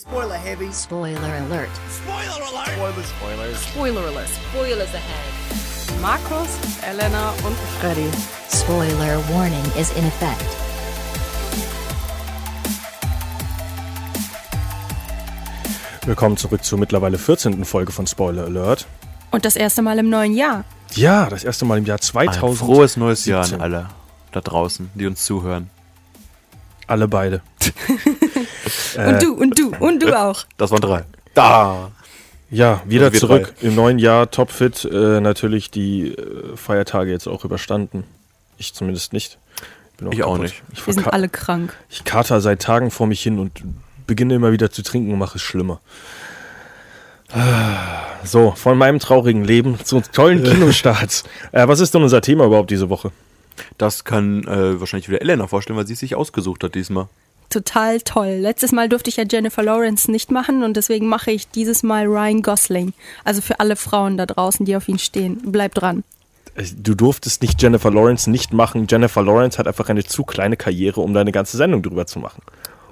Spoiler heavy. Spoiler alert. Spoiler alert. Spoilers. Spoilers. Spoiler alert. Spoilers ahead. Markus, Elena und Freddy. Spoiler warning is in effect. Willkommen zurück zur mittlerweile 14. Folge von Spoiler Alert. Und das erste Mal im neuen Jahr. Ja, das erste Mal im Jahr 2000. Ein frohes neues Jahr an alle da draußen, die uns zuhören. Alle beide. und du, und du, und du auch. Das waren drei. Da! Ja, wieder zurück im neuen Jahr, topfit. Äh, natürlich die äh, Feiertage jetzt auch überstanden. Ich zumindest nicht. Bin Ich auch kaputt. nicht. Ich, Wir sind alle krank. ich kater seit Tagen vor mich hin und beginne immer wieder zu trinken und mache es schlimmer. Ah, So, von meinem traurigen Leben zu tollen Kinostarts. äh, was ist denn unser Thema überhaupt diese Woche? Das kann äh, wahrscheinlich wieder Elena vorstellen, weil sie es sich ausgesucht hat diesmal. Total toll. Letztes Mal durfte ich ja Jennifer Lawrence nicht machen und deswegen mache ich dieses Mal Ryan Gosling. Also für alle Frauen da draußen, die auf ihn stehen. Bleibt dran. Äh, Du durftest nicht Jennifer Lawrence nicht machen. Jennifer Lawrence hat einfach eine zu kleine Karriere, um deine ganze Sendung drüber zu machen.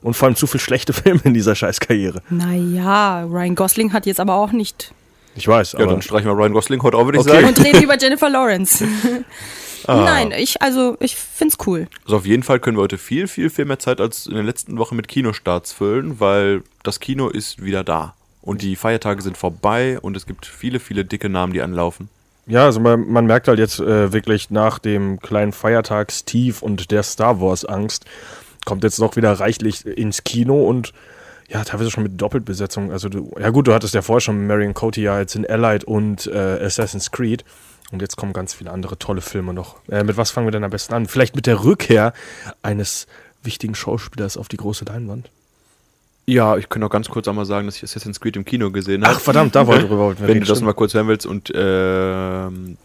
Und vor allem zu viel schlechte Filme in dieser Scheißkarriere. Naja, Ryan Gosling hat jetzt aber auch nicht. Ich weiß, Ja, aber dann streichen wir Ryan Gosling heute auch, würde ich Okay. sagen. Und reden über Jennifer Lawrence. Nein, ich, also, ich find's cool. Also auf jeden Fall können wir heute viel, viel, viel mehr Zeit als in der letzten Woche mit Kinostarts füllen, weil das Kino ist wieder da. Und die Feiertage sind vorbei und es gibt viele, viele dicke Namen, die anlaufen. ja, also man, man merkt halt jetzt äh, wirklich nach dem kleinen Feiertagstief und der Star Wars Angst kommt jetzt noch wieder reichlich ins Kino und ja, teilweise schon mit Doppelbesetzung. Also du, ja gut, du hattest ja vorher schon Marion Cotillard jetzt in Allied und äh, Assassin's Creed. Und jetzt kommen ganz viele andere tolle Filme noch. Äh, mit was fangen wir denn am besten an? Vielleicht mit der Rückkehr eines wichtigen Schauspielers auf die große Leinwand. Ja, ich könnte auch ganz kurz einmal sagen, dass ich Assassin's Creed im Kino gesehen habe. Ach verdammt, da wollen wir drüber wir Wenn reden, du das stimmt. mal kurz hören willst. Und ähm,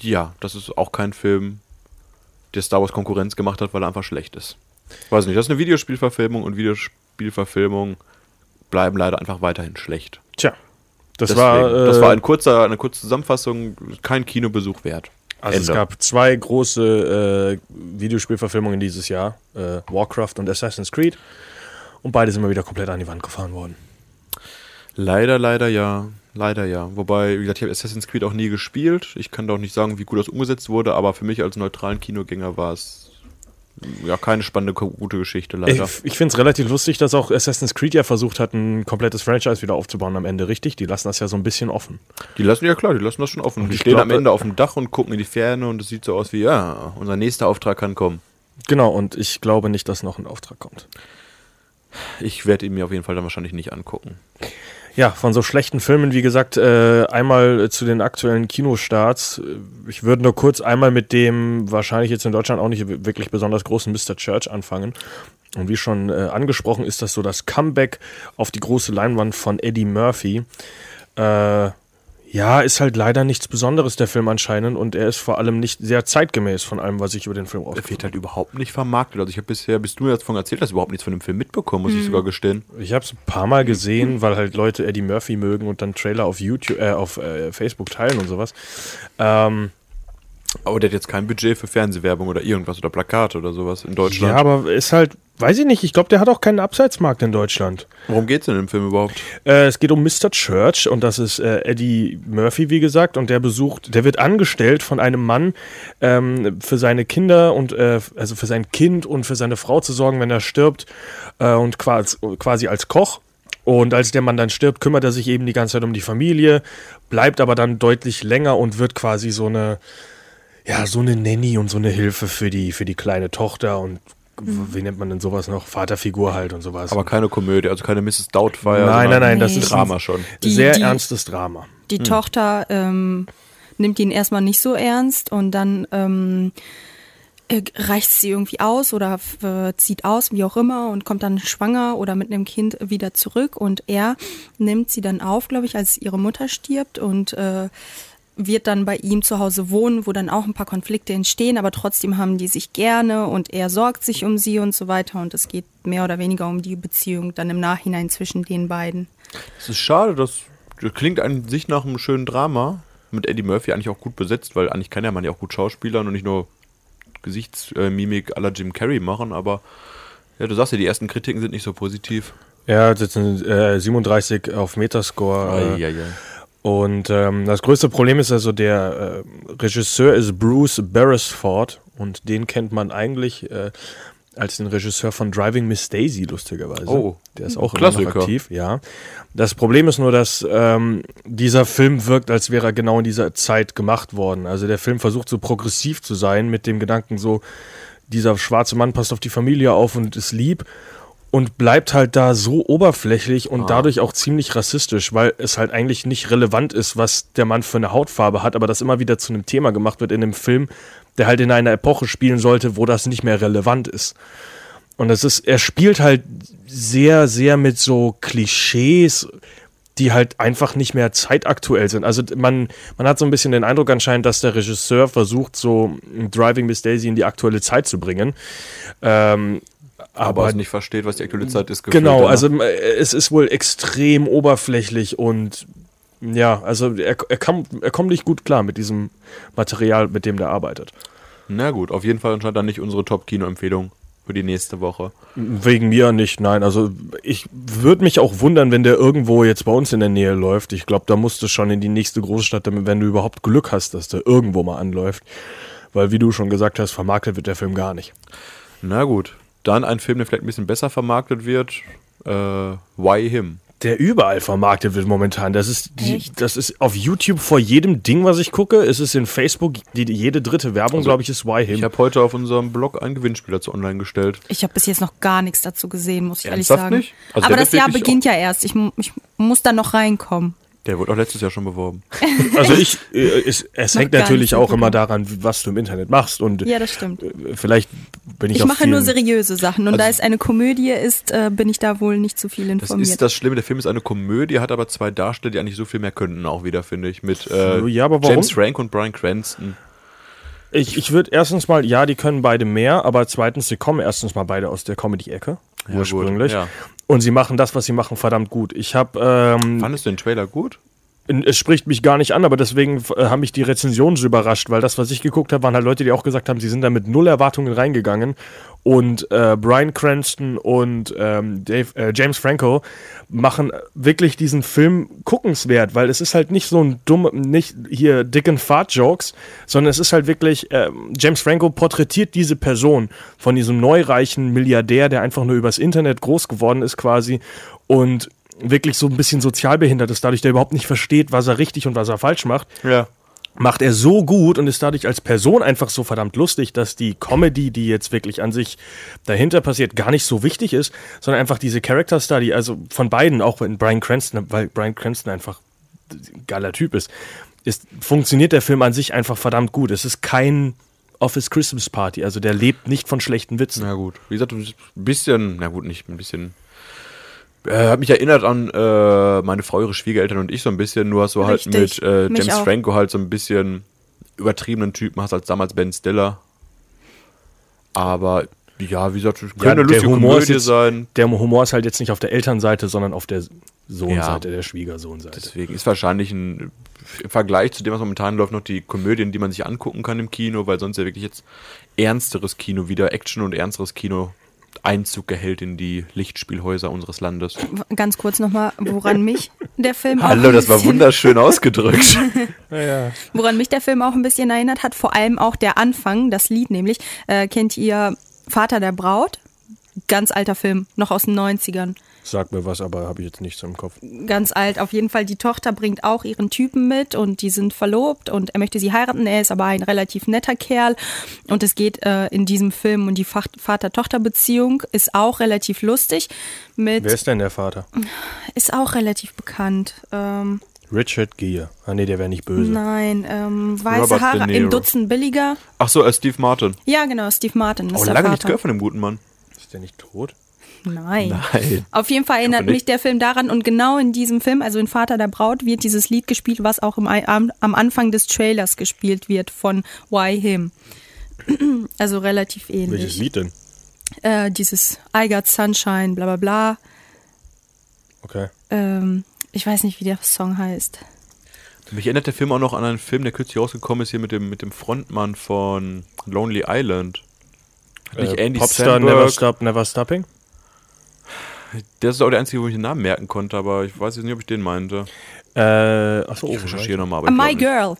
ja, das ist auch kein Film, der Star Wars Konkurrenz gemacht hat, weil er einfach schlecht ist. Weiß nicht, das ist eine Videospielverfilmung und Videospielverfilmungen bleiben leider einfach weiterhin schlecht. Tja, das Deswegen, war, äh, das war ein kurzer, eine kurze Zusammenfassung, kein Kinobesuch wert. Also es Ende. gab zwei große äh, Videospielverfilmungen dieses Jahr, äh, Warcraft und Assassin's Creed. Und beide sind mal wieder komplett an die Wand gefahren worden. Leider, leider ja. Leider ja. Wobei, wie gesagt, ich habe Assassin's Creed auch nie gespielt. Ich kann da auch nicht sagen, wie gut das umgesetzt wurde, aber für mich als neutralen Kinogänger war es ja keine spannende, gute Geschichte leider. Ich, ich finde es relativ lustig, dass auch Assassin's Creed ja versucht hat, ein komplettes Franchise wieder aufzubauen am Ende, richtig? Die lassen das ja so ein bisschen offen. Die lassen ja klar, die lassen das schon offen. Und Die stehen am glaube- Ende auf dem Dach und gucken in die Ferne und es sieht so aus wie, ja, unser nächster Auftrag kann kommen. Genau, und ich glaube nicht, dass noch ein Auftrag kommt. Ich werde ihn mir auf jeden Fall dann wahrscheinlich nicht angucken. Ja, von so schlechten Filmen, wie gesagt, äh, einmal zu den aktuellen Kinostarts. Ich würde nur kurz einmal mit dem wahrscheinlich jetzt in Deutschland auch nicht wirklich besonders großen Mr. Church anfangen. Und wie schon äh, angesprochen, ist das so das Comeback auf die große Leinwand von Eddie Murphy. Äh, ja, ist halt leider nichts Besonderes, der Film anscheinend. Und er ist vor allem nicht sehr zeitgemäß von allem, was ich über den Film Er wird halt überhaupt nicht vermarktet. Also ich habe bisher, bis du mir davon erzählt hast, überhaupt nichts von dem Film mitbekommen, muss ich sogar gestehen. Ich habe es ein paar Mal gesehen, weil halt Leute Eddie Murphy mögen und dann Trailer auf YouTube, äh, auf äh, Facebook teilen und sowas. Ähm, Aber der hat jetzt kein Budget für Fernsehwerbung oder irgendwas oder Plakate oder sowas in Deutschland. ja, aber ist halt, weiß ich nicht, ich glaube, der hat auch keinen Abseitsmarkt in Deutschland. Worum geht's denn im Film überhaupt? Äh, es geht um Mr. Church und das ist äh, Eddie Murphy, wie gesagt, und der besucht, der wird angestellt von einem Mann ähm, für seine Kinder und äh, also für sein Kind und für seine Frau zu sorgen, wenn er stirbt äh, und quasi, quasi als Koch. Und als der Mann dann stirbt, kümmert er sich eben die ganze Zeit um die Familie, bleibt aber dann deutlich länger und wird quasi so eine, ja, so eine Nanny und so eine Hilfe für die, für die kleine Tochter und wie nennt man denn sowas noch? Vaterfigur halt und sowas. Aber keine Komödie, also keine Mrs. Doubtfire. Nein, nein, nein, das Nee. ist Drama schon. Die- sehr die- ernstes Drama. Die Tochter ähm, nimmt ihn erstmal nicht so ernst und dann ähm, äh, reicht sie irgendwie aus oder äh, zieht aus, wie auch immer, und kommt dann schwanger oder mit einem Kind wieder zurück. Und er nimmt sie dann auf, glaube ich, als ihre Mutter stirbt und äh, wird dann bei ihm zu Hause wohnen, wo dann auch ein paar Konflikte entstehen, aber trotzdem haben die sich gerne und er sorgt sich um sie und so weiter. Und es geht mehr oder weniger um die Beziehung dann im Nachhinein zwischen den beiden. Es ist schade, das, das klingt an sich nach einem schönen Drama. Mit Eddie Murphy eigentlich auch gut besetzt, weil eigentlich kann ja man ja auch gut Schauspielern und nicht nur Gesichtsmimik à la Jim Carrey machen, aber ja, du sagst ja, die ersten Kritiken sind nicht so positiv. Ja, das sind äh, 37 auf Metascore. Äh, Eieiei. Und ähm, das größte Problem ist also, der äh, Regisseur ist Bruce Beresford und den kennt man eigentlich äh, als den Regisseur von Driving Miss Daisy, lustigerweise. Oh. der ist auch immer noch Klassiker. aktiv, ja. Das Problem ist nur, dass ähm, dieser Film wirkt, als wäre er genau in dieser Zeit gemacht worden. Also der Film versucht so progressiv zu sein mit dem Gedanken so, dieser schwarze Mann passt auf die Familie auf und ist lieb und bleibt halt da so oberflächlich und dadurch auch ziemlich rassistisch, weil es halt eigentlich nicht relevant ist, was der Mann für eine Hautfarbe hat, aber das immer wieder zu einem Thema gemacht wird in dem Film, der halt in einer Epoche spielen sollte, wo das nicht mehr relevant ist. Und es ist, er spielt halt sehr, sehr mit so Klischees, die halt einfach nicht mehr zeitaktuell sind. Also man, man hat so ein bisschen den Eindruck anscheinend, dass der Regisseur versucht, so Driving Miss Daisy in die aktuelle Zeit zu bringen. Ähm, Aber, aber nicht versteht, was die aktuelle Zeit ist. Genau, danach. also es ist wohl extrem oberflächlich und ja, also er, er, kam, er kommt nicht gut klar mit diesem Material, mit dem der arbeitet. Na gut, auf jeden Fall anscheinend dann nicht unsere Top-Kino-Empfehlung für die nächste Woche. Wegen mir nicht, nein. Also ich würde mich auch wundern, wenn der irgendwo jetzt bei uns in der Nähe läuft. Ich glaube, da musst du schon in die nächste Großstadt, wenn du überhaupt Glück hast, dass der irgendwo mal anläuft. Weil, wie du schon gesagt hast, vermarktet wird der Film gar nicht. Na gut, dann ein Film, der vielleicht ein bisschen besser vermarktet wird. Äh, Why Him? Der überall vermarktet wird momentan. Das ist, die, das ist auf YouTube vor jedem Ding, was ich gucke. Es ist in Facebook, die, jede dritte Werbung, glaube ich, ist Why Him. Ich habe heute auf unserem Blog ein Gewinnspiel dazu online gestellt. Ich habe bis jetzt noch gar nichts dazu gesehen, muss ich ehrlich Ernsthaft sagen. nicht? Also Aber das Jahr beginnt ja erst. Ich, ich muss da noch reinkommen. Der wurde auch letztes Jahr schon beworben. Also ich, äh, es, es hängt natürlich auch so immer daran, was du im Internet machst. Und Ja, das stimmt. äh, vielleicht bin ich, Ich mache nur seriöse Sachen und da es eine Komödie ist, äh, bin ich da wohl nicht zu viel Das informiert. ist das Schlimme. Der Film ist eine Komödie, hat aber zwei Darsteller, die eigentlich so viel mehr könnten, auch wieder, finde ich. Mit äh, Ja, aber warum? James Frank und Brian Cranston. Ich, ich würde erstens mal, ja, die können beide mehr, aber zweitens, sie kommen erstens mal beide aus der Comedy-Ecke, Ja, ursprünglich. gut, ja. Und sie machen das, was sie machen, verdammt gut. Ich habe, ähm, Fandest du den Trailer gut? Es spricht mich gar nicht an, aber deswegen äh, haben mich die Rezensionen so überrascht, weil das, was ich geguckt habe, waren halt Leute, die auch gesagt haben, sie sind da mit null Erwartungen reingegangen. Und äh, Brian Cranston und ähm, Dave, äh, James Franco machen wirklich diesen Film guckenswert, weil es ist halt nicht so ein dumm, nicht hier dicken Fart-Jokes, sondern es ist halt wirklich, ähm, James Franco porträtiert diese Person von diesem neureichen Milliardär, der einfach nur übers Internet groß geworden ist quasi und wirklich so ein bisschen sozial behindert ist, dadurch der überhaupt nicht versteht, was er richtig und was er falsch macht Ja. macht er so gut und ist dadurch als Person einfach so verdammt lustig, dass die Comedy, die jetzt wirklich an sich dahinter passiert, gar nicht so wichtig ist, sondern einfach diese Character Study, also von beiden, auch in Brian Cranston, weil Brian Cranston einfach ein geiler Typ ist, ist, funktioniert der Film an sich einfach verdammt gut. Es ist kein Office Christmas Party, also der lebt nicht von schlechten Witzen. Na gut. Wie gesagt, ein bisschen, na gut, nicht ein bisschen. Äh, hat mich erinnert an äh, meine Frau, ihre Schwiegereltern und ich so ein bisschen. Nur hast du halt Richtig. mit äh, James auch. Franco halt so ein bisschen übertriebenen Typen, hast als damals Ben Stiller. Aber ja, wie gesagt, es könnte Ja, eine der lustige Humor ist Komödie jetzt- sein. Der Humor ist halt jetzt nicht auf der Elternseite, sondern auf der Sohnseite, Ja. der Schwiegersohnseite. Deswegen ist wahrscheinlich ein im Vergleich zu dem, was momentan läuft, noch die Komödien, die man sich angucken kann im Kino, weil sonst ja wirklich jetzt ernsteres Kino wieder, Action und ernsteres Kino Einzug gehält in die Lichtspielhäuser unseres Landes. Ganz kurz nochmal, woran mich der Film auch Hallo, das war wunderschön ausgedrückt. Woran mich der Film auch ein bisschen erinnert hat, vor allem auch der Anfang, das Lied nämlich. Äh, kennt ihr Vater der Braut? Ganz alter Film, noch aus den 90ern. Sag mir was, aber habe ich jetzt nichts im Kopf. Ganz alt. Auf jeden Fall, die Tochter bringt auch ihren Typen mit und die sind verlobt und er möchte sie heiraten. Er ist aber ein relativ netter Kerl. Und es geht äh, in diesem Film um die Vater-Tochter-Beziehung. Ist auch relativ lustig. Mit, Wer ist denn der Vater? ist auch relativ bekannt. Ähm, Richard Gere. Ah nee, der wäre nicht böse. nein, ähm, weiße Robert Haare im Dutzend billiger. Ach so, äh, Steve Martin. Ja, genau, Steve Martin. Ist Oh, der lange Vater. nichts gehört von dem guten Mann. Ist der nicht tot? Nein. Nein. Auf jeden Fall erinnert mich der Film daran und genau in diesem Film, also in Vater der Braut, wird dieses Lied gespielt, was auch im, am, am Anfang des Trailers gespielt wird von Why Him. Also relativ Welches ähnlich. Lied denn? Äh, dieses I Got Sunshine, bla bla bla. Okay. Ähm, ich weiß nicht, wie der Song heißt. Mich erinnert der Film auch noch an einen Film, der kürzlich rausgekommen ist, hier mit dem, mit dem Frontmann von Lonely Island. Hat Nicht Äh, Andy Popstar Samberg. Never Stop, Never Stopping? Das ist auch der einzige, wo ich den Namen merken konnte, aber ich weiß jetzt nicht, ob ich den meinte. Äh, achso, Ich recherchiere nochmal. My Girl.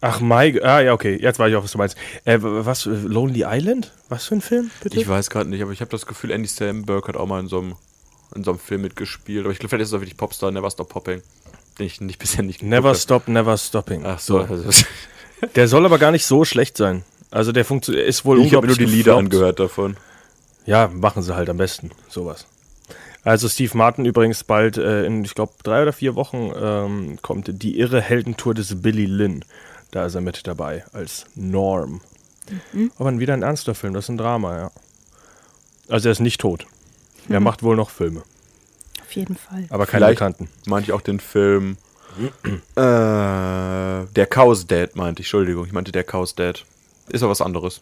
Ach, My, ah ja, okay, jetzt weiß ich auch, was du meinst. Äh, was, äh, Lonely Island? Was für ein Film, bitte? Ich weiß gerade nicht, aber ich habe das Gefühl, Andy Samberg hat auch mal in so einem, in so einem Film mitgespielt. Aber ich glaube, vielleicht ist es auch wirklich Popstar, Never Stop Popping. Den ich nicht, bisher nicht Never geguckt Stop, Never Stopping. hab. Ach so. Der soll aber gar nicht so schlecht sein. Also der funktio- ist wohl ich habe nur die Lieder gefloppt. angehört davon. Ja, machen sie halt am besten, sowas. Also Steve Martin übrigens bald äh, in, ich glaube, drei oder vier Wochen ähm, kommt die irre Heldentour des Billy Lynn. Da ist er mit dabei als Norm. Aber wieder ein ernster Film, das ist ein Drama, ja. Also er ist nicht tot. Er macht wohl noch Filme, Auf jeden Fall. aber keine Vielleicht bekannten. meinte ich auch den Film. äh, der Chaos Dad meinte ich, Entschuldigung, ich meinte der Chaos Dad. Ist aber was anderes.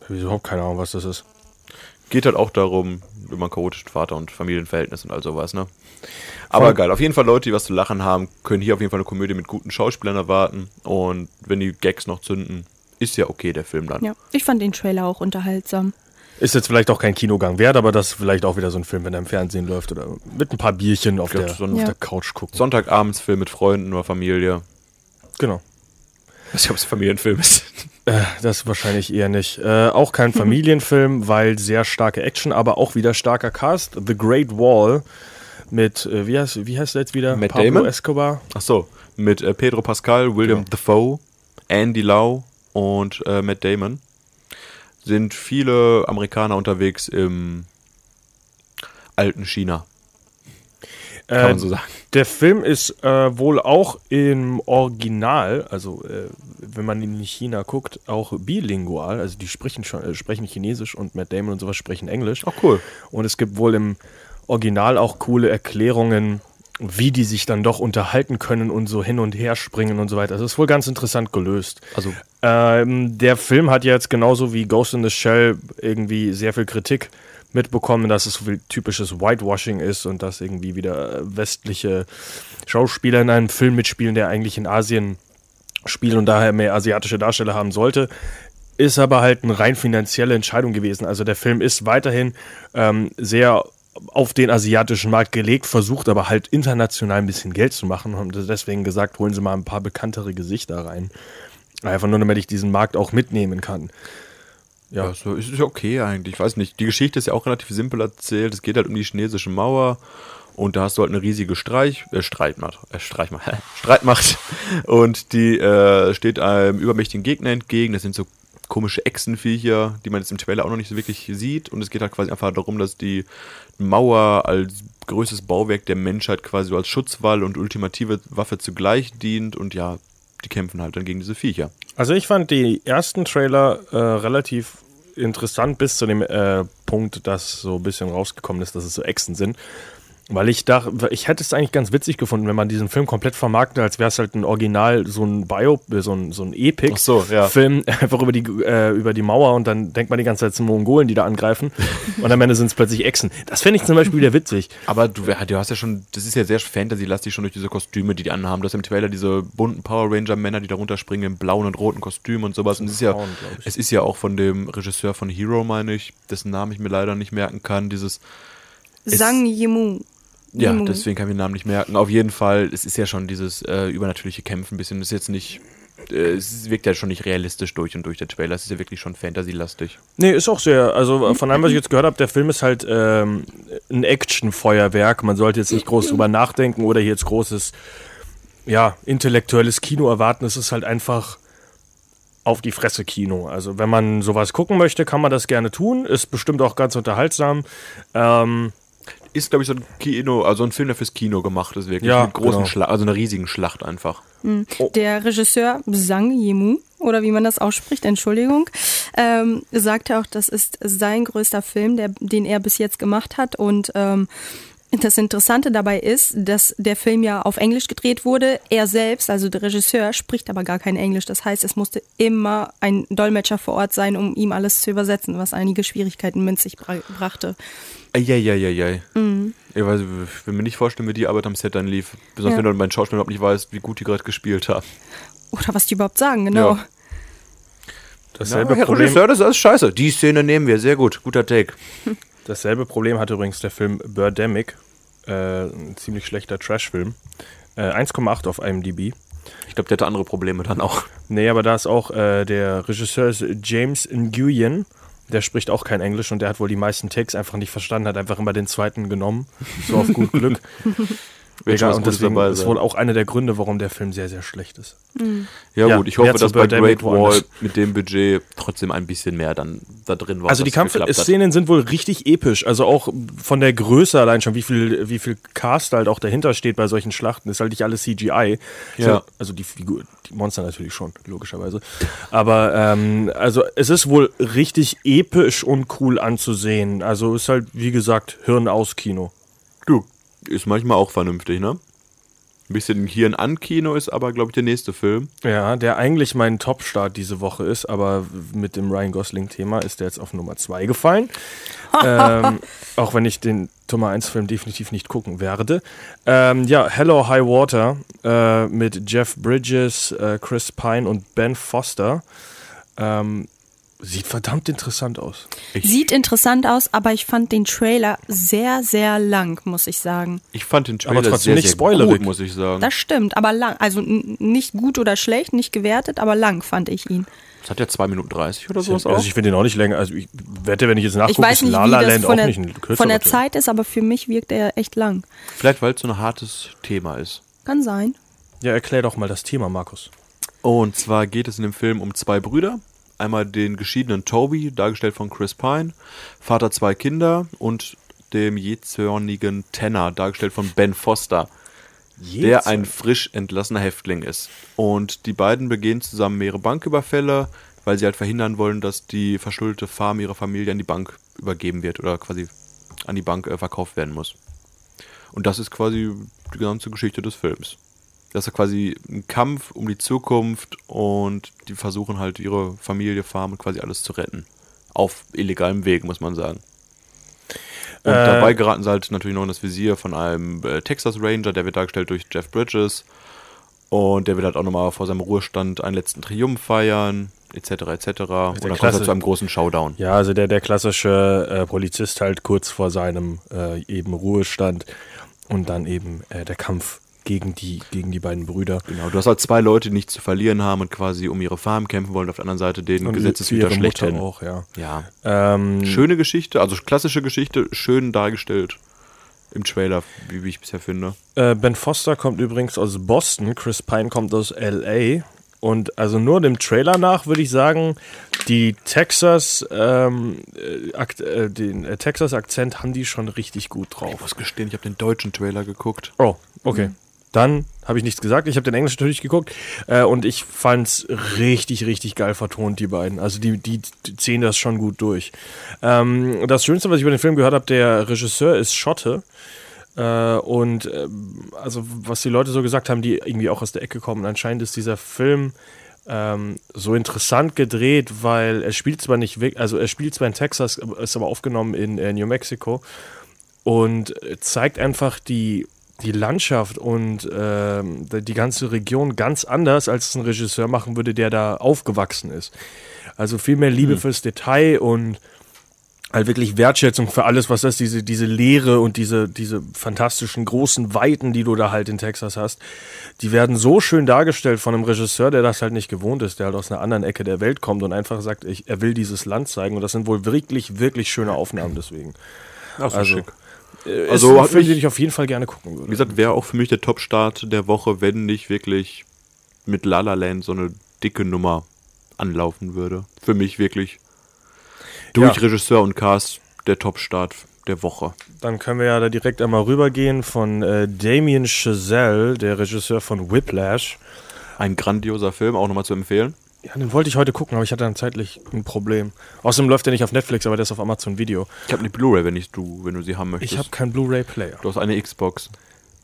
Ich habe überhaupt keine Ahnung, was das ist. Geht halt auch darum, über einen chaotischen Vater und Familienverhältnis und all sowas, ne? Aber Voll. geil, auf jeden Fall Leute, die was zu lachen haben, können hier auf jeden Fall eine Komödie mit guten Schauspielern erwarten. Und wenn die Gags noch zünden, ist ja okay, der Film dann. Ja, ich fand den Trailer auch unterhaltsam. Ist jetzt vielleicht auch kein Kinogang wert, aber das ist vielleicht auch wieder so ein Film, wenn er im Fernsehen läuft oder mit ein paar Bierchen auf, glaub, der, so ein- auf Ja. der Couch gucken. Sonntagabendsfilm mit Freunden oder Familie. Genau. Ich weiß nicht, ob es ein Familienfilm ist. Äh, das wahrscheinlich eher nicht. Äh, auch kein Familienfilm, weil sehr starke Action, aber auch wieder starker Cast. The Great Wall mit, äh, wie, heißt, wie heißt der jetzt wieder? Matt Pablo Damon? Escobar. Ach so, mit äh, Pedro Pascal, William Genau. Dafoe, Andy Lau und äh, Matt Damon sind viele Amerikaner unterwegs im alten China, kann Äh, man so sagen. Der Film ist äh, wohl auch im Original, also äh, wenn man in China guckt, auch bilingual. Also die sprechen schon, äh, sprechen Chinesisch und Matt Damon und sowas sprechen Englisch. Ach cool. Und es gibt wohl im Original auch coole Erklärungen, wie die sich dann doch unterhalten können und so hin und her springen und so weiter. Das ist wohl ganz interessant gelöst. Also Ähm, der Film hat jetzt genauso wie Ghost in the Shell irgendwie sehr viel Kritik mitbekommen, dass es so viel typisches Whitewashing ist und dass irgendwie wieder westliche Schauspieler in einem Film mitspielen, der eigentlich in Asien spielt und daher mehr asiatische Darsteller haben sollte. Ist aber halt eine rein finanzielle Entscheidung gewesen. Also der Film ist weiterhin ähm, sehr auf den asiatischen Markt gelegt, versucht aber halt international ein bisschen Geld zu machen und deswegen gesagt, holen Sie mal ein paar bekanntere Gesichter rein. Einfach nur, damit ich diesen Markt auch mitnehmen kann. Ja, so ist es ja okay eigentlich. Ich weiß nicht. Die Geschichte ist ja auch relativ simpel erzählt. Es geht halt um die chinesische Mauer und da hast du halt eine riesige Streich, äh, Streitmacht, äh, Streichmacht, Streitmacht und die äh, steht einem übermächtigen Gegner entgegen. Das sind so komische Echsenviecher, die man jetzt im Trailer auch noch nicht so wirklich sieht und es geht halt quasi einfach darum, dass die Mauer als größtes Bauwerk der Menschheit quasi so als Schutzwall und ultimative Waffe zugleich dient und ja, die kämpfen halt dann gegen diese Viecher. Also ich fand die ersten Trailer äh, relativ interessant bis zu dem äh, Punkt, dass so ein bisschen rausgekommen ist, dass es so Echsen sind. Weil ich dachte, ich hätte es eigentlich ganz witzig gefunden, wenn man diesen Film komplett vermarktet, als wäre es halt ein Original, so ein Bio, äh, so ein, so ein Ach so, ja. Epic-Film, einfach über die, äh, über die Mauer und dann denkt man die ganze Zeit, es sind Mongolen, die da angreifen. und am Ende sind es plötzlich Echsen. Das fände ich zum Beispiel wieder witzig. Aber du, du hast ja schon, das ist ja sehr Fantasy-lastig schon durch diese Kostüme, die die anhaben. Du hast im Trailer diese bunten Power Ranger-Männer, die da runterspringen im blauen und roten Kostüm und sowas. Und es ist ja, Frauen, es ist ja auch von dem Regisseur von Hero, meine ich, dessen Namen ich mir leider nicht merken kann. Dieses, Es- Sang Yimou. Ja, deswegen kann ich den Namen nicht merken. Auf jeden Fall, es ist ja schon dieses äh, übernatürliche Kämpfen ein bisschen. Das ist jetzt nicht, äh, es wirkt ja schon nicht realistisch durch und durch der Trailer. Es ist ja wirklich schon Fantasy-lastig. Nee, ist auch sehr, also von allem, was ich jetzt gehört habe, der Film ist halt ähm, ein Action-Feuerwerk. Man sollte jetzt nicht groß drüber nachdenken oder hier jetzt großes, ja, intellektuelles Kino erwarten. Es ist halt einfach auf die Fresse Kino. Also wenn man sowas gucken möchte, kann man das gerne tun. Ist bestimmt auch ganz unterhaltsam. Ähm, Ist, glaube ich, so ein Kino, also ein Film, der fürs Kino gemacht ist, wirklich. Ja, mit großen genau. Schlacht, also einer riesigen Schlacht einfach. Der Regisseur Sang Yimou, oder wie man das ausspricht, Entschuldigung, ähm, sagte auch, das ist sein größter Film, der, den er bis jetzt gemacht hat. Und ähm, das Interessante dabei ist, dass der Film ja auf Englisch gedreht wurde. Er selbst, also der Regisseur, spricht aber gar kein Englisch. Das heißt, es musste immer ein Dolmetscher vor Ort sein, um ihm alles zu übersetzen, was einige Schwierigkeiten mit sich bra brachte. Eieieiei. Mhm. Ich, weiß, ich will mir nicht vorstellen, wie die Arbeit am Set dann lief. Besonders Ja. wenn du bei den Schauspielern überhaupt nicht weißt, wie gut die gerade gespielt haben. Oder was die überhaupt sagen, genau. Ja. dasselbe Herr Problem. Regisseur, das ist alles scheiße. Die Szene nehmen wir, sehr gut. Guter Take. Dasselbe Problem hatte übrigens der Film Birdemic, äh, ein ziemlich schlechter Trash-Film. Äh, 1,8 auf IMDb. Ich glaube, der hatte andere Probleme dann auch. Nee, aber da ist auch äh, der Regisseur James Nguyen. Der spricht auch kein Englisch und der hat wohl die meisten Takes einfach nicht verstanden, hat einfach immer den zweiten genommen. So auf gut Glück. Was und deswegen dabei ist wohl auch einer der Gründe, warum der Film sehr, sehr schlecht ist. Ja, Ja, gut, ich hoffe, dass bei Great Wall mit dem Budget trotzdem ein bisschen mehr dann da drin war. Also die. Kampfszenen sind wohl richtig episch. Also auch von der Größe allein schon, wie viel, wie viel Cast halt auch dahinter steht bei solchen Schlachten. Ist halt nicht alles CGI. Ja. Also die Figur, die Monster natürlich schon, logischerweise. Aber ähm, also es ist wohl richtig episch und cool anzusehen. Also ist halt, wie gesagt, Hirn aus Kino. Ist manchmal auch vernünftig, ne? Ein bisschen Hirn an Kino ist aber, glaube ich, der nächste Film. Ja, der eigentlich mein Top-Start diese Woche ist, aber mit dem Ryan Gosling-Thema ist der jetzt auf Nummer 2 gefallen. ähm, auch wenn ich den Nummer 1-Film definitiv nicht gucken werde. Ähm, ja, Hello High Water äh, mit Jeff Bridges, äh, Chris Pine und Ben Foster. Ähm, sieht verdammt interessant aus. Sieht interessant aus, aber ich fand den Trailer sehr, sehr lang, muss ich sagen. Ich fand den Trailer Aber trotzdem sehr, nicht sehr spoilerig. gut, muss ich sagen. Das stimmt, aber lang. Also nicht gut oder schlecht, nicht gewertet, aber lang fand ich ihn. Das hat ja 2 Minuten 30 oder sowas Also auch. ich finde den auch nicht länger. Also ich wette, wenn ich jetzt nachgucke, Ich weiß ist nicht, La wie La das Land von auch der, nicht ein kürzerer von der Film. Zeit ist, aber für mich wirkt er echt lang. Vielleicht, weil es so ein hartes Thema ist. Kann sein. Ja, erklär doch mal das Thema, Markus. Und zwar geht es in dem Film um zwei Brüder. Einmal den geschiedenen Toby, dargestellt von Chris Pine, Vater zwei Kinder und dem jähzornigen Tanner, dargestellt von Ben Foster, der ein frisch entlassener Häftling ist. Und die beiden begehen zusammen mehrere Banküberfälle, weil sie halt verhindern wollen, dass die verschuldete Farm ihrer Familie an die Bank übergeben wird oder quasi an die Bank äh, verkauft werden muss. Und das ist quasi die ganze Geschichte des Films. Das ist quasi ein Kampf um die Zukunft und die versuchen halt ihre Familie, Farm und quasi alles zu retten. Auf illegalem Weg, muss man sagen. Und Äh, dabei geraten sie halt natürlich noch in das Visier von einem äh, Texas Ranger, der wird dargestellt durch Jeff Bridges. Und der will halt auch nochmal vor seinem Ruhestand einen letzten Triumph feiern, etc. etc. Und dann kommt halt zu einem großen Showdown. Ja, also der, der klassische äh, Polizist halt kurz vor seinem äh, eben Ruhestand und dann eben äh, der Kampf gegen die, gegen die beiden Brüder. Genau, du hast halt zwei Leute, die nichts zu verlieren haben und quasi um ihre Farm kämpfen wollen. Auf der anderen Seite den Gesetzeshüter. Mutter auch, ja. Ja. Ähm, Schöne Geschichte, also klassische Geschichte, schön dargestellt im Trailer, wie, ich bisher finde. äh, ben Foster kommt übrigens aus Boston, Chris Pine kommt aus L.A. Und also nur dem Trailer nach würde ich sagen, die Texas, ähm, äh, äh, den äh, Texas-Akzent haben die schon richtig gut drauf. Ich muss gestehen, ich habe den deutschen Trailer geguckt. Oh, okay. Dann habe ich nichts gesagt. Ich habe den Englisch natürlich geguckt äh, und ich fand's richtig, richtig geil vertont, die beiden. Also die, die, die ziehen das schon gut durch. Ähm, das Schönste, was ich über den Film gehört habe, der Regisseur ist Schotte. Äh, und ähm, also was die Leute so gesagt haben, die irgendwie auch aus der Ecke kommen, anscheinend ist dieser Film ähm, so interessant gedreht, weil er spielt zwar nicht, also er spielt zwar in Texas, ist aber aufgenommen in äh, New Mexico und äh, zeigt einfach die, die Landschaft und ähm, die ganze Region ganz anders, als es ein Regisseur machen würde, der da aufgewachsen ist. Also viel mehr Liebe fürs Detail und halt wirklich Wertschätzung für alles, was das, diese, diese Leere und diese, diese fantastischen großen Weiten, die du da halt in Texas hast, die werden so schön dargestellt von einem Regisseur, der das halt nicht gewohnt ist, der halt aus einer anderen Ecke der Welt kommt und einfach sagt, ich, er will dieses Land zeigen. Und das sind wohl wirklich, wirklich schöne Aufnahmen deswegen. Ach so, Also, schick. Äh, Also ist ein Film, den ich auf jeden Fall gerne gucken Wie würde. gesagt, wäre auch für mich der Top-Start der Woche, wenn nicht wirklich mit La La Land so eine dicke Nummer anlaufen würde. Für mich wirklich durch Ja. Regisseur und Cast der Top-Start der Woche. Dann können wir ja da direkt einmal rübergehen von äh, Damien Chazelle, der Regisseur von Whiplash. Ein grandioser Film, auch nochmal zu empfehlen. Ja, den wollte ich heute gucken, aber ich hatte dann zeitlich ein Problem. Außerdem läuft der nicht auf Netflix, aber der ist auf Amazon Video. Ich habe eine Blu-ray, wenn ich du, wenn du sie haben möchtest. Ich habe keinen Blu-ray-Player. du hast eine Xbox.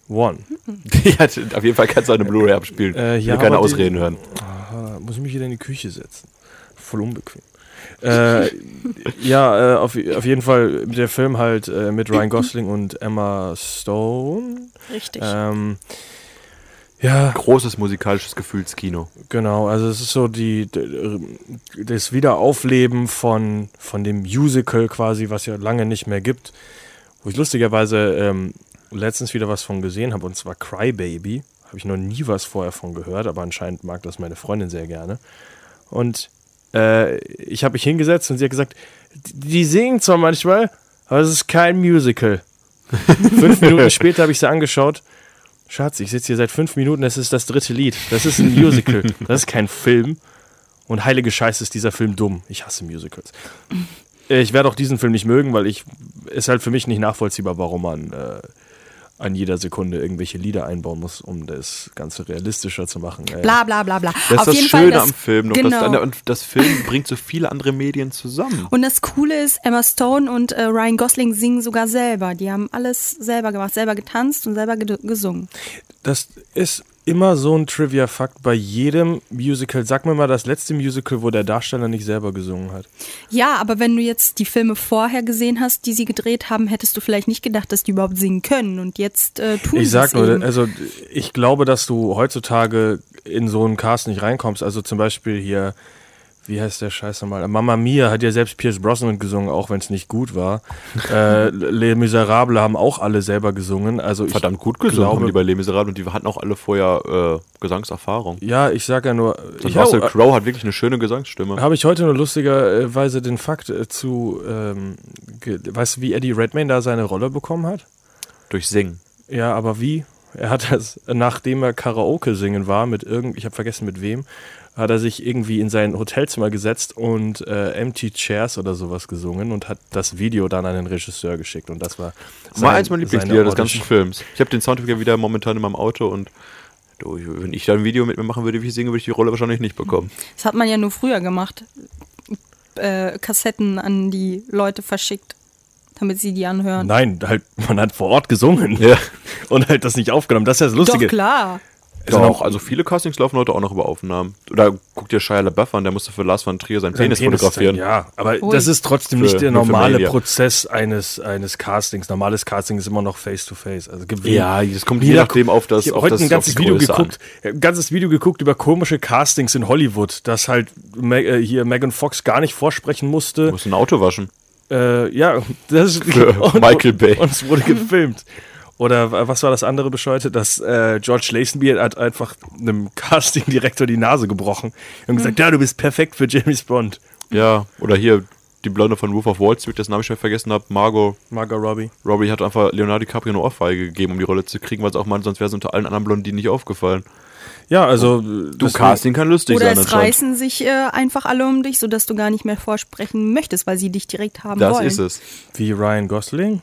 One. Die hat, auf jeden Fall kannst du eine Blu-ray abspielen. Äh, ich ja, will keine Ausreden hören. Aha, muss ich mich wieder in die Küche setzen. Voll unbequem. äh, ja, äh, auf, auf jeden Fall der Film halt äh, mit Ryan Gosling und Emma Stone. Richtig. Ähm, Ja, Großes musikalisches Gefühlskino. genau. Also es ist so die, d- das Wiederaufleben von, von dem Musical quasi, was ja lange nicht mehr gibt. Wo ich lustigerweise ähm, letztens wieder was von gesehen habe, und zwar Crybaby. Habe ich noch nie was vorher von gehört, aber anscheinend mag das meine Freundin sehr gerne. Und äh, ich habe mich hingesetzt und sie hat gesagt, die singen zwar manchmal, aber es ist kein Musical. fünf Minuten später habe ich sie angeschaut. Schatz, ich sitze hier seit fünf Minuten, das ist das dritte Lied. Das ist ein Musical. Das ist kein Film. Und heilige Scheiße ist dieser Film dumm. Ich hasse Musicals. Ich werde auch diesen Film nicht mögen, weil ich ist halt für mich nicht nachvollziehbar, warum man äh, an jeder Sekunde irgendwelche Lieder einbauen muss, um das Ganze realistischer zu machen. Äh, Bla bla bla bla. Das ist Auf das jeden Schöne Fall das, am Film. Noch, Genau. das, und das Film bringt so viele andere Medien zusammen. Und das Coole ist, Emma Stone und äh, Ryan Gosling singen sogar selber. Die haben alles selber gemacht, selber getanzt und selber gesungen. Das ist immer so ein Trivia-Fakt bei jedem Musical. Sag mir mal das letzte Musical, wo der Darsteller nicht selber gesungen hat. Ja, aber wenn du jetzt die Filme vorher gesehen hast, die sie gedreht haben, hättest du vielleicht nicht gedacht, dass die überhaupt singen können. Und jetzt äh, tun Ich sie sag es nur, eben. also ich glaube, dass du heutzutage in so einen Cast nicht reinkommst. Also zum Beispiel hier, wie heißt der Scheiß nochmal? Mama Mia hat ja selbst Pierce Brosnan gesungen, auch wenn es nicht gut war. äh, Les Miserables haben auch alle selber gesungen. Also ich Verdammt gut gesungen haben glaube, die bei Les Miserables und die hatten auch alle vorher äh, Gesangserfahrung. Ja, ich sag ja nur. Und Ich Russell Crowe hat wirklich eine schöne Gesangsstimme. habe ich heute nur lustigerweise den Fakt äh, zu, ähm, weißt du, wie Eddie Redmayne da seine Rolle bekommen hat? Durch Singen. Ja, aber wie? Er hat das, nachdem er Karaoke singen war, mit irgend, ich habe vergessen mit wem, hat er sich irgendwie in sein Hotelzimmer gesetzt und äh, Empty Chairs oder sowas gesungen und hat das Video dann an den Regisseur geschickt und das war Mal eins meiner Lieblingslieder des ganzen Films. Ich habe den Soundtrack ja wieder momentan in meinem Auto und du, wenn ich da ein Video mit mir machen würde, wie ich singe, würde ich die Rolle wahrscheinlich nicht bekommen. Das hat man ja nur früher gemacht. Äh, Kassetten an die Leute verschickt, damit sie die anhören. Nein, halt, man hat vor Ort gesungen Ja. und halt das nicht aufgenommen. Das ist ja das Lustige. Doch, klar. Also Doch, noch- also viele Castings laufen heute auch noch über Aufnahmen. Oder guck dir Shia LaBeouf an, der musste für Lars von Trier seinen Sein Penis Penis fotografieren. Ja, aber Ui. das ist trotzdem Für- nicht der normale. Prozess eines, eines Castings. Normales Casting ist immer noch face-to-face. Also gibt Ja, das kommt je nachdem auf das- Ich habe auf heute das- ein auf ganzes die Video Größe geguckt, ein ganzes Video geguckt über komische Castings in Hollywood, dass halt äh, hier Megan Fox gar nicht vorsprechen musste. Du musst ein Auto waschen. Äh, ja, das ist Für Michael Bay. Und es wurde gefilmt. Oder wa- was war das andere Bescheute? Dass äh, George Lazenby hat einfach einem Casting-Direktor die Nase gebrochen und gesagt, ja, du bist perfekt für James Bond. Ja, oder hier die Blonde von Wolf of Wall Street, dessen Namen ich schon vergessen habe, Margot Margot Robbie. Robbie hat einfach Leonardo DiCaprio eine Ohrfeige gegeben, um die Rolle zu kriegen, weil es auch meinte, sonst wäre es unter allen anderen Blondinen nicht aufgefallen. Ja, also Du, Casting kann lustig Oder sein es anscheinend. reißen sich äh, einfach alle um dich, sodass du gar nicht mehr vorsprechen möchtest, weil sie dich direkt haben Das wollen. ist es. wie Ryan Gosling.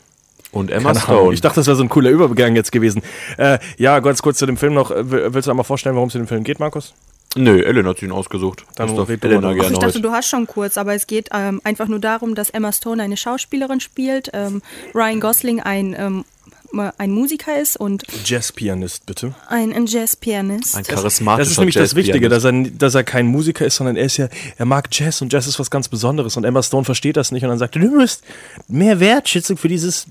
Und Emma Keine Ahnung. Stone. Ich dachte, das wäre so ein cooler Übergang jetzt gewesen. Äh, ja, ganz kurz zu dem Film noch. Will- Willst du einmal vorstellen, worum es in dem Film geht, Markus? Nö, Ellen hat ihn ausgesucht. Dann das darf red du Elena mal. Ach, gerne ich dachte, heute. du hast schon kurz, aber es geht ähm, einfach nur darum, dass Emma Stone eine Schauspielerin spielt, ähm, Ryan Gosling ein, ähm, ein Musiker ist und Jazzpianist, bitte. ein, ein Jazzpianist. Ein charismatischer Das ist nämlich das Wichtige, dass er, dass er kein Musiker ist, sondern er ist ja, er mag Jazz und Jazz ist was ganz Besonderes und Emma Stone versteht das nicht und dann sagt er, du musst mehr Wertschätzung für dieses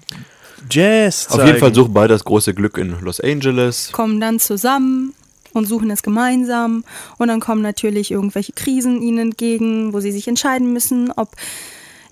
Jazz Auf zeigen. jeden Fall suchen beide das große Glück in Los Angeles. kommen dann zusammen und suchen es gemeinsam und dann kommen natürlich irgendwelche Krisen ihnen entgegen, wo sie sich entscheiden müssen, ob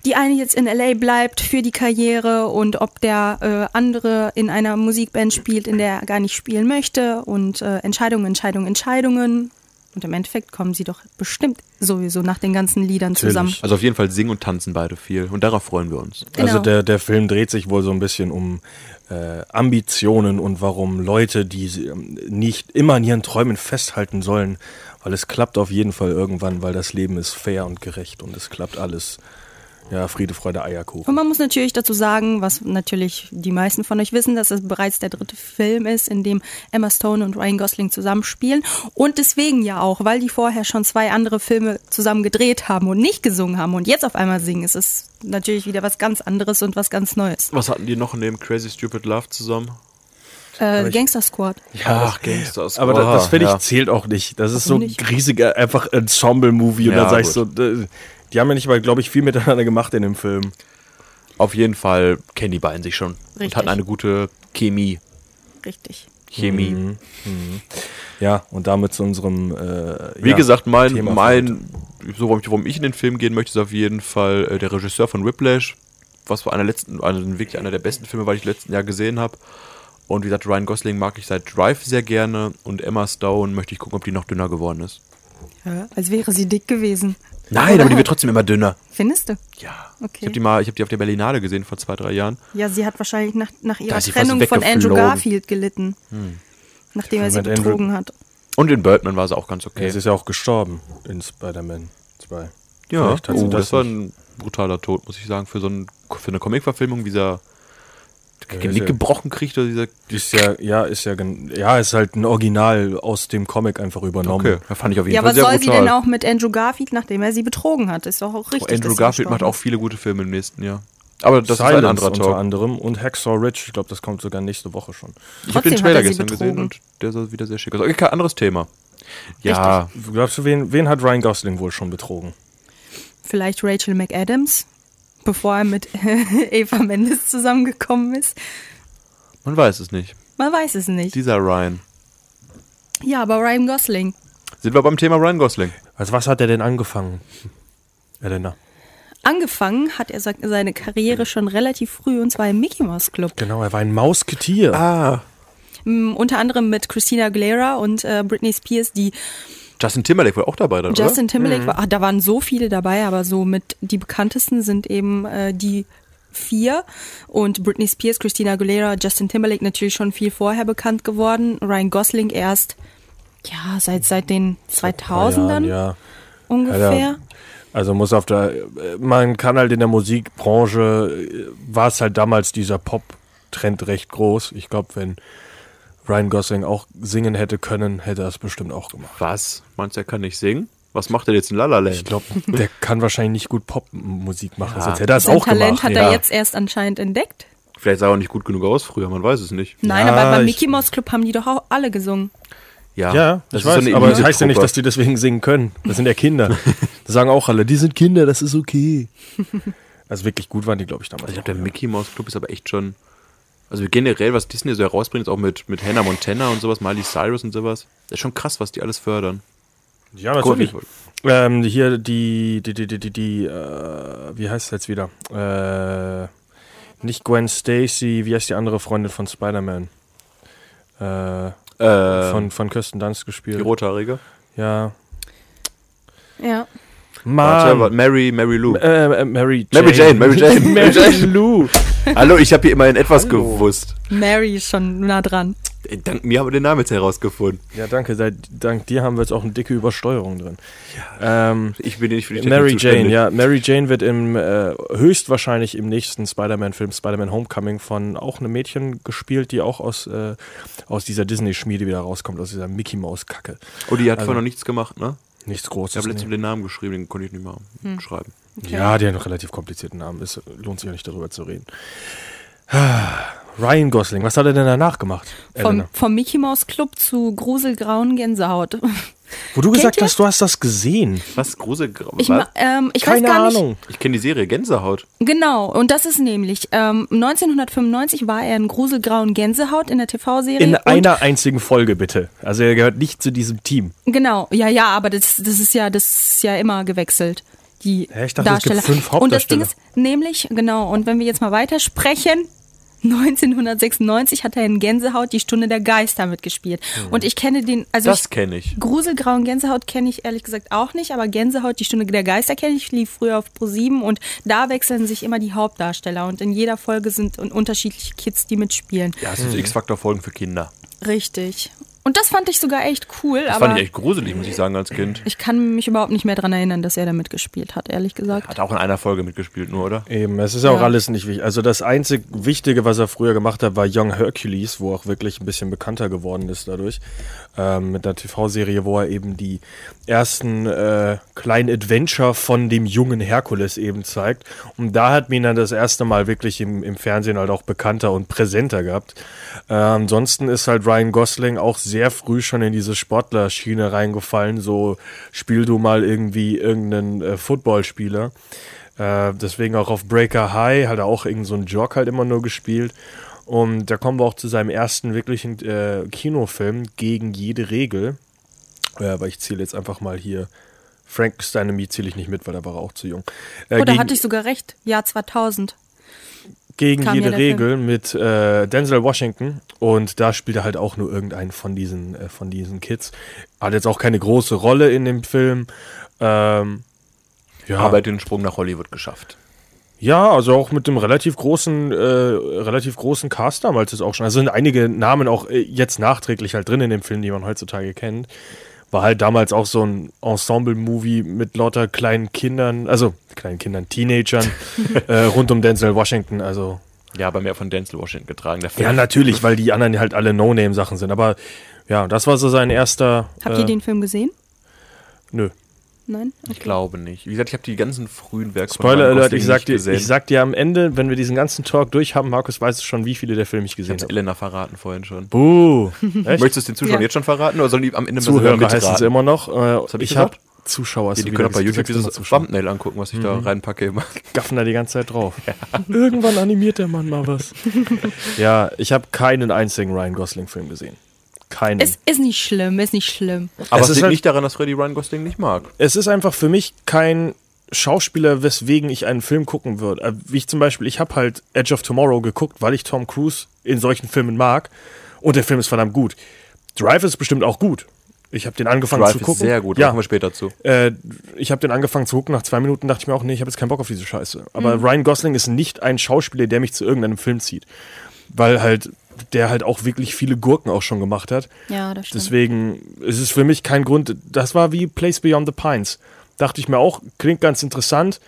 die eine jetzt in LA bleibt für die Karriere und ob der äh, andere in einer Musikband spielt, in der er gar nicht spielen möchte und äh, Entscheidungen, Entscheidungen, Entscheidungen. Und im Endeffekt kommen sie doch bestimmt sowieso nach den ganzen Liedern zusammen. Also auf jeden Fall singen und tanzen beide viel. Und darauf freuen wir uns. Genau. Also der, der Film dreht sich wohl so ein bisschen um äh, Ambitionen und warum Leute, die sie, ähm, nicht immer an ihren Träumen festhalten sollen, weil es klappt auf jeden Fall irgendwann, weil das Leben ist fair und gerecht und es klappt alles. Ja, Friede, Freude, Und Eierkuchen. man muss natürlich dazu sagen, was natürlich die meisten von euch wissen, dass es bereits der dritte Film ist, in dem Emma Stone und Ryan Gosling zusammenspielen. Und deswegen ja auch, weil die vorher schon zwei andere Filme zusammen gedreht haben und nicht gesungen haben und jetzt auf einmal singen, ist es natürlich wieder was ganz anderes und was ganz Neues. Was hatten die noch neben Crazy Stupid Love zusammen? Äh, Gangster Squad. Ach, Gangsters. Aber das, das finde ich ja. zählt auch nicht. Das ist so ein riesiger, einfach Ensemble-Movie. Und Ja, dann sag ich so, äh, die haben ja nicht mal, glaube ich, viel miteinander gemacht in dem Film. Auf jeden Fall kennen die beiden sich schon. Und Richtig. hatten eine gute Chemie. Richtig. Chemie. Mhm. Ja, und damit zu unserem. Äh, Wie ja, gesagt, mein, Thema mein so warum ich, warum ich in den Film gehen möchte, ist auf jeden Fall äh, der Regisseur von Whiplash, was war einer letzten, also wirklich einer der besten Filme, weil ich letzten Jahr gesehen habe. Und wie gesagt, Ryan Gosling mag ich seit Drive sehr gerne und Emma Stone möchte ich gucken, ob die noch dünner geworden ist. Ja, als wäre sie dick gewesen. Nein, aber die wird trotzdem immer dünner. Findest du? Ja. Okay. Ich habe die mal, ich habe die auf der Berlinale gesehen vor zwei, drei Jahren. Ja, sie hat wahrscheinlich nach, nach ihrer Trennung von Andrew. Garfield gelitten. Nachdem er sie Mit Andrew- betrogen hat. Und in Birdman war sie auch ganz Ja, okay. sie ist ja auch gestorben in Spider-Man 2. Ja, oh, das, das war ein brutaler Tod, muss ich sagen, für so ein, für eine Comic-Verfilmung, wie dieser Genick ja- gebrochen kriegt oder dieser. Ist ja, ja, ist ja, ja, ist halt ein Original aus dem Comic einfach übernommen. Okay, da fand ich auf jeden Ja, Fall was sehr soll brutal. sie denn auch mit Andrew Garfield, nachdem er sie betrogen hat? Ist doch auch richtig. Oh, Andrew Garfield macht auch viele gute Filme im nächsten Jahr. Aber das ist ein Silence anderer unter Talk. anderem und Hacksaw Ridge. Ich glaube, das kommt sogar nächste Woche schon. Ich habe den Trotzdem Trailer er gestern gesehen und der sah wieder sehr schick aus. Okay, anderes Thema. Ja, Glaubst du, wen, wen hat Ryan Gosling wohl schon betrogen? Vielleicht Rachel McAdams, bevor er mit Eva Mendes zusammengekommen ist. man weiß es nicht. Man weiß es nicht. Dieser Ryan. Ja, aber Ryan Gosling. Sind wir beim Thema Ryan Gosling? Also was hat er denn angefangen? Elena. Angefangen hat er se- seine Karriere schon relativ früh und zwar im Mickey Mouse Club. Genau, er war ein Mausketier. Ah. Mm, unter anderem mit Christina Aguilera und äh, Britney Spears, die Justin Timberlake war auch dabei dann, Justin Timberlake war, ah, da waren so viele dabei, aber so mit die bekanntesten sind eben äh, die vier und Britney Spears, Christina Aguilera, Justin Timberlake natürlich schon viel vorher bekannt geworden, Ryan Gosling erst ja seit seit den 2000ern Jahren, ja. ungefähr. Ja, Also muss auf der, man kann halt in der Musikbranche, äh, war es halt damals dieser Pop-Trend recht groß. Ich glaube, wenn Ryan Gosling auch singen hätte können, hätte er es bestimmt auch gemacht. Was? Meinst du, er kann nicht singen? Was macht er jetzt in La La Land? Ich glaube, der kann wahrscheinlich nicht gut Popmusik machen, Ja. sonst hätte er es Sein auch Talent gemacht. hat ja. er jetzt erst anscheinend entdeckt. Vielleicht sah er auch nicht gut genug aus früher, man weiß es nicht. Nein, Ja, aber beim Mickey Mouse Club haben die doch auch alle gesungen. Ja, Ja, das so weiß, eine aber das heißt ja nicht, dass die deswegen singen können. Das sind ja Kinder. Das sagen auch alle, die sind Kinder, das ist okay. Also wirklich gut waren die, glaube ich, damals. Also ich auch, glaube, der ja. Mickey Mouse Club ist aber echt schon. Also generell, was Disney so herausbringt, ist auch mit, mit Hannah Montana und sowas, Miley Cyrus und sowas. Das ist schon krass, was die alles fördern. Ja, natürlich. Ähm, hier die, die, die, die, die, die äh, wie heißt es jetzt wieder? Äh, nicht Gwen Stacy, wie heißt die andere Freundin von Spider-Man? Äh, Äh, von, von Kirsten Dunst gespielt. die Rothaarige. Ja. Ja. Mann. warte, Mary, Mary Lou. Äh, äh, Mary Jane. Mary Jane, Mary Jane. Mary Jane Lou. Hallo, ich habe hier immerhin etwas gewusst. Mary ist schon nah dran. Dank mir haben wir den Namen jetzt herausgefunden. Ja, danke. Seit, dank dir haben wir jetzt auch eine dicke Übersteuerung drin. Ähm, Ich bin nicht für die Mary Jane, ja. Mary Jane wird im äh, höchstwahrscheinlich im nächsten Spider-Man-Film, Spider-Man Homecoming, von auch einem Mädchen gespielt, die auch aus, äh, aus dieser Disney-Schmiede wieder rauskommt, aus dieser Mickey-Maus-Kacke. Oh, die hat Also- vorher noch nichts gemacht, ne? Nichts Ich Großes. habe letztens nee. den Namen geschrieben, den konnte ich nicht mal schreiben. Ja, die hat einen relativ komplizierten Namen. Es lohnt sich ja nicht darüber zu reden. Ryan Gosling, was hat er denn danach gemacht? Vom, vom Mickey Mouse Club zu gruselgrauen Gänsehaut. Wo du gesagt ihr? hast, du hast das gesehen. Was? Gruselgrau? Ich, was? ähm, ich Keine weiß gar nicht. Ahnung. Ich kenne die Serie Gänsehaut. Genau, und das ist nämlich, ähm, 1995 war er in gruselgrauen Gänsehaut in der TV-Serie. In einer einzigen Folge, bitte. Also er gehört nicht zu diesem Team. Genau, ja, ja, aber das, das ist ja, das ist ja immer gewechselt. Die Hä, ich dachte, es gibt Darsteller. fünf Und das Ding Hauptdarsteller. ist nämlich, genau, und wenn wir jetzt mal weitersprechen, 1996 hat er in Gänsehaut die Stunde der Geister mitgespielt. Und ich kenne den, also Das kenne ich. Gruselgrauen Gänsehaut kenne ich ehrlich gesagt auch nicht, aber Gänsehaut, die Stunde der Geister kenne ich, lief früher auf Pro7 und da wechseln sich immer die Hauptdarsteller und in jeder Folge sind un- unterschiedliche Kids, die mitspielen. Ja, es sind so X-Factor-Folgen für Kinder. Richtig. Und das fand ich sogar echt cool, Das aber fand ich echt gruselig, muss ich sagen, als Kind. ich kann mich überhaupt nicht mehr dran erinnern, dass er da mitgespielt hat, ehrlich gesagt. Hat auch in einer Folge mitgespielt, nur, oder? Eben, es ist auch Ja. alles nicht wichtig. Also das einzig Wichtige, was er früher gemacht hat, war Young Hercules, wo er auch wirklich ein bisschen bekannter geworden ist dadurch. Ähm, mit der TV-Serie, wo er eben die ersten äh, kleinen Adventure von dem jungen Herkules eben zeigt. Und da hat man ihn dann das erste Mal wirklich im, im Fernsehen halt auch bekannter und präsenter gehabt. Äh, ansonsten ist halt Ryan Gosling auch sehr früh schon in diese Sportlerschiene reingefallen. So spiel du mal irgendwie irgendeinen äh, Footballspieler. Äh, deswegen auch auf Breaker High hat er auch irgend so einen Jog halt immer nur gespielt. Und da kommen wir auch zu seinem ersten wirklichen äh, Kinofilm gegen jede Regel. Ja, aber ich zähle jetzt einfach mal hier. Frankenstein and Me zähle ich nicht mit, weil da war er auch zu jung. Äh, Oh, da gegen, hatte ich sogar recht. Jahr 2000. gegen kam jede der Film. Regel mit äh, Denzel Washington und da spielt er halt auch nur irgendeinen von diesen äh, von diesen Kids. Hat jetzt auch keine große Rolle in dem Film. Ähm, ja, Aber er hat den Sprung nach Hollywood geschafft. ja, also auch mit dem relativ großen, äh, relativ großen Cast damals ist auch schon. Also sind einige Namen auch äh, jetzt nachträglich halt drin in dem Film, die man heutzutage kennt. War halt damals auch so ein Ensemble-Movie mit lauter kleinen Kindern, also kleinen Kindern, Teenagern äh, rund um Denzel Washington. Also Ja, aber mehr von Denzel Washington getragen. Der Film. ja, natürlich, weil die anderen halt alle No-Name-Sachen sind. Aber ja, das war so sein erster. Habt äh, ihr den Film gesehen? Nö. Nein? Ich glaube nicht. Wie gesagt, ich habe die ganzen frühen Werke von Spoiler Alert, Gosling ich sag, dir, gesehen. ich sag dir am Ende, wenn wir diesen ganzen Talk durch haben, Markus weiß schon, wie viele der Filme ich ich gesehen hab's habe. Elena verraten vorhin schon. Buh. Echt? Möchtest du es den Zuschauern Ja. jetzt schon verraten oder sollen die am Ende Zuhörer heißen mitraten? sie immer noch. Äh, hab ich ich habe? Zuschauer. Ja, du die können auch bei YouTube dieses. Thumbnail angucken, was ich Mhm. da reinpacke immer. Gaffen da die ganze Zeit drauf. Irgendwann animiert der Mann mal was. ja, ich habe keinen einzigen Ryan Gosling-Film gesehen. Keinen. Es ist nicht schlimm, ist nicht schlimm. Aber Es es ist liegt halt- nicht daran, dass Freddy Ryan Gosling nicht mag. es ist einfach für mich kein Schauspieler, weswegen ich einen Film gucken würde. Äh, Wie ich zum Beispiel, ich habe halt Edge of Tomorrow geguckt, weil ich Tom Cruise in solchen Filmen mag. Und der Film ist verdammt gut. Drive ist bestimmt auch gut. Ich habe den angefangen Drive zu ist gucken. sehr gut, da Ja, kommen wir später zu. äh, ich habe den angefangen zu gucken. Nach zwei Minuten dachte ich mir auch, nee, ich habe jetzt keinen Bock auf diese Scheiße. Aber Ryan Gosling ist nicht ein Schauspieler, der mich zu irgendeinem Film zieht. Weil halt, der halt auch wirklich viele Gurken auch schon gemacht hat. Ja, das stimmt. Deswegen ist es für mich kein Grund. Das war wie Place Beyond the Pines. Dachte ich mir auch, klingt ganz interessant,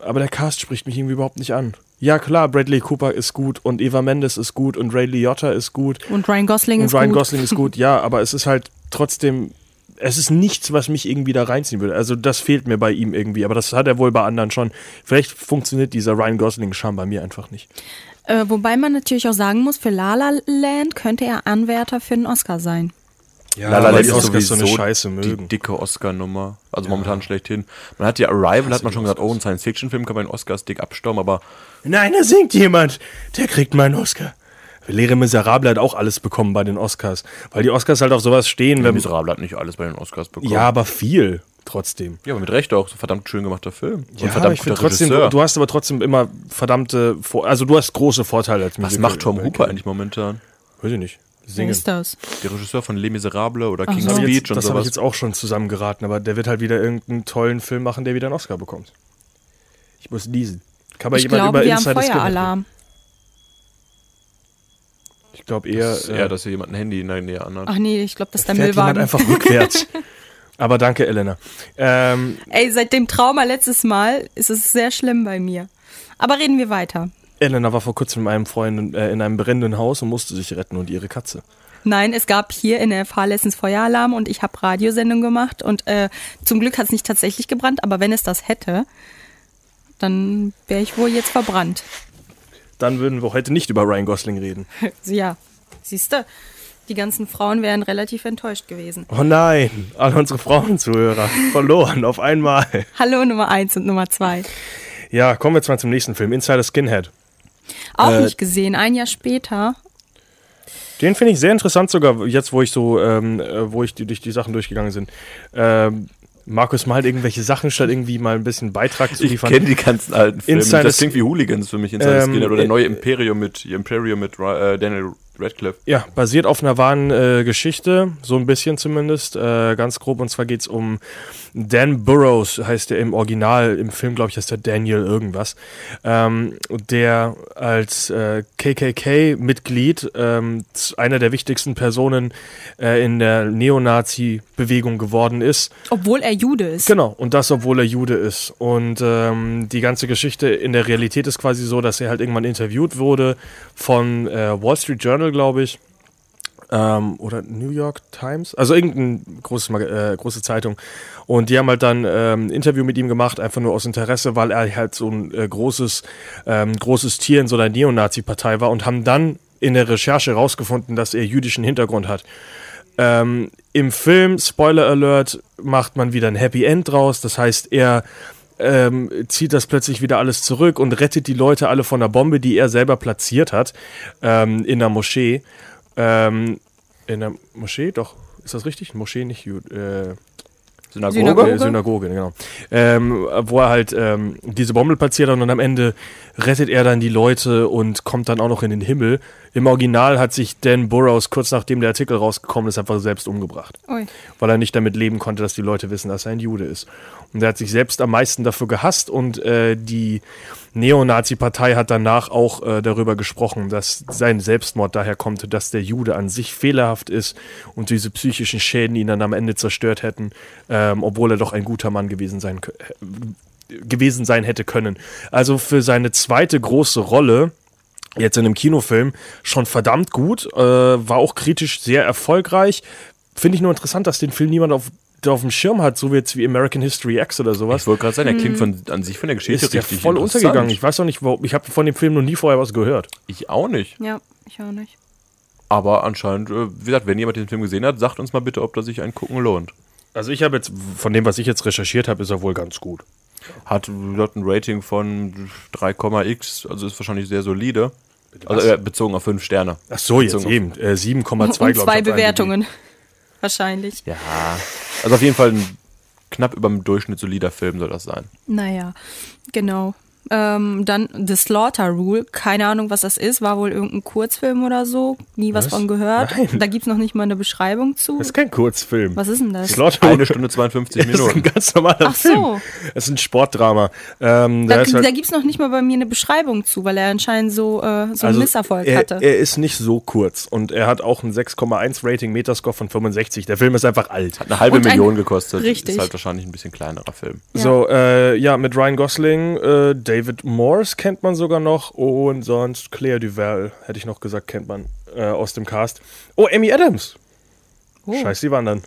aber der Cast spricht mich irgendwie überhaupt nicht an. Ja, klar, Bradley Cooper ist gut und Eva Mendes ist gut und Ray Liotta ist gut Und Ryan Gosling und ist Ryan gut. Gosling ist gut, ja, aber es ist halt trotzdem, es ist nichts, was mich irgendwie da reinziehen würde. Also das fehlt mir bei ihm irgendwie, aber das hat er wohl bei anderen schon. Vielleicht funktioniert dieser Ryan Gosling-Charme bei mir einfach nicht. Äh, wobei man natürlich auch sagen muss, für La La Land könnte er Anwärter für den Oscar sein. Ja, La La Land die ist Oscars so eine Scheiße die mögen. dicke Oscar-Nummer. Also momentan schlechthin. Man hat ja Arrival, hat man schon gesagt, oh, ein Science-Fiction-Film kann man den Oscars dick abstauben, aber Nein, da singt jemand. Der kriegt mal einen Oscar. Lehre Miserable hat auch alles bekommen bei den Oscars. Weil die Oscars halt auf sowas stehen. der Wenn, Miserable hat nicht alles bei den Oscars bekommen. ja, aber viel trotzdem. Ja, aber mit Recht auch. So verdammt schön gemachter Film. Und Ja, verdammt ich finde guter trotzdem, Regisseur. du hast aber trotzdem immer verdammte, Vor also du hast große Vorteile als Was Musical- macht Tom Hooper eigentlich momentan? Weiß ich nicht. Wer Singen. ist das? Der Regisseur von Les Miserables oder Ach King's so. Das, Speech jetzt, und das habe ich sowas. jetzt auch schon zusammengeraten, aber der wird halt wieder irgendeinen tollen Film machen, der wieder einen Oscar bekommt. Ich muss diesen. Kann mal Ich jemand glaube, über wir haben Insider Skin Feueralarm. Ich glaube eher. Das ist eher, dass hier jemand ein Handy in der Nähe anhat. Ach nee, ich glaube, das ist der fährt jemand Müllwagen. einfach rückwärts. aber danke, Elena. Ähm, Ey, seit dem Trauma letztes Mal ist es sehr schlimm bei mir. Aber reden wir weiter. Elena war vor kurzem mit einem Freund äh, in einem brennenden Haus und musste sich retten und ihre Katze. Nein, es gab hier in der Fahrlessens Feueralarm und ich habe Radiosendung gemacht und äh, zum Glück hat es nicht tatsächlich gebrannt, aber wenn es das hätte, dann wäre ich wohl jetzt verbrannt. Dann würden wir heute nicht über Ryan Gosling reden. Ja, siehst du, die ganzen Frauen wären relativ enttäuscht gewesen. Oh nein, alle unsere Frauenzuhörer verloren auf einmal. Hallo Nummer eins und Nummer zwei. Ja, kommen wir jetzt mal zum nächsten Film, Insider Skinhead. Auch Äh, nicht gesehen, ein Jahr später. Den finde ich sehr interessant sogar, jetzt wo ich so, ähm, äh, wo ich die, durch die Sachen durchgegangen bin. Ähm, Markus malt irgendwelche Sachen, statt irgendwie mal ein bisschen Beitrag zu Ich liefern. kenne die ganzen alten Filme. Inside das klingt wie Hooligans für mich. Inside Ähm, Skinhead oder der äh, neue Imperium mit, Imperium mit äh, Daniel Radcliffe. Ja, basiert auf einer wahren äh, Geschichte, so ein bisschen zumindest, äh, ganz grob. Und zwar geht's um Dan Burrows, heißt der im Original, im Film glaube ich heißt der Daniel irgendwas, ähm, der als äh, KKK-Mitglied ähm, einer der wichtigsten Personen äh, in der Neonazi-Bewegung geworden ist. Obwohl er Jude ist. Genau, und das, obwohl er Jude ist. Und ähm, die ganze Geschichte in der Realität ist quasi so, dass er halt irgendwann interviewt wurde von äh, Wall Street Journal, glaube ich. Ähm, oder New York Times, also irgendeine großes, Mag- äh, große Zeitung. Und die haben halt dann ähm, ein Interview mit ihm gemacht, einfach nur aus Interesse, weil er halt so ein äh, großes, ähm, großes Tier in so einer Neonazi-Partei war und haben dann in der Recherche rausgefunden, dass er jüdischen Hintergrund hat. Ähm, Im Film, Spoiler Alert, macht man wieder ein Happy End draus. Das heißt, er ähm, zieht das plötzlich wieder alles zurück und rettet die Leute alle von der Bombe, die er selber platziert hat ähm, in der Moschee. Ähm, in der Moschee, doch, ist das richtig? Moschee, nicht Ju- äh, Synagoge? Synagoge? Synagoge, genau. Ähm, wo er halt ähm, diese Bombe platziert hat und am Ende rettet er dann die Leute und kommt dann auch noch in den Himmel. Im Original hat sich Dan Burroughs kurz nachdem der Artikel rausgekommen ist einfach selbst umgebracht, Ui. weil er nicht damit leben konnte, dass die Leute wissen, dass er ein Jude ist. Und er hat sich selbst am meisten dafür gehasst und äh, die Neonazi-Partei hat danach auch äh, darüber gesprochen, dass sein Selbstmord daher kommt, dass der Jude an sich fehlerhaft ist und diese psychischen Schäden ihn dann am Ende zerstört hätten, ähm, obwohl er doch ein guter Mann gewesen sein, äh, gewesen sein hätte können. Also für seine zweite große Rolle jetzt in einem Kinofilm schon verdammt gut, äh, war auch kritisch sehr erfolgreich. Finde ich nur interessant, dass den Film niemand auf, auf dem Schirm hat, so wie jetzt wie American History X oder sowas. Ich wollte gerade sagen, der klingt von, an sich von der Geschichte Ist richtig voll untergegangen. Ich weiß auch nicht, warum. Ich habe von dem Film noch nie vorher was gehört. Ich auch nicht. Ja, ich auch nicht. Aber anscheinend, äh, wie gesagt, wenn jemand den Film gesehen hat, sagt uns mal bitte, ob das sich ein Gucken lohnt. Also ich habe jetzt, von dem, was ich jetzt recherchiert habe, ist er wohl ganz gut. Hat dort ein Rating von 3,x, also ist wahrscheinlich sehr solide. Also äh, bezogen auf 5 Sterne. Ach so, jetzt Bezogen eben. Äh, 7,2 Und glaube ich. zwei. Bewertungen. Wahrscheinlich. Ja. Also auf jeden Fall ein knapp über dem Durchschnitt solider Film soll das sein. Naja, genau. Ähm, dann The Slaughter Rule, keine Ahnung, was das ist, war wohl irgendein Kurzfilm oder so, nie was, Was? von gehört. Nein. Da gibt's noch nicht mal eine Beschreibung zu. Das ist kein Kurzfilm. Was ist denn das? Slaughter Eine Stunde 52 Das ist ein Minuten. ganz normaler Ach so. Film. Es ist ein Sportdrama. Ähm, Da, halt, da gibt's noch nicht mal bei mir eine Beschreibung zu, weil er anscheinend so, äh, so einen Misserfolg Also er, hatte. Er ist nicht so kurz und er hat auch ein 6,1 Rating, Metascore von 65. Der Film ist einfach alt. Eine halbe Und ein- Million gekostet. Richtig. Ist halt wahrscheinlich ein bisschen kleinerer Film. Ja. So, äh, ja, mit Ryan Gosling, äh, David Morse kennt man sogar noch und sonst Claire Duval, hätte ich noch gesagt, kennt man äh, aus dem Cast. Oh, Amy Adams. Oh. Scheiß die wandern.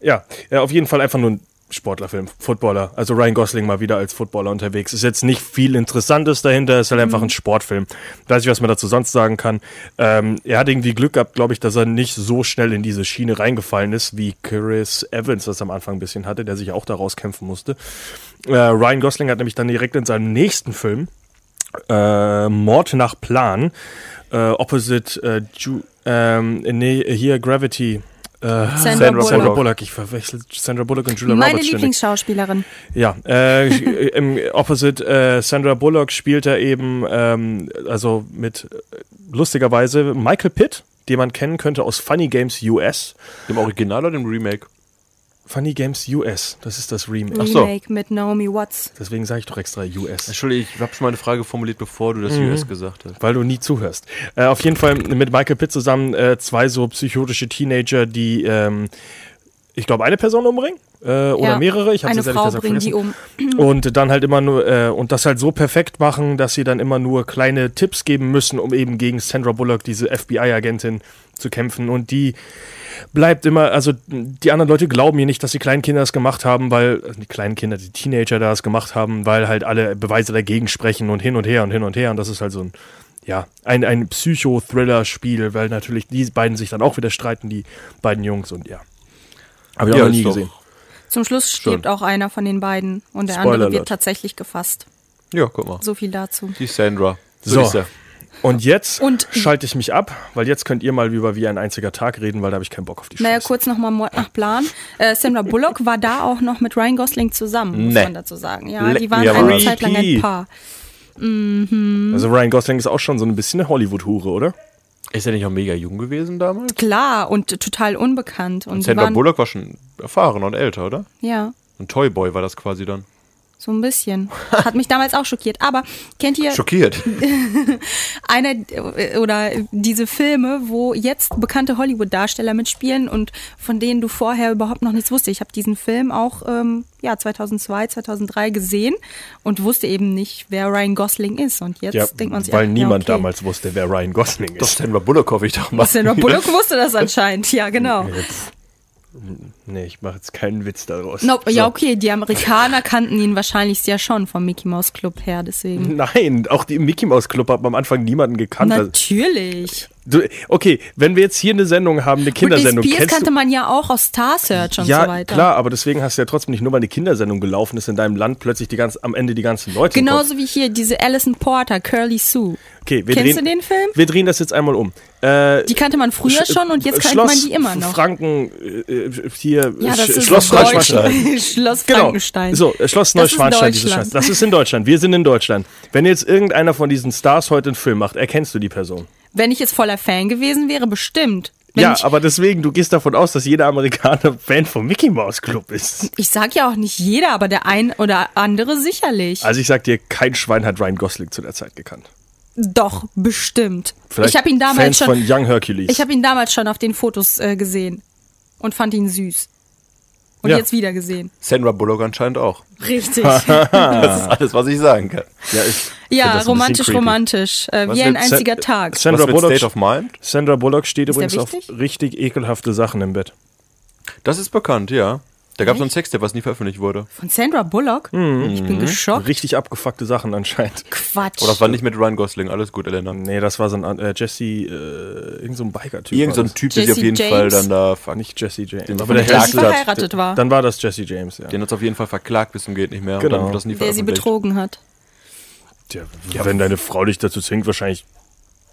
Ja, äh, auf jeden Fall einfach nur ein Sportlerfilm, Footballer. Also Ryan Gosling mal wieder als Footballer unterwegs. Ist jetzt nicht viel Interessantes dahinter, ist halt einfach ein Sportfilm. Weiß ich, was man dazu sonst sagen kann. Ähm, er hat irgendwie Glück gehabt, glaube ich, dass er nicht so schnell in diese Schiene reingefallen ist, wie Chris Evans das am Anfang ein bisschen hatte, der sich auch daraus kämpfen musste. Äh, Ryan Gosling hat nämlich dann direkt in seinem nächsten Film äh, Mord nach Plan, äh, Opposite äh, Ju ähm, nee, hier Gravity. Äh, Sandra Sandra Bullock. Sandra Bullock. Ich verwechsel Sandra Bullock und Julia Meine Roberts ständig. Lieblingsschauspielerin. Ja, äh, im Opposite äh, Sandra Bullock spielt er eben, ähm, also mit äh, lustigerweise Michael Pitt, den man kennen könnte aus Funny Games US. Dem Original oder dem Remake? Funny Games US, das ist das Remake. Ach so. Remake mit Naomi Watts. Deswegen sage ich doch extra US. Entschuldigung, ich habe schon mal eine Frage formuliert, bevor du das Mhm. US gesagt hast. Weil du nie zuhörst. Äh, auf jeden Fall mit Michael Pitt zusammen äh, zwei so psychotische Teenager, die, ähm, ich glaube, eine Person umbringen. Äh, oder Ja, mehrere. Ich habe Eine es ehrlich Frau gesagt bringen die vergessen. um. Und dann halt immer nur, äh, und das halt so perfekt machen, dass sie dann immer nur kleine Tipps geben müssen, um eben gegen Sandra Bullock, diese FBI-Agentin, zu kämpfen. Und die bleibt immer, also die anderen Leute glauben ihr nicht, dass die kleinen Kinder das gemacht haben, weil, also die kleinen Kinder, die Teenager da das gemacht haben, weil halt alle Beweise dagegen sprechen und hin und her und hin und her. Und das ist halt so ein, ja, ein, ein Psycho-Thriller-Spiel, weil natürlich die beiden sich dann auch wieder streiten, die beiden Jungs und ja. Habe ich Ja, auch noch nie gesehen. Zum Schluss stirbt auch einer von den beiden und der Spoiler andere wird alert. tatsächlich gefasst. Ja, guck mal. So viel dazu. Die Sandra. So. ist er. Und jetzt Und- schalte ich mich ab, weil jetzt könnt ihr mal über wie ein einziger Tag reden, weil da habe ich keinen Bock auf die Naja, Scheiße. kurz nochmal Mord nach Plan. Äh, Sandra Bullock war da auch noch mit Ryan Gosling zusammen, muss Nee. man dazu sagen. Ja, Leck die waren eine. Zeit lang ein Paar. Also Ryan Gosling ist auch schon so ein bisschen eine Hollywood-Hure, oder? Ist er nicht auch mega jung gewesen damals? Klar und total unbekannt. Und die Sandra Bullock war schon erfahrener und älter, oder? Ja, Ein Toyboy war das quasi dann. So ein bisschen. Hat mich damals auch schockiert. Aber kennt ihr Schockiert. eine äh, oder diese Filme, wo jetzt bekannte Hollywood-Darsteller mitspielen und von denen du vorher überhaupt noch nichts wusstest? Ich habe diesen Film auch ähm, ja 2002, 2003 gesehen und wusste eben nicht, wer Ryan Gosling ist. Und jetzt Ja, denkt man sich, weil ach, niemand ja, okay. damals wusste, wer Ryan Gosling Doch, ist. Sandra Bullock hoffe ich doch mal. Sandra Bullock wusste das anscheinend. Ja, genau. Nee, ich mache jetzt keinen Witz daraus. No, Ja, okay, die Amerikaner kannten ihn wahrscheinlich ja schon vom Mickey Mouse Club her, deswegen. Nein, auch die im Mickey Mouse Club hat man am Anfang niemanden gekannt. Also, Natürlich. du, okay, wenn wir jetzt hier eine Sendung haben, eine Britney Kindersendung, Spears kennst kannte man ja auch aus Star Search und ja, so weiter. klar, aber deswegen hast du ja trotzdem nicht nur, weil eine Kindersendung gelaufen ist in deinem Land, plötzlich die ganz, am Ende die ganzen Leute. Genauso wie hier diese Alison Porter, Curly Sue. Okay, wir Kennst drehen, du den Film? Wir drehen das jetzt einmal um. Äh, Die kannte man früher Sch- schon und jetzt kennt Schloss man die immer noch. Franken, äh, hier, ja, Sch- Schloss Neuschwanstein. Schloss Genau. Frankenstein. So, äh, Schloss Neuschwanstein, diese. Scheiße. Das ist in Deutschland. Wir sind in Deutschland. Wenn jetzt irgendeiner von diesen Stars heute einen Film macht, erkennst du die Person. Wenn ich jetzt voller Fan gewesen wäre, bestimmt. Wenn ja, aber deswegen, du gehst davon aus, dass jeder Amerikaner Fan vom Mickey Mouse Club ist. ich sag ja auch nicht jeder, aber der ein oder andere sicherlich. Also ich sag dir, kein Schwein hat Ryan Gosling zu der Zeit gekannt. Doch, bestimmt. Vielleicht ich habe ihn damals Fans schon. von Young Hercules. Ich habe ihn damals schon auf den Fotos äh, gesehen und fand ihn süß. Und Ja. jetzt wieder gesehen. Sandra Bullock anscheinend auch. Richtig. Das ist alles, was ich sagen kann. ja, ich ja, romantisch, romantisch. Äh, wie ein einziger Sa- Tag. Sandra Bullock, State of Mind? Sandra Bullock steht Ist übrigens auf richtig ekelhafte Sachen im Bett. Das ist bekannt, ja. Da gab es so einen Sextape, was nie veröffentlicht wurde. Von Sandra Bullock? Mhm. Ich bin geschockt. Richtig abgefuckte Sachen anscheinend. Quatsch. Oder das war nicht mit Ryan Gosling. Alles gut, Elena. Nee, das war so ein äh, Jesse, äh, irgend so ein Biker-Typ. Irgend so ein. Typ, der sich auf Jesse jeden James? Fall dann da fuck, Nicht Jesse James. Den aber der sie hat. verheiratet war. Dann war das Jesse James, ja. Den hat auf jeden Fall verklagt bis zum geht nicht mehr. Genau. Und dann wird das nie der sie betrogen hat. Tja, wenn deine Frau dich dazu zwingt, wahrscheinlich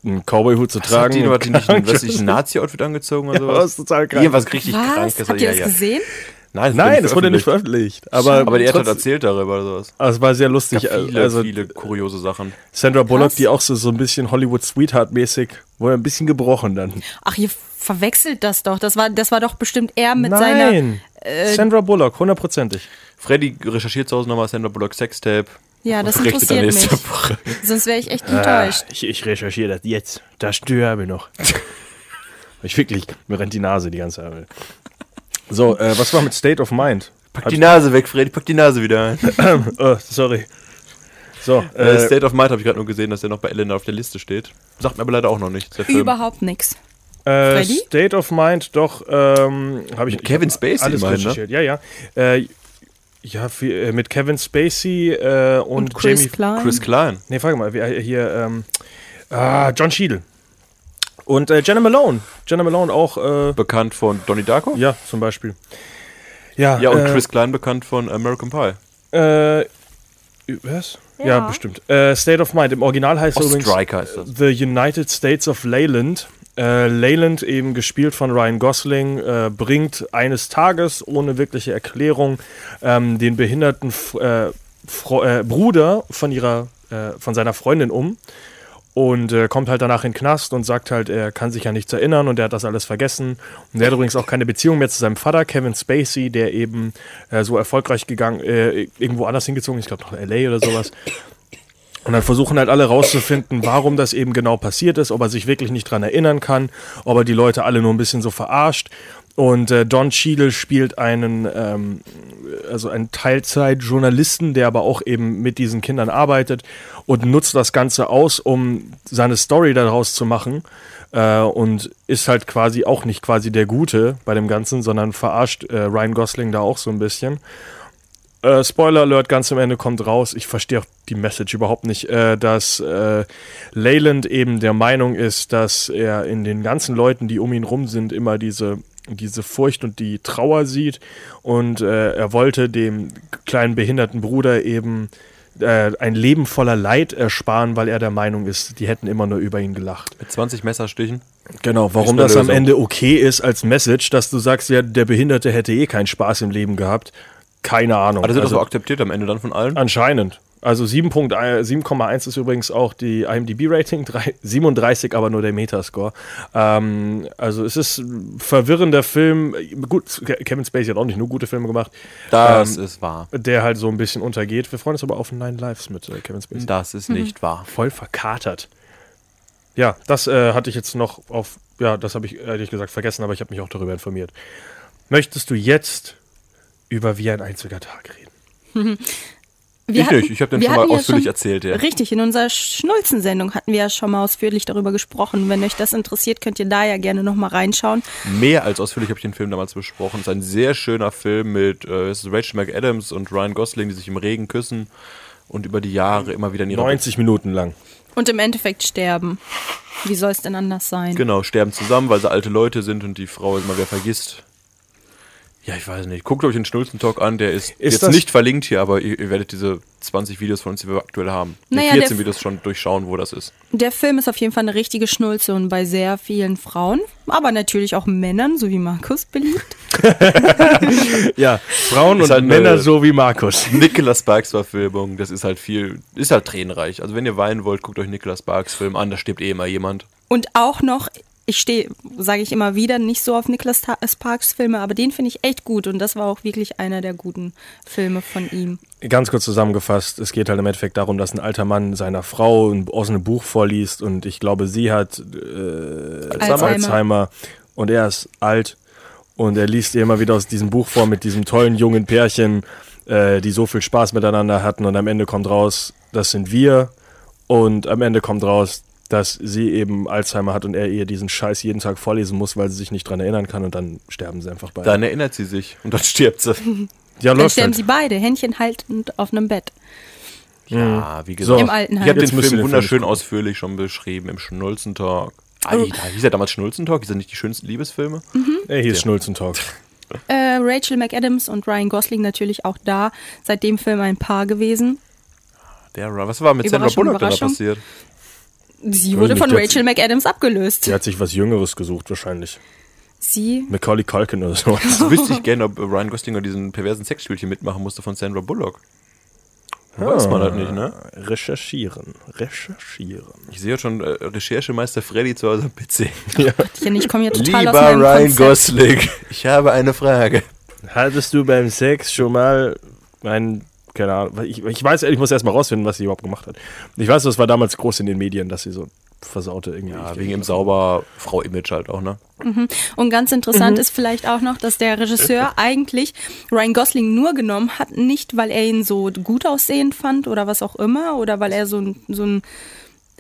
einen Cowboy-Hut zu Hat tragen. die, und hat die nicht ein Nazi-Outfit angezogen oder Ja, sowas? das ist total krank. Irgendwas richtig Was? krankes. Habt ihr ja, das ja. gesehen? Nein, Nein, das wurde nicht veröffentlicht. Aber, Aber die Eltern hat trotz- erzählt darüber oder sowas. also es war sehr lustig. Ja, viele, also viele kuriose Sachen. Sandra Bullock, Krass. die auch so, so ein bisschen Hollywood Sweetheart-mäßig, wurde ein bisschen gebrochen dann. Ach, ihr verwechselt das doch. Das war, das war doch bestimmt er mit seiner. Nein, Sandra Bullock, hundertprozentig. Freddy recherchiert zu Hause nochmal Sandra Bullock Sextape. Ja, das interessiert mich. Woche. Sonst wäre ich echt Ah, enttäuscht. ich, ich recherchiere das jetzt. Da störe ich noch. ich wirklich, mir rennt die Nase die ganze Zeit. So, äh, was war mit State of Mind? Pack die Nase weg, Freddy, pack die Nase wieder ein. Oh, sorry. So, Äh, äh, State of Mind habe ich gerade nur gesehen, dass der noch bei Elena auf der Liste steht. Sagt mir aber leider auch noch nichts. Überhaupt nix. äh, Freddy? State of Mind, doch, ähm, habe ich Mit Kevin Spacey alles immerhin, ne? recherchiert. Ja, ja. Äh, ja, viel, äh, mit Kevin Spacey äh, und, Und Chris Jamie. Klein. Chris Klein. Nee, frag mal, hier, ähm, ah, John Cheadle. Und äh, Jenna Malone. Jenna Malone auch, äh, Bekannt von Donnie Darko. ja, zum Beispiel. Ja, Ja, und äh, Chris Klein bekannt von American Pie. Äh, was? Ja, Ja. bestimmt. Äh, State of Mind. Im Original heißt er übrigens das. The United States of Leyland. Äh, Leyland, eben gespielt von Ryan Gosling, äh, bringt eines Tages ohne wirkliche Erklärung ähm, den behinderten äh, äh, Bruder von ihrer, äh, von seiner Freundin um und äh, kommt halt danach in den Knast und sagt halt, er kann sich ja nichts erinnern und er hat das alles vergessen. Und er hat übrigens auch keine Beziehung mehr zu seinem Vater, Kevin Spacey, der eben äh, so erfolgreich gegangen, äh, irgendwo anders hingezogen, ist, ich glaube nach LA oder sowas. Und dann versuchen halt alle rauszufinden, warum das eben genau passiert ist, ob er sich wirklich nicht dran erinnern kann, ob er die Leute alle nur ein bisschen so verarscht. Und äh, Don Cheadle spielt einen, ähm, also einen Teilzeitjournalisten, der aber auch eben mit diesen Kindern arbeitet und nutzt das Ganze aus, um seine Story daraus zu machen. Äh, und ist halt quasi auch nicht quasi der Gute bei dem Ganzen, sondern verarscht äh, Ryan Gosling da auch so ein bisschen. Äh, Spoiler Alert, ganz am Ende kommt raus, ich verstehe auch die Message überhaupt nicht, äh, dass äh, Leyland eben der Meinung ist, dass er in den ganzen Leuten, die um ihn rum sind, immer diese, diese Furcht und die Trauer sieht und äh, er wollte dem kleinen behinderten Bruder eben äh, ein Leben voller Leid ersparen, weil er der Meinung ist, die hätten immer nur über ihn gelacht. Mit 20 Messerstichen. Genau, warum das am. Ende okay ist als Message, dass du sagst, ja, der Behinderte hätte eh keinen Spaß im Leben gehabt. Keine Ahnung. Aber das wird Also- doch so akzeptiert am Ende dann von allen. Anscheinend. Also 7.1 7,1 ist übrigens auch die IMDb-Rating, 37 aber nur der Metascore. Ähm, also es ist ein verwirrender Film. Gut, Kevin Spacey hat auch nicht nur gute Filme gemacht, Das ähm, ist wahr. der halt so ein bisschen untergeht. Wir freuen uns aber auf Nine Lives mit äh, Kevin Spacey. Das ist nicht wahr. Voll verkatert. Ja, das äh, hatte ich jetzt noch auf, ja, das habe ich ehrlich gesagt vergessen, aber ich habe mich auch darüber informiert. Möchtest du jetzt über Wie ein einziger Tag reden? Wir hatten- nicht, ich habe den schon mal hatten ja ausführlich schon- erzählt, ja. Richtig, in unserer Schnulzen-Sendung hatten wir ja schon mal ausführlich darüber gesprochen. Wenn euch das interessiert, könnt ihr da ja gerne nochmal reinschauen. Mehr als ausführlich habe ich den Film damals besprochen. Es ist ein sehr schöner Film mit äh, Rachel McAdams und Ryan Gosling, die sich im Regen küssen und über die Jahre immer wieder in ihrer 90 Minuten lang. Und im Endeffekt sterben. Wie soll es denn anders sein? Genau, sterben zusammen, weil sie alte Leute sind und die Frau immer wieder vergisst. Ja, ich weiß nicht. Guckt euch den Schnulzen-Talk an, der ist, Ist jetzt das- nicht verlinkt hier, aber ihr, ihr werdet diese 20 Videos von uns, die wir aktuell haben, die Naja, 14 der- Videos schon durchschauen, wo das ist. Der Film ist auf jeden Fall eine richtige Schnulze und bei sehr vielen Frauen, aber natürlich auch Männern, so wie Markus beliebt. Ja, Frauen Ist und halt Männer so wie Markus. Nicholas Sparks Verfilmung, das ist halt viel, ist halt tränenreich. Also wenn ihr weinen wollt, guckt euch Nicholas Sparks Film an, da stirbt eh immer jemand. Und auch noch, ich stehe, sage ich immer wieder, nicht so auf Nicholas Ta- Sparks Filme, aber den finde ich echt gut und das war auch wirklich einer der guten Filme von ihm. Ganz kurz zusammengefasst, es geht halt im Endeffekt darum, dass ein alter Mann seiner Frau ein, aus einem Buch vorliest und ich glaube, sie hat äh, Alzheimer. Alzheimer und er ist alt und er liest ihr immer wieder aus diesem Buch vor mit diesem tollen jungen Pärchen, äh, die so viel Spaß miteinander hatten und am Ende kommt raus, das sind wir und am Ende kommt raus, dass sie eben Alzheimer hat und er ihr diesen Scheiß jeden Tag vorlesen muss, weil sie sich nicht dran erinnern kann und dann sterben sie einfach beide. Dann erinnert sie sich und dann stirbt sie. ja, Dann sterben halt. sie beide, Händchen haltend auf einem Bett. Ja, wie So. gesagt. Im Altenheim. Ich habe den Film den Film wunderschön ausführlich schon beschrieben im Schnulzentalk. Alter, hieß er damals Schnulzentalk? Hieß er nicht die schönsten Liebesfilme? Er hieß Schnulzentalk. Äh, Rachel McAdams und Ryan Gosling natürlich auch da, seit dem Film ein Paar gewesen. Der, was war mit Sandra Bullock da passiert? Sie wurde von Rachel McAdams abgelöst. Die hat sich was Jüngeres gesucht wahrscheinlich. Sie, Macaulay Culkin oder so. Das wüsste ich gerne, ob Ryan Gosling diesen perversen Sexspielchen mitmachen musste von Sandra Bullock. Weiß man halt nicht, ne? Recherchieren, recherchieren. Ich sehe schon äh, Recherchemeister Freddy zu Hause am PC. ja, ich komme hier total aus Lieber meinem Ryan Konzept. Gosling, ich habe eine Frage. Hattest du beim Sex schon mal ein, keine Ahnung, ich, ich weiß, ich muss erst mal rausfinden, was sie überhaupt gemacht hat. Ich weiß, das war damals groß in den Medien, dass sie so versaute irgendwie. Ja, wegen im sauber Frau-Image halt auch, ne? Und ganz interessant Mhm. ist vielleicht auch noch, dass der Regisseur eigentlich Ryan Gosling nur genommen hat, nicht weil er ihn so gut aussehend fand oder was auch immer oder weil er so ein, so ein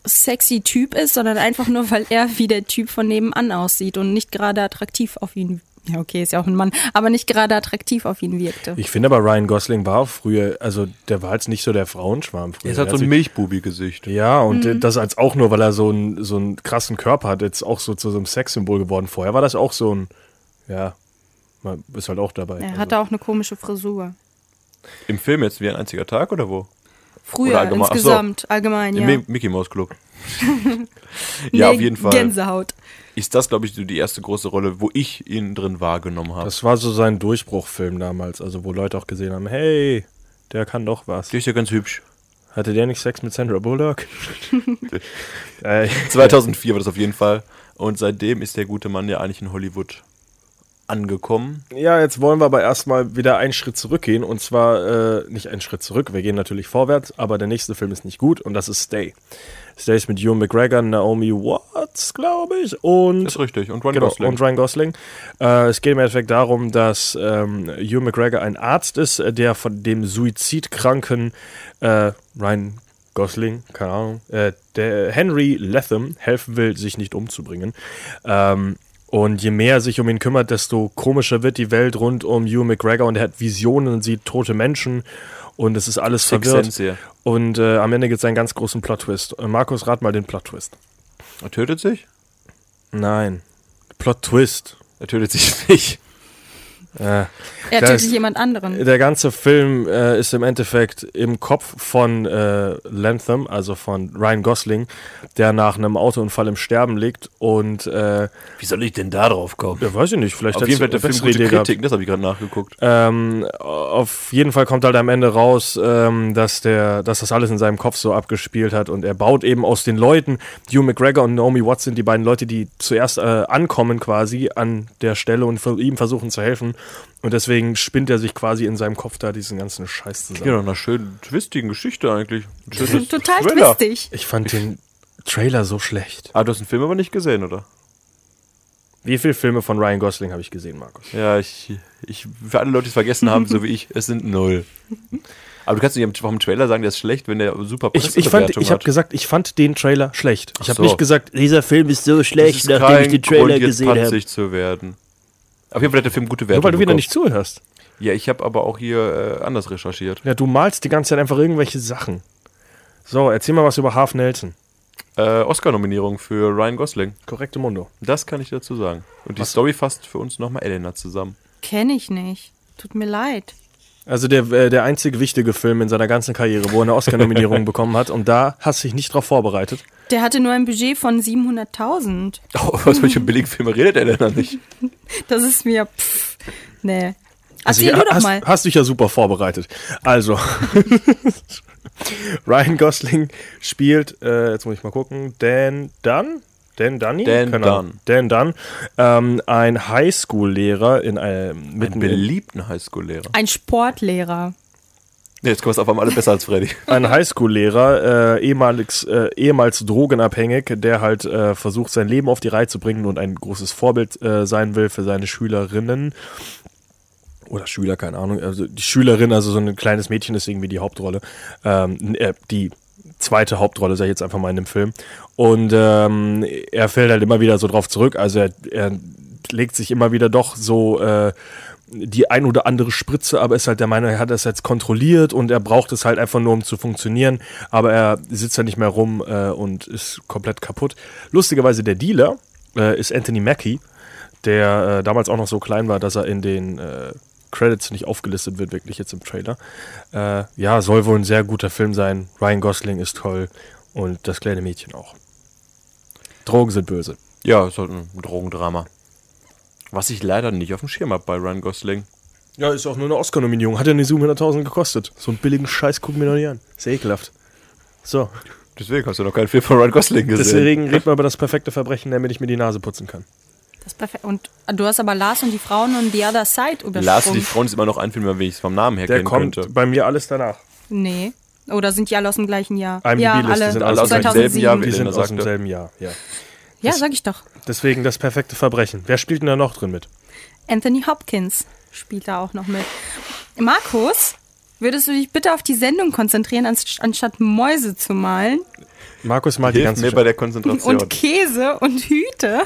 sexy Typ ist, sondern einfach nur, weil er wie der Typ von nebenan aussieht und nicht gerade attraktiv auf ihn. Ja, okay, ist ja auch ein Mann, aber nicht gerade attraktiv auf ihn wirkte. Ich finde aber Ryan Gosling war früher, also der war jetzt nicht so der Frauenschwarm früher. Er hat so ein sich- Milchbubi-Gesicht. Ja, und Mhm. das als auch nur, weil er so einen so einen krassen Körper hat, jetzt auch so zu so einem Sexsymbol geworden. Vorher war das auch so ein, ja, man ist halt auch dabei. Er Also- hatte auch eine komische Frisur. Im Film jetzt wie ein einziger Tag oder wo? Früher Oder allgemein- ach so. insgesamt, allgemein, Im ja. Mi- Mickey Mouse Club. ja, Nee, auf jeden Fall. Gänsehaut. Ist das, glaube ich, so die erste große Rolle, wo ich ihn drin wahrgenommen habe. Das war so sein Durchbruchfilm damals, also wo Leute auch gesehen haben, hey, der kann doch was. Der ist ja ganz hübsch. Hatte der nicht Sex mit Sandra Bullock? äh, 2004 war das auf jeden Fall. Und seitdem ist der gute Mann ja eigentlich in Hollywood angekommen. ja, jetzt wollen wir aber erstmal wieder einen Schritt zurückgehen und zwar äh, nicht einen Schritt zurück, wir gehen natürlich vorwärts, aber der nächste Film ist nicht gut und das ist Stay. Ist mit Ewan McGregor, Naomi Watts, glaube ich, und Ist richtig. Und Ryan Genau, Gosling. und Ryan Gosling. Äh, es geht im Endeffekt darum, dass ähm, Hugh McGregor ein Arzt ist, äh, der von dem suizidkranken äh, Ryan Gosling, keine Ahnung, äh, der Henry Latham helfen will, sich nicht umzubringen. Ähm, und je mehr er sich um ihn kümmert, desto komischer wird die Welt rund um Hugh McGregor und er hat Visionen und sieht tote Menschen und es ist alles Sixth verwirrt. Sense hier. Und äh, am Ende gibt es einen ganz großen Plot-Twist. Äh, Markus, rat mal den Plot-Twist. Er tötet sich? Nein. Plot-Twist. Er tötet sich nicht. Äh, Er tötet ist- jemand anderen. Der ganze Film äh, ist im Endeffekt im Kopf von äh, Lantham, also von Ryan Gosling, der nach einem Autounfall im Sterben liegt und äh, Wie soll ich denn da drauf kommen? ja, weiß ich nicht, vielleicht Auf jeden Fall hat der Film gute Idee. Kritiken, das habe ich gerade nachgeguckt. Ähm, auf jeden Fall kommt halt am Ende raus, ähm, dass der, dass das alles in seinem Kopf so abgespielt hat und er baut eben aus den Leuten, Hugh McGregor und Naomi Watts sind die beiden Leute, die zuerst äh, ankommen quasi an der Stelle und ihm versuchen zu helfen und deswegen spinnt er sich quasi in seinem Kopf da diesen ganzen Scheiß zusammen. Ja, nach einer schönen, twistigen Geschichte eigentlich. Schönes Total Thriller. twistig. Ich fand den Trailer so schlecht. Ah, du hast den Film aber nicht gesehen, oder? Wie viele Filme von Ryan Gosling habe ich gesehen, Markus? Ja, ich, ich, für alle Leute, die es vergessen haben, so wie ich, es sind null. Aber du kannst nicht vom Trailer sagen, der ist schlecht, wenn der super Ich, ich, fand, ich habe gesagt, ich fand den Trailer schlecht. Ich habe so. nicht gesagt, dieser Film ist so schlecht, ist nachdem ich den Trailer Grund, jetzt gesehen habe. zu werden. Auf jeden Fall hat der Film gute Wertung Nur weil du wieder bekommen. nicht zuhörst. Ja, ich habe aber auch hier äh, anders recherchiert. Ja, du malst die ganze Zeit einfach irgendwelche Sachen. So, erzähl mal was über Half Nelson. Äh, Oscar-Nominierung für Ryan Gosling. Korrekte Mundo. Das kann ich dazu sagen. Und die Story fasst für uns nochmal Elena zusammen. Kenne ich nicht. Tut mir leid. Also der, äh, der einzig wichtige Film in seiner ganzen Karriere, wo er eine Oscar-Nominierung bekommen hat. Und da hast du dich nicht drauf vorbereitet. Der hatte nur ein Budget von 700.000. Oh, was welche billigen Filme redet Elena nicht? Das ist mir, pff, nee. Also, Erzähl ja, du doch hast, mal. hast dich ja super vorbereitet. Also, Ryan Gosling spielt, äh, jetzt muss ich mal gucken, Dan Dunn? Dan Dunny? Dan Ahnung. Dunn. Dan Dunn, ähm, ein Highschool-Lehrer in einem Einen mitten in, beliebten Highschool-Lehrer. Ein Sportlehrer. Nee, jetzt kommst du auf einmal alle besser als Freddy. ein Highschool-Lehrer, äh, ehemals, äh, ehemals drogenabhängig, der halt äh, versucht, sein Leben auf die Reihe zu bringen und ein großes Vorbild äh, sein will für seine Schülerinnen. Oder Schüler, keine Ahnung. Also die Schülerin, also so ein kleines Mädchen ist irgendwie die Hauptrolle. Ähm, äh, die zweite Hauptrolle, sag ich jetzt einfach mal in dem Film. Und ähm, er fällt halt immer wieder so drauf zurück. Also er, er legt sich immer wieder doch so äh, die ein oder andere Spritze, aber ist halt der Meinung, er hat das jetzt kontrolliert und er braucht es halt einfach nur, um zu funktionieren. Aber er sitzt da nicht mehr rum äh, und ist komplett kaputt. Lustigerweise der Dealer äh, ist Anthony Mackie, der äh, damals auch noch so klein war, dass er in den äh, Credits nicht aufgelistet wird, wirklich jetzt im Trailer. Äh, ja, soll wohl ein sehr guter Film sein. Ryan Gosling ist toll und das kleine Mädchen auch. Drogen sind böse. Ja, ist halt ein Drogendrama. Was ich leider nicht auf dem Schirm habe bei Ryan Gosling. Ja, ist auch nur eine Oscar-Nominierung. Hat ja nicht 700.000 gekostet. So einen billigen Scheiß gucken wir noch nicht an. Ist ja ekelhaft. So, Deswegen hast du noch keinen Film von Ryan Gosling gesehen. deswegen reden wir über das perfekte Verbrechen, damit ich mir die Nase putzen kann. Das ist perfekt. Und du hast aber Lars und die Frauen und The Other Side übersprungen. Lars und die Frauen ist immer noch ein Film, wenn ich es vom Namen her Der kennen kommt könnte. bei mir alles danach. Nee. Oder sind die alle aus dem gleichen Jahr? IMDb ja, alle. sind alle aus dem 2007. selben Jahr, Die sind aus dem selben Jahr, ja. Ja, sag ich doch. Deswegen das perfekte Verbrechen. Wer spielt denn da noch drin mit? Anthony Hopkins spielt da auch noch mit. Markus, würdest du dich bitte auf die Sendung konzentrieren, anst- anstatt Mäuse zu malen? Markus mal die Hilf ganze mir bei der Konzentration. Und Käse und Hüte?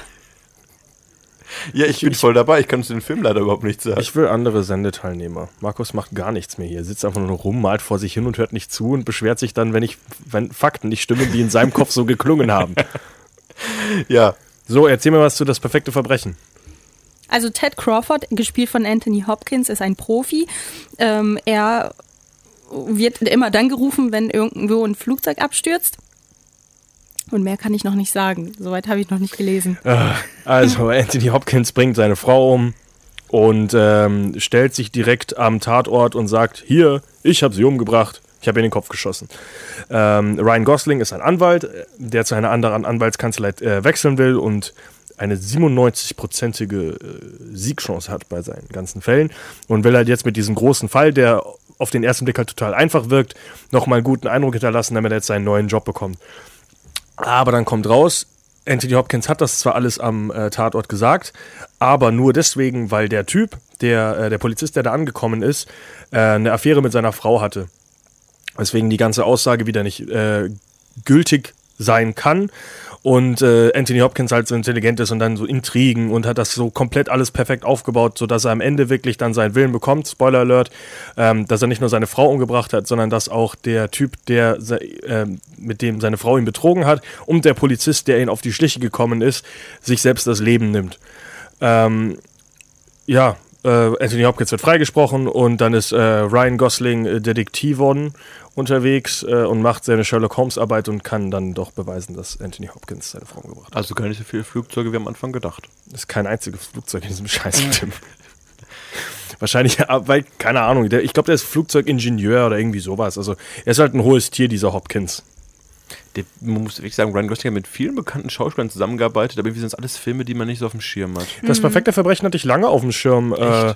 Ja, ich bin voll dabei. Ich kann zu den Film leider überhaupt nichts sagen. Ich will andere Sendeteilnehmer. Markus macht gar nichts mehr hier. Sitzt einfach nur rum, malt vor sich hin und hört nicht zu und beschwert sich dann, wenn ich, wenn Fakten nicht stimmen, die in seinem Kopf so geklungen haben. ja, So, erzähl mir was zu das perfekte Verbrechen. Also Ted Crawford, gespielt von Anthony Hopkins, ist ein Profi. Ähm, er wird immer dann gerufen, wenn irgendwo ein Flugzeug abstürzt. Und mehr kann ich noch nicht sagen. Soweit habe ich noch nicht gelesen. Also, Anthony Hopkins bringt seine Frau um und ähm, stellt sich direkt am Tatort und sagt: Hier, ich habe sie umgebracht. Ich habe ihr in den Kopf geschossen. Ähm, Ryan Gosling ist ein Anwalt, der zu einer anderen Anwaltskanzlei äh, wechseln will und eine 97-prozentige äh, Siegchance hat bei seinen ganzen Fällen und will halt jetzt mit diesem großen Fall, der auf den ersten Blick halt total einfach wirkt, nochmal einen guten Eindruck hinterlassen, damit er jetzt seinen neuen Job bekommt. Aber dann kommt raus, Anthony Hopkins hat das zwar alles am äh, Tatort gesagt, aber nur deswegen, weil der Typ, der, äh, der Polizist, der da angekommen ist, äh, eine Affäre mit seiner Frau hatte. Weswegen die ganze Aussage wieder nicht äh, gültig sein kann. Und äh, Anthony Hopkins halt so intelligent ist und dann so Intrigen und hat das so komplett alles perfekt aufgebaut, sodass er am Ende wirklich dann seinen Willen bekommt, Spoiler Alert, ähm, dass er nicht nur seine Frau umgebracht hat, sondern dass auch der Typ, der ähm, mit dem seine Frau ihn betrogen hat und der Polizist, der ihn auf die Schliche gekommen ist, sich selbst das Leben nimmt. Ähm, ja, äh, Anthony Hopkins wird freigesprochen und dann ist äh, Ryan Gosling äh, Detektivon unterwegs äh, und macht seine Sherlock Holmes Arbeit und kann dann doch beweisen, dass Anthony Hopkins seine Frau umgebracht hat. also gar nicht so viele Flugzeuge wie am Anfang gedacht. Es ist kein einziges Flugzeug in diesem Scheißfilm. Wahrscheinlich, ja, weil, keine Ahnung, der, ich glaube, der ist Flugzeugingenieur oder irgendwie sowas. Also, er ist halt ein hohes Tier, dieser Hopkins. Der, man muss wirklich sagen, Ryan Gosling hat mit vielen bekannten Schauspielern zusammengearbeitet, aber irgendwie sind es alles Filme, die man nicht so auf dem Schirm hat. Das perfekte Verbrechen hatte ich lange auf dem Schirm. Äh,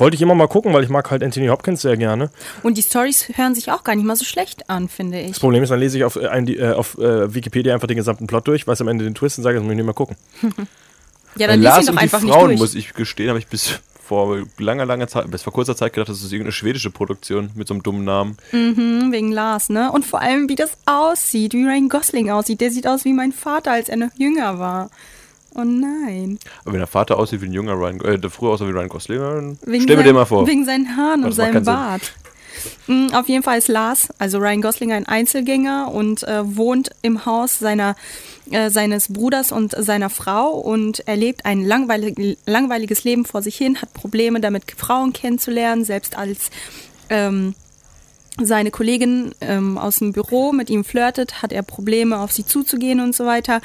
wollte ich immer mal gucken, weil ich mag halt Anthony Hopkins sehr gerne. Und die Stories hören sich auch gar nicht mal so schlecht an, finde ich. Das Problem ist, dann lese ich auf, äh, äh, auf äh, Wikipedia einfach den gesamten Plot durch, weiß am Ende den Twist und sage, das muss ich nicht mehr gucken. Ja, dann lies Lars ihn doch und die einfach nicht Frauen, durch. muss ich gestehen, habe ich bis vor langer, langer Zeit, bis vor kurzer Zeit gedacht, das ist irgendeine schwedische Produktion mit so einem dummen Namen. Hm, Wegen Lars, ne? Und vor allem, wie das aussieht, wie Ryan Gosling aussieht. Der sieht aus wie mein Vater, als er noch jünger war. Oh nein. Aber wenn der Vater aussieht wie ein junger Ryan, äh, der früher aussah wie Ryan Gosling, dann Wegen stell mir den mal vor. Wegen seinen Haaren und seinem. Bart. Mm, Auf jeden Fall ist Lars, also Ryan Gosling, ein Einzelgänger und äh, wohnt im Haus seiner, äh, seines Bruders und seiner Frau und er lebt ein langweilig, langweiliges Leben vor sich hin, hat Probleme damit, Frauen kennenzulernen, selbst als ähm, seine Kollegin ähm, aus dem Büro mit ihm flirtet, hat er Probleme, auf sie zuzugehen und so weiter.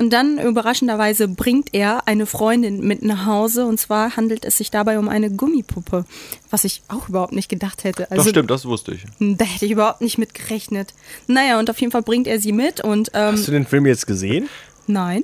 Und dann überraschenderweise bringt er eine Freundin mit nach Hause und zwar handelt es sich dabei um eine Gummipuppe, was ich auch überhaupt nicht gedacht hätte. Also, Doch, stimmt, das wusste ich. Da hätte ich überhaupt nicht mit gerechnet. Naja, und auf jeden Fall bringt er sie mit und ähm, Hast du den Film jetzt gesehen? nein.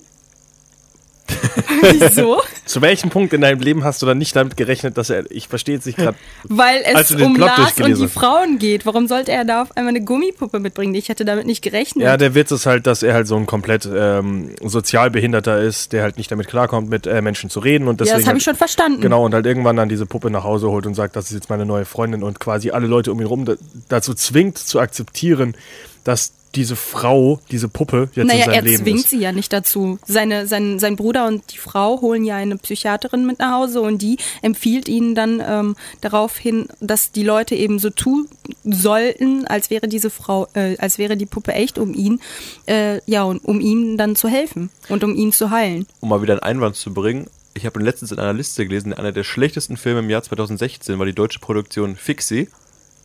Wieso? Zu welchem Punkt in deinem Leben hast du dann nicht damit gerechnet, dass er. Ich verstehe jetzt nicht gerade. Weil es um Plot Lars und die. Frauen geht. Warum sollte er da auf einmal eine Gummipuppe mitbringen? Ich hätte damit nicht gerechnet. Ja, der Witz ist halt, dass er halt so ein komplett ähm, Sozialbehinderter ist, der halt nicht damit klarkommt, mit äh, Menschen zu reden und ja, deswegen. das habe halt- ich schon verstanden. Genau, und halt irgendwann dann diese Puppe nach Hause holt und sagt, das ist jetzt meine neue Freundin und quasi alle Leute um ihn rum da, dazu zwingt zu akzeptieren, dass diese Frau, diese Puppe jetzt in Naja, seinem er Leben zwingt ist. sie ja nicht dazu. Seine, sein, sein Bruder und die Frau holen ja eine Psychiaterin mit nach Hause und die empfiehlt ihnen dann ähm, darauf hin, dass die Leute eben so tun sollten, als wäre diese Frau, äh, als wäre die Puppe echt um ihn, äh, ja, und um ihm dann zu helfen und um ihn zu heilen. Um mal wieder einen Einwand zu bringen, ich habe letztens in einer Liste gelesen, einer der schlechtesten Filme im Jahr 2016 war die deutsche Produktion Fixie.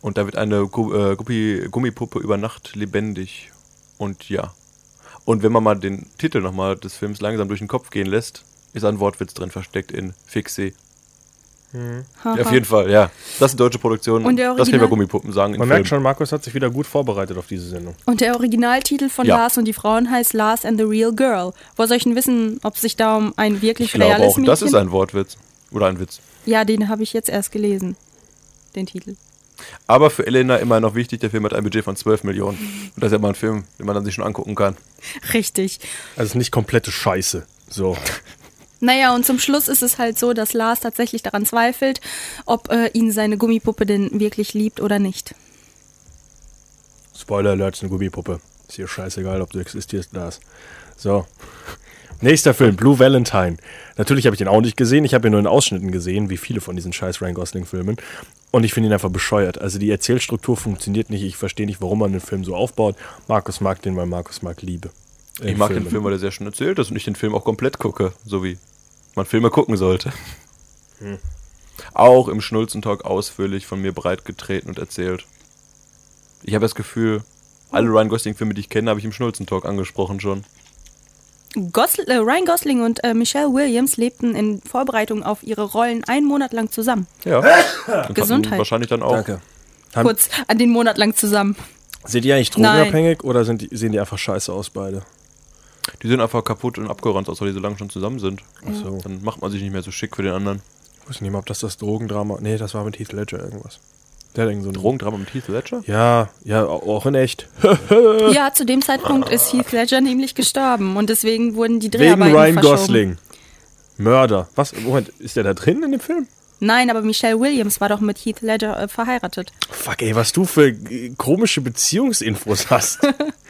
Und da wird eine Gu äh, Gummi Gummipuppe über Nacht lebendig. Und ja. Und wenn man mal den Titel nochmal des Films langsam durch den Kopf gehen lässt, ist ein Wortwitz drin versteckt in Fixie. Ja, auf jeden Fall, ja. Das ist eine deutsche Produktion. Und der das Original- bei Gummipuppen sagen. Man Film. merkt schon, Markus hat sich wieder gut vorbereitet auf diese Sendung. Und der Originaltitel von Ja. Lars und die Frauen heißt Lars and the Real Girl. Wo soll ich denn wissen, ob sich da um ein wirklich Ich glaube reales auch, das ist ein Wortwitz. Oder ein Witz. Ja, den habe ich jetzt erst gelesen. Den Titel. Aber für Elena immer noch wichtig, der Film hat ein Budget von 12 Millionen. Und das ist ja mal ein Film, den man dann sich schon angucken kann. Richtig. Also nicht komplette Scheiße. So. Naja, und zum Schluss ist es halt so, dass Lars tatsächlich daran zweifelt, ob äh, ihn seine Gummipuppe denn wirklich liebt oder nicht. Spoiler Alert, ist eine Gummipuppe. Ist hier scheißegal, ob du existierst, Lars. So. Nächster Film, Blue Valentine. Natürlich habe ich den auch nicht gesehen. Ich habe ihn nur in Ausschnitten gesehen, wie viele von diesen scheiß Ryan Gosling-Filmen. Und ich finde ihn einfach bescheuert. Also die Erzählstruktur funktioniert nicht. Ich verstehe nicht, warum man den Film so aufbaut. Markus mag den, weil Markus mag Liebe. Ich mag Filmen. den Film, weil er sehr schön erzählt ist und ich den Film auch komplett gucke, so wie man Filme gucken sollte. Hm. Auch im Schnulzentalk ausführlich von mir breitgetreten und erzählt. Ich habe das Gefühl, alle Ryan Gosling-Filme, die ich kenne, habe ich im Schnulzentalk angesprochen schon. Gosl äh, Ryan Gosling und äh, Michelle Williams lebten in Vorbereitung auf ihre Rollen einen Monat lang zusammen. Ja. Gesundheit. Wahrscheinlich dann auch. Danke. Haben, Kurz an den Monat lang zusammen. Sind die eigentlich Nein. drogenabhängig oder sind die, sehen die einfach scheiße aus beide? Die sehen einfach kaputt und abgerannt aus, weil die so lange schon zusammen sind. so. Dann macht man sich nicht mehr so schick für den anderen. Ich weiß nicht mal, ob das das Drogendrama... Nee, das war mit Heath Ledger irgendwas. Der hat irgend so ein Drogendrama mit Heath Ledger? Ja, ja, auch in echt. Ja, zu dem Zeitpunkt ist Heath Ledger nämlich gestorben und deswegen wurden die Wegen Dreharbeiten Ryan verschoben. Gosling. Mörder. Was? Moment, ist der da drin in dem Film? Nein, aber Michelle Williams war doch mit Heath Ledger äh, verheiratet. Fuck, ey, was du für komische Beziehungsinfos hast.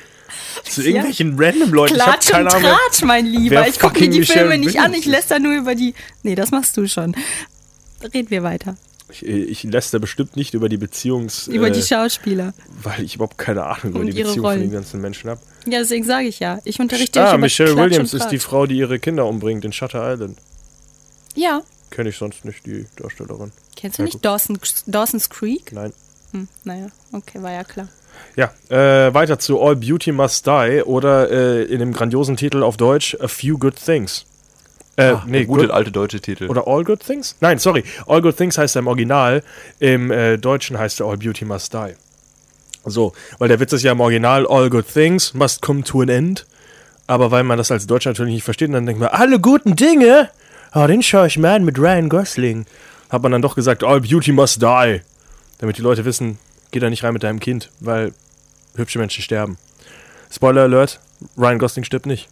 Zu irgendwelchen random Leuten. ich hab Klatsch und keine Ahnung. Tratsch, mein Lieber. Ich gucke mir die Michelle Filme nicht an, Williams ich lässt da nur über die... Nee, das machst du schon. Reden wir weiter. Ich, ich lässt da bestimmt nicht über die Beziehungs... Über äh, die Schauspieler. Weil ich überhaupt keine Ahnung über Und die Beziehung von Rollen. den ganzen Menschen habe. Ja, deswegen sage ich ja. Ich unterrichte Ah, Michelle Williams ist die. Frau, die ihre Kinder umbringt in Shutter Island. Ja. Kenne ich sonst nicht, die Darstellerin. Kennst du Ja, nicht. Dawson, Dawson's Creek? Nein. Hm, naja, okay, war ja klar. Ja, äh, weiter zu All Beauty Must Die oder äh, in dem grandiosen Titel auf Deutsch A Few Good Things. Äh, Ah, nee, gute good, alte deutsche Titel. oder All Good Things? Nein, sorry. All Good Things heißt er im Original. Im äh, Deutschen heißt er All Beauty Must Die. So, weil der Witz ist ja im Original All Good Things must come to an end. Aber weil man das als Deutscher natürlich nicht versteht, dann denkt man, alle guten Dinge, oh, den schaue ich mal an mit Ryan Gosling. Hat man dann doch gesagt, All Beauty Must Die. Damit die Leute wissen, geh da nicht rein mit deinem Kind, weil hübsche Menschen sterben. Spoiler Alert, Ryan Gosling stirbt nicht.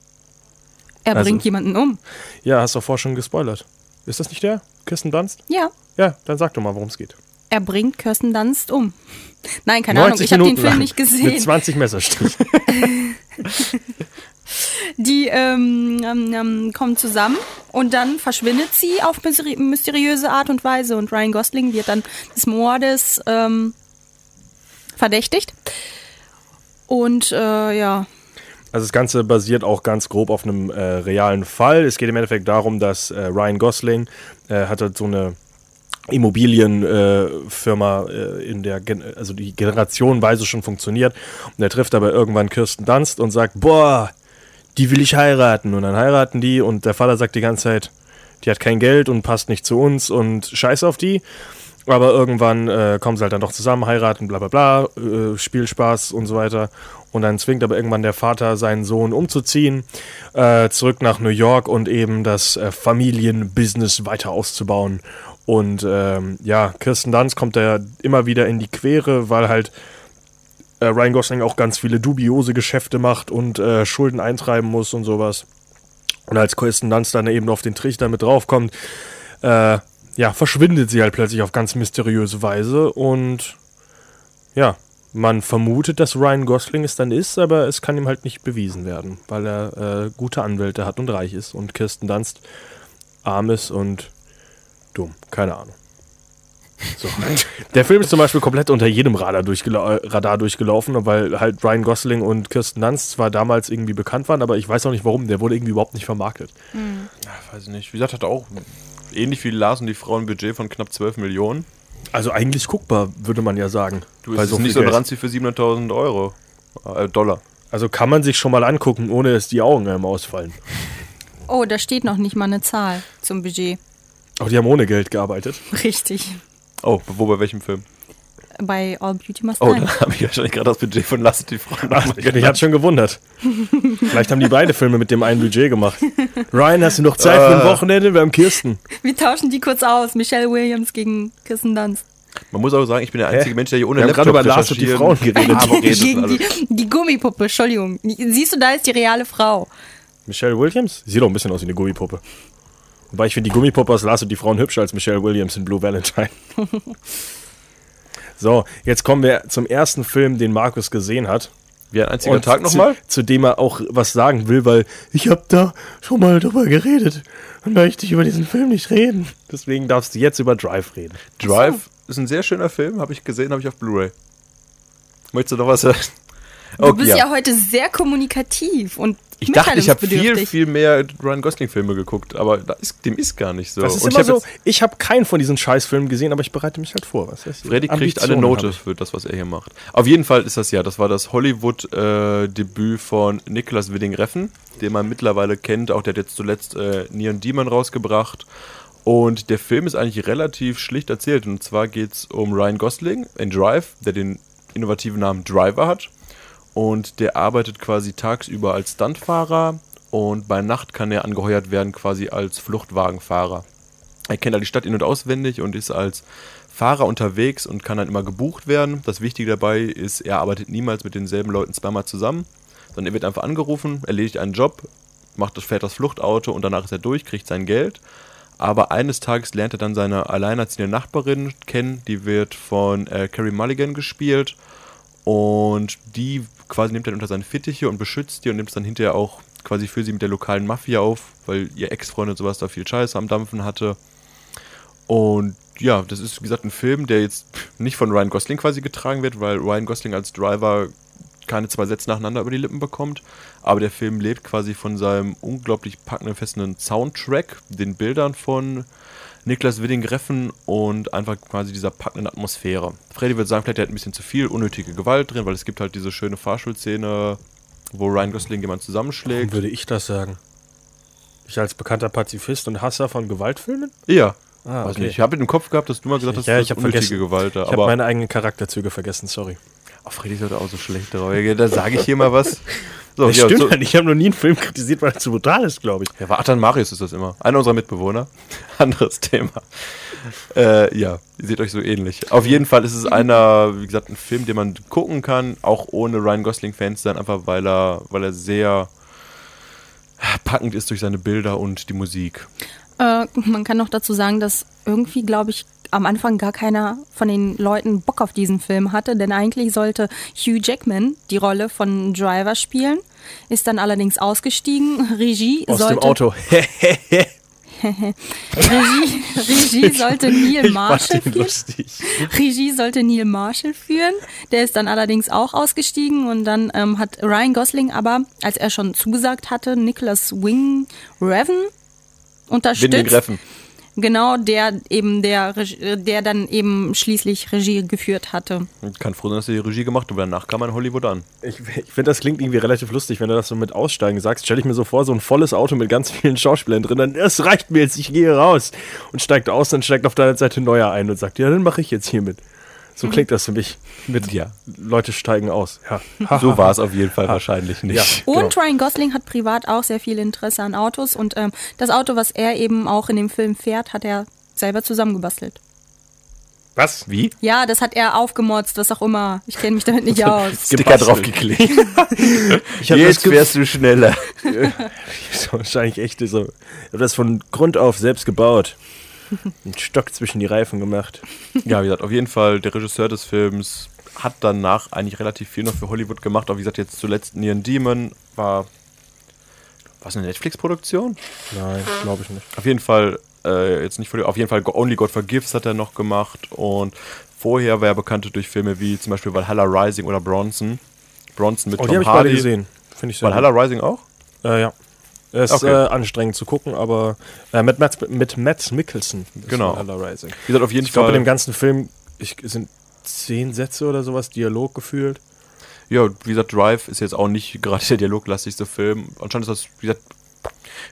Er Also- bringt jemanden um. Ja, hast du vorher schon gespoilert. Ist das nicht der? Kirsten Dunst? Ja, Ja, dann sag doch mal, worum es geht. er bringt Kirsten Dunst um. Nein, keine Ahnung, ich habe den Film nicht Mit gesehen. 20 Messerstichen. Die ähm, ähm, ähm, kommen zusammen und dann verschwindet sie auf mysteri mysteriöse Art und Weise und Ryan Gosling wird dann des Mordes ähm, verdächtigt. Und äh, ja, Also das Ganze basiert auch ganz grob auf einem äh, realen Fall. Es geht im Endeffekt darum, dass äh, Ryan Gosling äh, hatte so eine Immobilienfirma Firma, äh, in der Gen also die generationenweise schon funktioniert und er trifft aber irgendwann Kirsten Dunst und sagt boah die will ich heiraten und dann heiraten die und der Vater sagt die ganze Zeit die hat kein Geld und passt nicht zu uns und scheiß auf die aber irgendwann äh, kommen sie halt dann doch zusammen, heiraten, bla bla bla, äh, Spielspaß und so weiter. Und dann zwingt aber irgendwann der Vater seinen Sohn umzuziehen, äh, zurück nach New York und eben das äh, Familienbusiness weiter auszubauen. Und ähm, ja, Kirsten Dunst kommt da immer wieder in die Quere, weil halt äh, Ryan Gosling auch ganz viele dubiose Geschäfte macht und äh, Schulden eintreiben muss und sowas. Und als Kirsten Dunst dann eben auf den Trichter mit draufkommt, äh, ja, verschwindet sie halt plötzlich auf ganz mysteriöse Weise und ja, man vermutet, dass Ryan Gosling es dann ist, aber es kann ihm halt nicht bewiesen werden, weil er äh, gute Anwälte hat und reich ist und Kirsten Dunst arm ist und dumm, keine Ahnung. So. Der Film ist zum Beispiel komplett unter jedem Radar, durchgela äh, Radar durchgelaufen, weil halt Ryan Gosling und Kirsten Dunst zwar damals irgendwie bekannt waren, aber ich weiß auch nicht warum. Der wurde irgendwie überhaupt nicht vermarktet. Ja, weiß ich nicht. Wie gesagt, hat auch ähnlich wie Lars und die Frau ein Budget von knapp 12 Millionen. Also eigentlich guckbar, würde man ja sagen. Du, es ist viel nicht so ein. Ranzi für 700.000 Euro. Äh, Dollar. Also kann man sich schon mal angucken, ohne dass die Augen einem ausfallen. oh, da steht noch nicht mal eine Zahl zum Budget. Auch die haben ohne Geld gearbeitet. Richtig. Oh, wo bei welchem Film? Bei All Beauty Must Oh, da habe ich wahrscheinlich gerade das Budget von Lass die Frau. Ach, ich hatte schon gewundert. Vielleicht haben die beide Filme mit dem einen Budget gemacht. Ryan, hast du noch Zeit für ein Wochenende? Wir haben Kirsten. Wir tauschen die kurz aus. Michelle Williams gegen Kirsten Dunst. Man muss auch sagen, ich bin der einzige Hä? Mensch, der hier ohne Wir Laptop gerade über Lars und die Frauen geredet. Und gegen die, die Gummipuppe, Entschuldigung. Siehst du, da ist die reale Frau. Michelle Williams? Sieht doch ein bisschen aus wie eine Gummipuppe. Wobei ich finde die Gummipuppe aus Lars und die Frauen hübscher als Michelle Williams in Blue Valentine. so, jetzt kommen wir zum ersten Film, den Markus gesehen hat. Wie ein einziger Und Tag zu, nochmal? zu dem er auch was sagen will, weil ich habe da schon mal drüber geredet und möchte ich über diesen Film nicht reden. Deswegen darfst du jetzt über Drive reden. Drive ist ein sehr schöner Film, habe ich gesehen, habe ich auf Blu-ray. Möchtest du noch was sagen? Du bist ja. heute sehr kommunikativ und Ich dachte, ich habe viel, viel mehr Ryan Gosling-Filme geguckt, aber ist, dem ist gar nicht so. Das ist Und ich immer hab so, ich habe keinen von diesen Scheißfilmen gesehen, aber ich bereite mich halt vor. Was heißt, Freddy kriegt eine Note ich. für das, was er hier macht. Auf jeden Fall ist das ja, das war das Hollywood-Debüt von Nicholas Winding Refn, den man mittlerweile kennt. Auch der hat jetzt zuletzt äh, Neon Demon rausgebracht. Und der Film ist eigentlich relativ schlicht erzählt. Und zwar geht es um Ryan Gosling in Drive, der den innovativen Namen Driver hat. Und der arbeitet quasi tagsüber als Stuntfahrer und bei Nacht kann er angeheuert werden quasi als Fluchtwagenfahrer. Er kennt halt die Stadt in- und auswendig und ist als Fahrer unterwegs und kann dann immer gebucht werden. Das Wichtige dabei ist, er arbeitet niemals mit denselben Leuten zweimal zusammen, sondern er wird einfach angerufen, erledigt einen Job, macht das, fährt das Fluchtauto und danach ist er durch, kriegt sein Geld. Aber eines Tages lernt er dann seine alleinerziehende Nachbarin kennen, die wird von äh, Carrie Mulligan gespielt und die quasi nimmt er unter seine Fittiche und beschützt die und nimmt es dann hinterher auch quasi für sie mit der lokalen Mafia auf, weil ihr Ex-Freund und sowas da viel Scheiße am Dampfen hatte. Und ja, das ist wie gesagt ein Film, der jetzt nicht von Ryan Gosling quasi getragen wird, weil Ryan Gosling als Driver keine zwei Sätze nacheinander über die Lippen bekommt. Aber der Film lebt quasi von seinem unglaublich packenden, festenden Soundtrack, den Bildern von Niklas Winding Reffen und einfach quasi dieser packenden Atmosphäre. Freddy würde sagen, vielleicht hat ein bisschen zu viel unnötige Gewalt drin, weil es gibt halt diese schöne Fahrschulszene, wo Ryan Gosling jemand zusammenschlägt. Warum würde ich das sagen? Ich als bekannter Pazifist und Hasser von Gewaltfilmen? Ja. Ah, okay. nicht. Ich habe im Kopf gehabt, dass du mal gesagt hast, Ja, das ich ist habe unnötige vergessen. Gewalt. da, ich habe meine eigenen Charakterzüge vergessen, sorry. Ach, Freddy ist heute auch so schlecht drauf. Da sage ich hier mal was. So, Das ja, stimmt so, halt. Ich habe noch nie einen Film kritisiert, weil er zu brutal ist, glaube ich. Ja, Vatan Marius ist das immer. Einer unserer Mitbewohner. Anderes Thema. Äh, ja, ihr seht euch so ähnlich. Auf jeden Fall ist es einer, wie gesagt, ein Film, den man gucken kann, auch ohne Ryan Gosling-Fans sein, einfach weil er, weil er sehr packend ist durch seine Bilder und die Musik. Äh, man kann noch dazu sagen, dass irgendwie, glaube ich, am Anfang gar keiner von den Leuten Bock auf diesen Film hatte, denn eigentlich sollte Hugh Jackman die Rolle von Driver spielen, ist dann allerdings ausgestiegen. Regie Aus sollte dem Auto. Regie, Regie sollte Neil Marshall führen. Regie sollte Neil Marshall führen. Der ist dann allerdings auch ausgestiegen und dann ähm, hat Ryan Gosling aber, als er schon zugesagt hatte, Nicholas Wing Revan unterstützt. Winding Reffen. Genau, der eben der, der dann eben schließlich Regie geführt hatte. Kann froh sein, dass er die Regie gemacht hat, aber danach kam er in Hollywood an. Ich, ich finde, das klingt irgendwie relativ lustig, wenn du das so mit Aussteigen sagst. Stelle ich mir so vor, so ein volles Auto mit ganz vielen Schauspielern drin. Dann, es reicht mir jetzt, ich gehe raus. Und steigt aus, dann steigt auf der anderen Seite neuer ein und sagt, ja, dann mache ich jetzt hier So klingt das für mich. Mit, Ja. Leute steigen aus. Ja. So war es auf jeden Fall wahrscheinlich nicht. Ja. Und Genau. Ryan Gosling hat privat auch sehr viel Interesse an Autos und ähm, das Auto, was er eben auch in dem Film fährt, hat er selber zusammengebastelt. Was? Wie? Ja, das hat er aufgemotzt, was auch immer. Ich kenne mich damit nicht aus. Sticker draufgeklebt. Ich habe Jetzt wärst du schneller. so, wahrscheinlich echt so. Ich habe das von Grund auf selbst gebaut. Einen Stock zwischen die Reifen gemacht. Ja, wie gesagt, auf jeden Fall, der Regisseur des Films hat danach eigentlich relativ viel noch für Hollywood gemacht. Auch wie gesagt, jetzt zuletzt Neon Demon war. Was eine Netflix-Produktion? Nein, glaube ich nicht. Auf jeden Fall, äh, jetzt nicht auf jeden Fall Only God Forgives hat er noch gemacht. Und vorher war er bekannt durch Filme wie zum Beispiel Valhalla Rising oder Bronson. Bronson mit Oh, die Tom habe ich Hardy. beide gesehen. Finde ich sehr Valhalla Rising auch? gut. Äh, ja. Es ist Okay. äh, anstrengend zu gucken, aber äh, mit, Matt, mit Matt Mickelson. Genau. Rising. Wie gesagt, auf jeden Ich glaube, Fall. in dem ganzen Film ich, sind zehn Sätze oder sowas, Dialog gefühlt. Ja, wie gesagt, Drive ist jetzt auch nicht gerade der dialoglastigste Film. Anscheinend ist das, wie gesagt,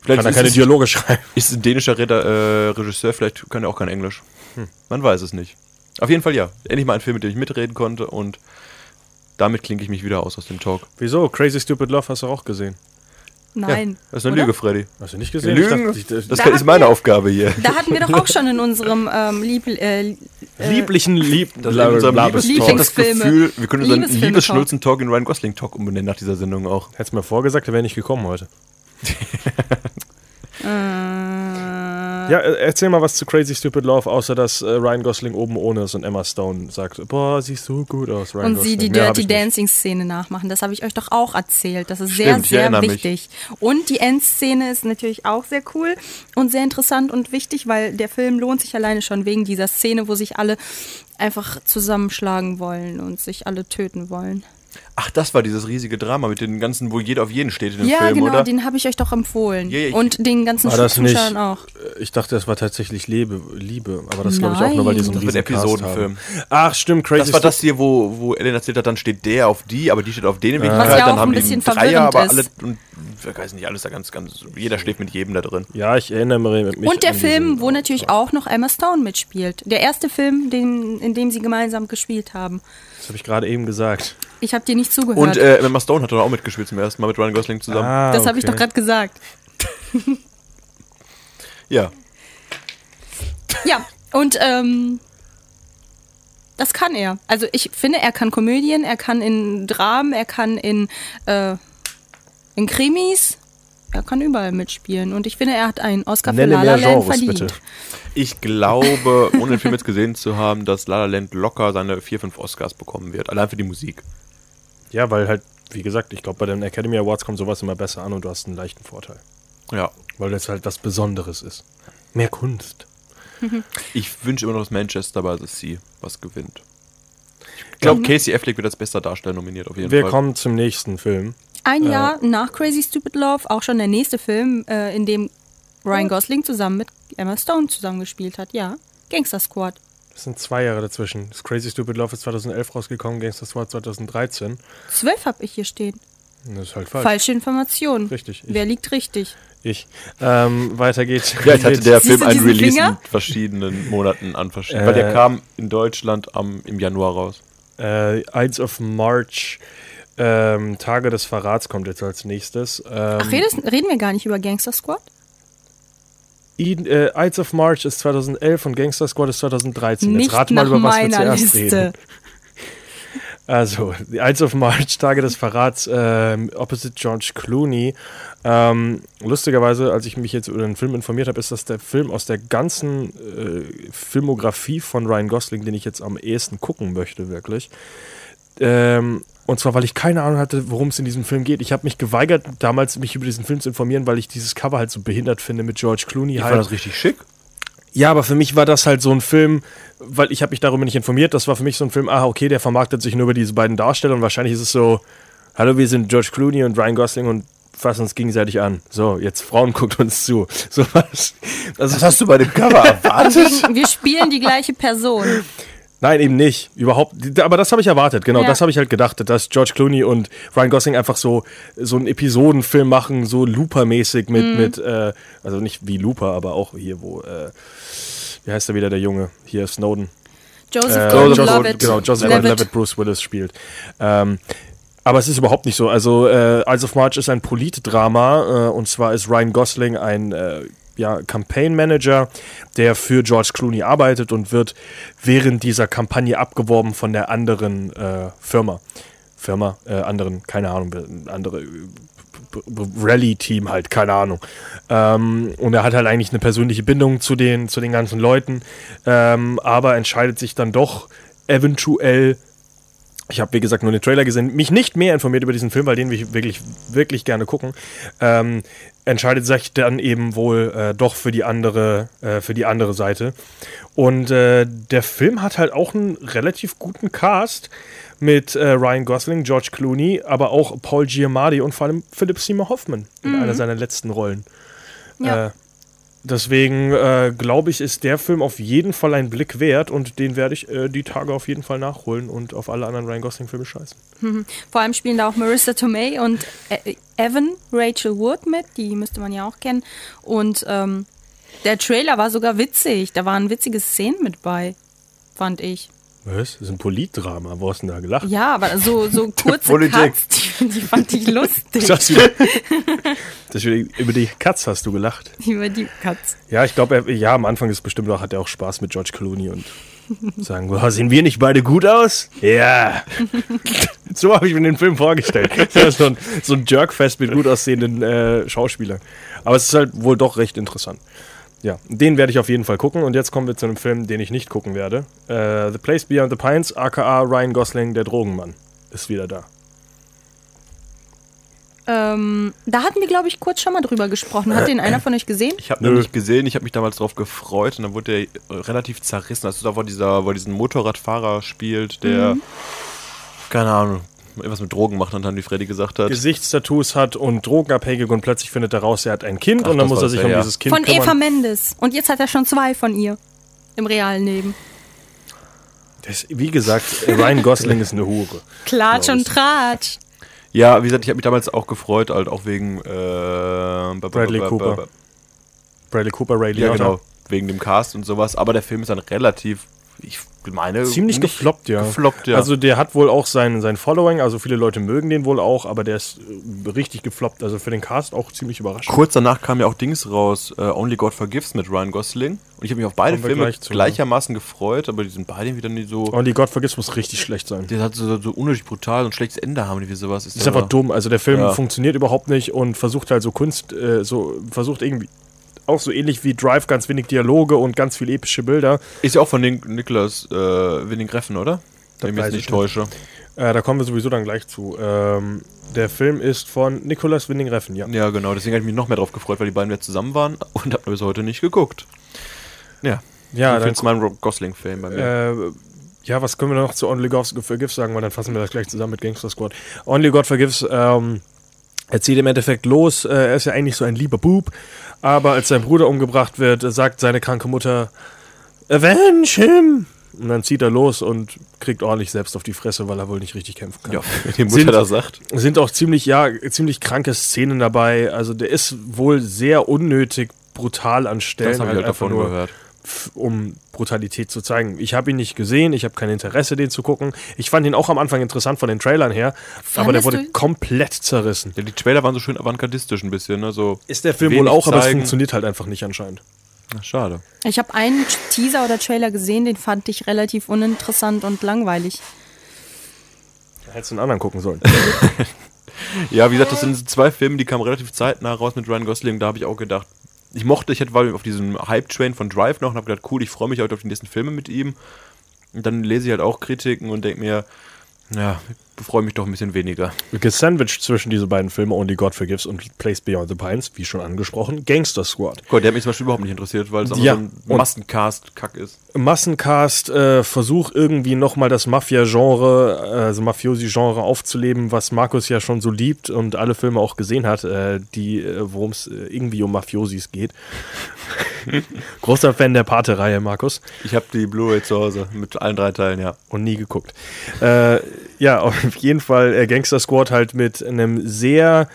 vielleicht Kann er keine Dialoge schreiben. Ist ein dänischer Reda äh, Regisseur, vielleicht kann er auch kein Englisch. Hm. Man weiß es nicht. Auf jeden Fall ja. Endlich mal ein Film, mit dem ich mitreden konnte und damit klinke ich mich wieder aus aus dem Talk. Wieso? Crazy Stupid Love hast du auch gesehen. Nein. Ja, das ist eine oder? Lüge, Freddy. Hast du nicht gesehen? Lügen? Ich dachte, ich, Das Da ist meine wir- Aufgabe hier. Da hatten wir doch auch schon in unserem ähm, Lieb, äh, lieblichen Lieb. Das in unserem Liebes ich hab das. Gefühl, wir können unseren. Liebesschnulzen-Talk in Ryan Gosling-Talk umbenennen nach dieser Sendung auch. Hättest mir vorgesagt, er wäre nicht gekommen heute. äh, Ja, äh, erzähl mal was zu Crazy Stupid Love, außer dass äh, Ryan Gosling oben ohne ist und Emma Stone sagt, boah, siehst so gut aus, Ryan und Gosling. sie die Mehr Dirty ich nicht. Dancing Szene nachmachen. Das habe ich euch doch auch erzählt. Das ist sehr, Stimmt, ich sehr erinnere mich. wichtig. Und die Endszene ist natürlich auch sehr cool und sehr interessant und wichtig, weil der Film lohnt sich alleine schon wegen dieser Szene, wo sich alle einfach zusammenschlagen wollen und sich alle töten wollen. Ach, das war dieses riesige Drama mit den ganzen, wo jeder auf jeden steht in dem ja, Film, genau, oder? den habe ich euch doch empfohlen. Ja, ja, ich- und den ganzen War das nicht? Zuschauern auch. Äh, Ich dachte, das war tatsächlich Liebe, Liebe aber das glaube ich auch nur, weil die so einen riesen Episodenfilm. haben. Ach, stimmt, Crazy Das war das hier, wo, wo Ellen erzählt hat, dann steht der auf die, aber die steht auf den in Was ja auch dann haben ein die bisschen Dreier, verwirrend aber alle, und, ich weiß nicht, alles da ganz, ganz, jeder schläft mit jedem da drin. Ja, ich erinnere mich. Und der an Film, diesen- wo natürlich auch noch Emma Stone mitspielt. Der erste Film, den, in dem sie gemeinsam gespielt haben. Das habe ich gerade eben gesagt. Ich habe dir nicht zugehört. Und äh, Emma Stone hat doch auch mitgespielt zum ersten Mal mit Ryan Gosling zusammen. Ah, das habe ich okay. doch gerade gesagt. Ja. Ja, und ähm, das kann er. Also ich finde, er kann Komödien, er kann in Dramen, er kann in, äh, in Krimis, er kann überall mitspielen. Und ich finde, er hat einen Oscar für Nenne La La mehr Land Genres, verdient. bitte. Ich glaube, ohne den Film jetzt gesehen zu haben, dass La La Land locker seine vier, fünf Oscars bekommen wird. Allein für die Musik. Ja, weil halt, wie gesagt, ich glaube, bei den Academy Awards kommt sowas immer besser an und du hast einen leichten Vorteil. Ja. Weil das halt was Besonderes ist. Mehr Kunst. Ich wünsche immer noch, dass Manchester by the Sea was gewinnt. Ich glaube, Casey Affleck wird als bester Darsteller nominiert, auf jeden Wir Fall. kommen zum nächsten Film. Ein Jahr nach Crazy Stupid Love, auch schon der nächste Film, äh, in dem Ryan Gosling zusammen mit Emma Stone zusammengespielt hat. Ja, Gangster Squad. Das sind zwei Jahre dazwischen. Das Crazy Stupid Love ist 2011 rausgekommen, Gangster Squad 2013. Zwölf habe ich hier stehen. Das ist halt falsch. Falsche Information. Richtig. Ich, Wer liegt richtig? ich. Ähm, weiter geht's. Vielleicht hatte der Film du ein diesen Release Finger? in verschiedenen Monaten an verschiedenen. weil der Äh. kam in Deutschland am, im Januar raus. Äh, Ides of March, ähm, Tage des Verrats kommt jetzt als nächstes. Ähm, Ach, redest, reden wir gar nicht über Gangster Squad? Eden, äh, Ides of March ist 2011 und Gangster Squad ist 2013. Nicht jetzt rat mal, über was wir zuerst Liste. reden. Also, The Ides of March, Tage des Verrats, ähm, opposite George Clooney. Ähm, lustigerweise, als ich mich jetzt über den Film informiert habe, ist das der Film aus der ganzen äh, Filmografie von Ryan Gosling, den ich jetzt am ehesten gucken möchte, wirklich. Ähm, und zwar, weil ich keine Ahnung hatte, worum es in diesem Film geht. Ich habe mich geweigert, damals mich über diesen Film zu informieren, weil ich dieses Cover halt so behindert finde mit George Clooney. Ich halt. fand das richtig schick. Ja, aber für mich war das halt so ein Film, weil ich habe mich darüber nicht informiert. Das war für mich so ein Film, ah, okay, der vermarktet sich nur über diese beiden Darsteller und wahrscheinlich ist es so, hallo, wir sind George Clooney und Ryan Gosling und fassen uns gegenseitig an. So, jetzt Frauen guckt uns zu. So was. Das Was hast du bei dem Cover erwartet? Wir spielen die gleiche Person. Nein, eben nicht. Überhaupt. Aber das habe ich erwartet. Genau, Ja. das habe ich halt gedacht, dass George Clooney und Ryan Gosling einfach so so einen Episodenfilm machen, so Looper-mäßig mit mit äh, also nicht wie Looper, aber auch hier wo äh, wie heißt er wieder der Junge hier Snowden. Joseph Äh, Gordon-Levitt. Genau, Joseph Levitt. Gordon-Levitt, Bruce Willis spielt. Ähm, aber es ist überhaupt nicht so. Also äh, Eyes of March ist ein Politdrama äh, und zwar ist Ryan Gosling ein äh, ja, Campaign Manager, der für George Clooney arbeitet und wird während dieser Kampagne abgeworben von der anderen äh, Firma. Firma, äh, anderen, keine Ahnung, andere Rally-Team halt, keine Ahnung. Ähm, und er hat halt eigentlich eine persönliche Bindung zu den, zu den ganzen Leuten, ähm, aber entscheidet sich dann doch eventuell, ich habe wie gesagt nur den Trailer gesehen, mich nicht mehr informiert über diesen Film, weil den will ich wirklich, wirklich gerne gucken, ähm, entscheidet sich dann eben wohl äh, doch für die andere, äh, für die andere Seite. Und äh, der Film hat halt auch einen relativ guten Cast mit äh, Ryan Gosling, George Clooney, aber auch Paul Giamatti und vor allem Philip Seymour Hoffman in einer seiner letzten Rollen. Ja. Äh, deswegen äh, glaube ich, ist der Film auf jeden Fall ein Blick wert und den werde ich äh, die Tage auf jeden Fall nachholen und auf alle anderen Ryan Gosling-Filme scheißen. Vor allem spielen da auch Marissa Tomei und äh, Evan Rachel Wood mit, die müsste man ja auch kennen. Und ähm, der Trailer war sogar witzig. Da waren witzige Szenen mit bei, fand ich. Was? Das ist ein Politdrama. Wo hast du denn da gelacht? Ja, aber so, so kurze Politik. Cuts, die, die fand ich lustig. Das wieder, das wieder, über die Katz hast du gelacht. Über die Cuts. Ja, ich glaube, ja, am Anfang ist bestimmt auch, hat er auch Spaß mit George Clooney und sagen, "Wow, sehen wir nicht beide gut aus? Ja. so habe ich mir den Film vorgestellt. So, ein, so ein Jerkfest mit gut aussehenden äh, Schauspielern. Aber es ist halt wohl doch recht interessant. Ja, den werde ich auf jeden Fall gucken. Und jetzt kommen wir zu einem Film, den ich nicht gucken werde. Äh, the Place Beyond the Pines, aka Ryan Gosling, der Drogenmann, ist wieder da. Ähm, da hatten wir, glaube ich, kurz schon mal drüber gesprochen. Hat den einer von euch gesehen? Ich habe noch nicht gesehen, ich habe mich damals drauf gefreut und dann wurde der äh, relativ zerrissen. Also da, wo dieser, wo diesen Motorradfahrer spielt, der, keine Ahnung, irgendwas mit Drogen macht, dann wie Freddy gesagt hat. Gesichtstattoos hat und drogenabhängig und plötzlich findet er raus, er hat ein Kind Ach, und dann muss er sich ja, um ja. dieses Kind Von kümmern. Eva Mendes. Und jetzt hat er schon zwei von ihr. Im realen Leben. Das, wie gesagt, Ryan Gosling ist eine Hure. Klatsch und Tratsch. Ja, wie gesagt, ich habe mich damals auch gefreut, halt auch wegen äh, Bradley Cooper. Bradley Cooper, Ray Ja, Liotta. genau, wegen dem Cast und sowas. Aber der Film ist dann relativ, ich meine, Ziemlich gefloppt, ja. Gefloppt, ja. Also der hat wohl auch sein, sein Following, also viele Leute mögen den wohl auch, aber der ist äh, richtig gefloppt. Also für den Cast auch ziemlich überraschend. Kurz danach kam ja auch Dings raus, äh, Only God Forgives mit Ryan Gosling. Und ich habe mich auf beide Kommen Filme gleich zu, gleichermaßen gefreut, aber die sind beide wieder nicht so. Only God Forgives muss richtig schlecht sein. Der hat so, so unnötig brutal und schlechtes Ende haben die wie sowas. Ist einfach dumm. Also der Film Ja. funktioniert überhaupt nicht und versucht halt so Kunst, äh, so versucht irgendwie auch so ähnlich wie Drive ganz wenig Dialoge und ganz viel epische Bilder. Ist ja auch von den Niklas äh, Winning Reffen, oder? Wenn ich mich ich nicht täusche. Äh, da kommen wir sowieso dann gleich zu. Ähm, der Film ist von Nicolas Winding Refn, ja. Ja, genau. Deswegen habe ich mich noch mehr drauf gefreut, weil die beiden jetzt zusammen waren und habe bis heute nicht geguckt. Ja. Ja, so dann zu meinem Rob Gosling-Film bei mir. Äh, ja, was können wir noch zu Only God Forgives sagen, weil dann fassen wir das gleich zusammen mit Gangster Squad. Only God Forgives ähm, er zieht im Endeffekt los. Äh, er ist ja eigentlich so ein lieber Bub, aber als sein Bruder umgebracht wird, sagt seine kranke Mutter, Avenge him! Und dann zieht er los und kriegt ordentlich selbst auf die Fresse, weil er wohl nicht richtig kämpfen kann. ja, wenn die Mutter Sind- das sagt. sind auch ziemlich, ja, ziemlich kranke Szenen dabei. Also der ist wohl sehr unnötig brutal an Stellen. Das habe ich halt davon gehört. Um Brutalität zu zeigen. Ich habe ihn nicht gesehen, ich habe kein Interesse, den zu gucken. Ich fand ihn auch am Anfang interessant von den Trailern her, aber der Fandest wurde du- komplett zerrissen. Ja, die Trailer waren so schön avantgardistisch ein bisschen, ne? So, Ist der Film wohl auch, aber es zeigen. funktioniert halt einfach nicht anscheinend. Ach, schade. Ich habe einen Teaser oder Trailer gesehen, den fand ich relativ uninteressant und langweilig. Hättest du einen anderen gucken sollen. Ja, wie gesagt, das sind zwei Filme, die kamen relativ zeitnah raus mit Ryan Gosling. Da habe ich auch gedacht, ich mochte, ich war auf diesem Hype-Train von Drive noch und habe gedacht, cool, ich freue mich heute auf die nächsten Filme mit ihm. Und dann lese ich halt auch Kritiken und denke mir, ja, freue mich doch ein bisschen weniger. Gesandwiched zwischen diese beiden Filme, Only God Forgives und Place Beyond the Pines, wie schon angesprochen, Gangster Squad. Gott, der hat mich zum Beispiel überhaupt nicht interessiert, weil es Ja, so ein Massencast-Kack ist. Massencast, äh, Versuch irgendwie nochmal das Mafia-Genre, äh, also Mafiosi-Genre aufzuleben, was Markus ja schon so liebt und alle Filme auch gesehen hat, äh, die, äh, worum es äh, irgendwie um Mafiosis geht. Großer Fan der Pate-Reihe, Markus. Ich habe die Blu-ray zu Hause mit allen drei Teilen, ja. und nie geguckt. Äh, ja, auf jeden Fall äh, Gangster Squad halt mit einem sehr,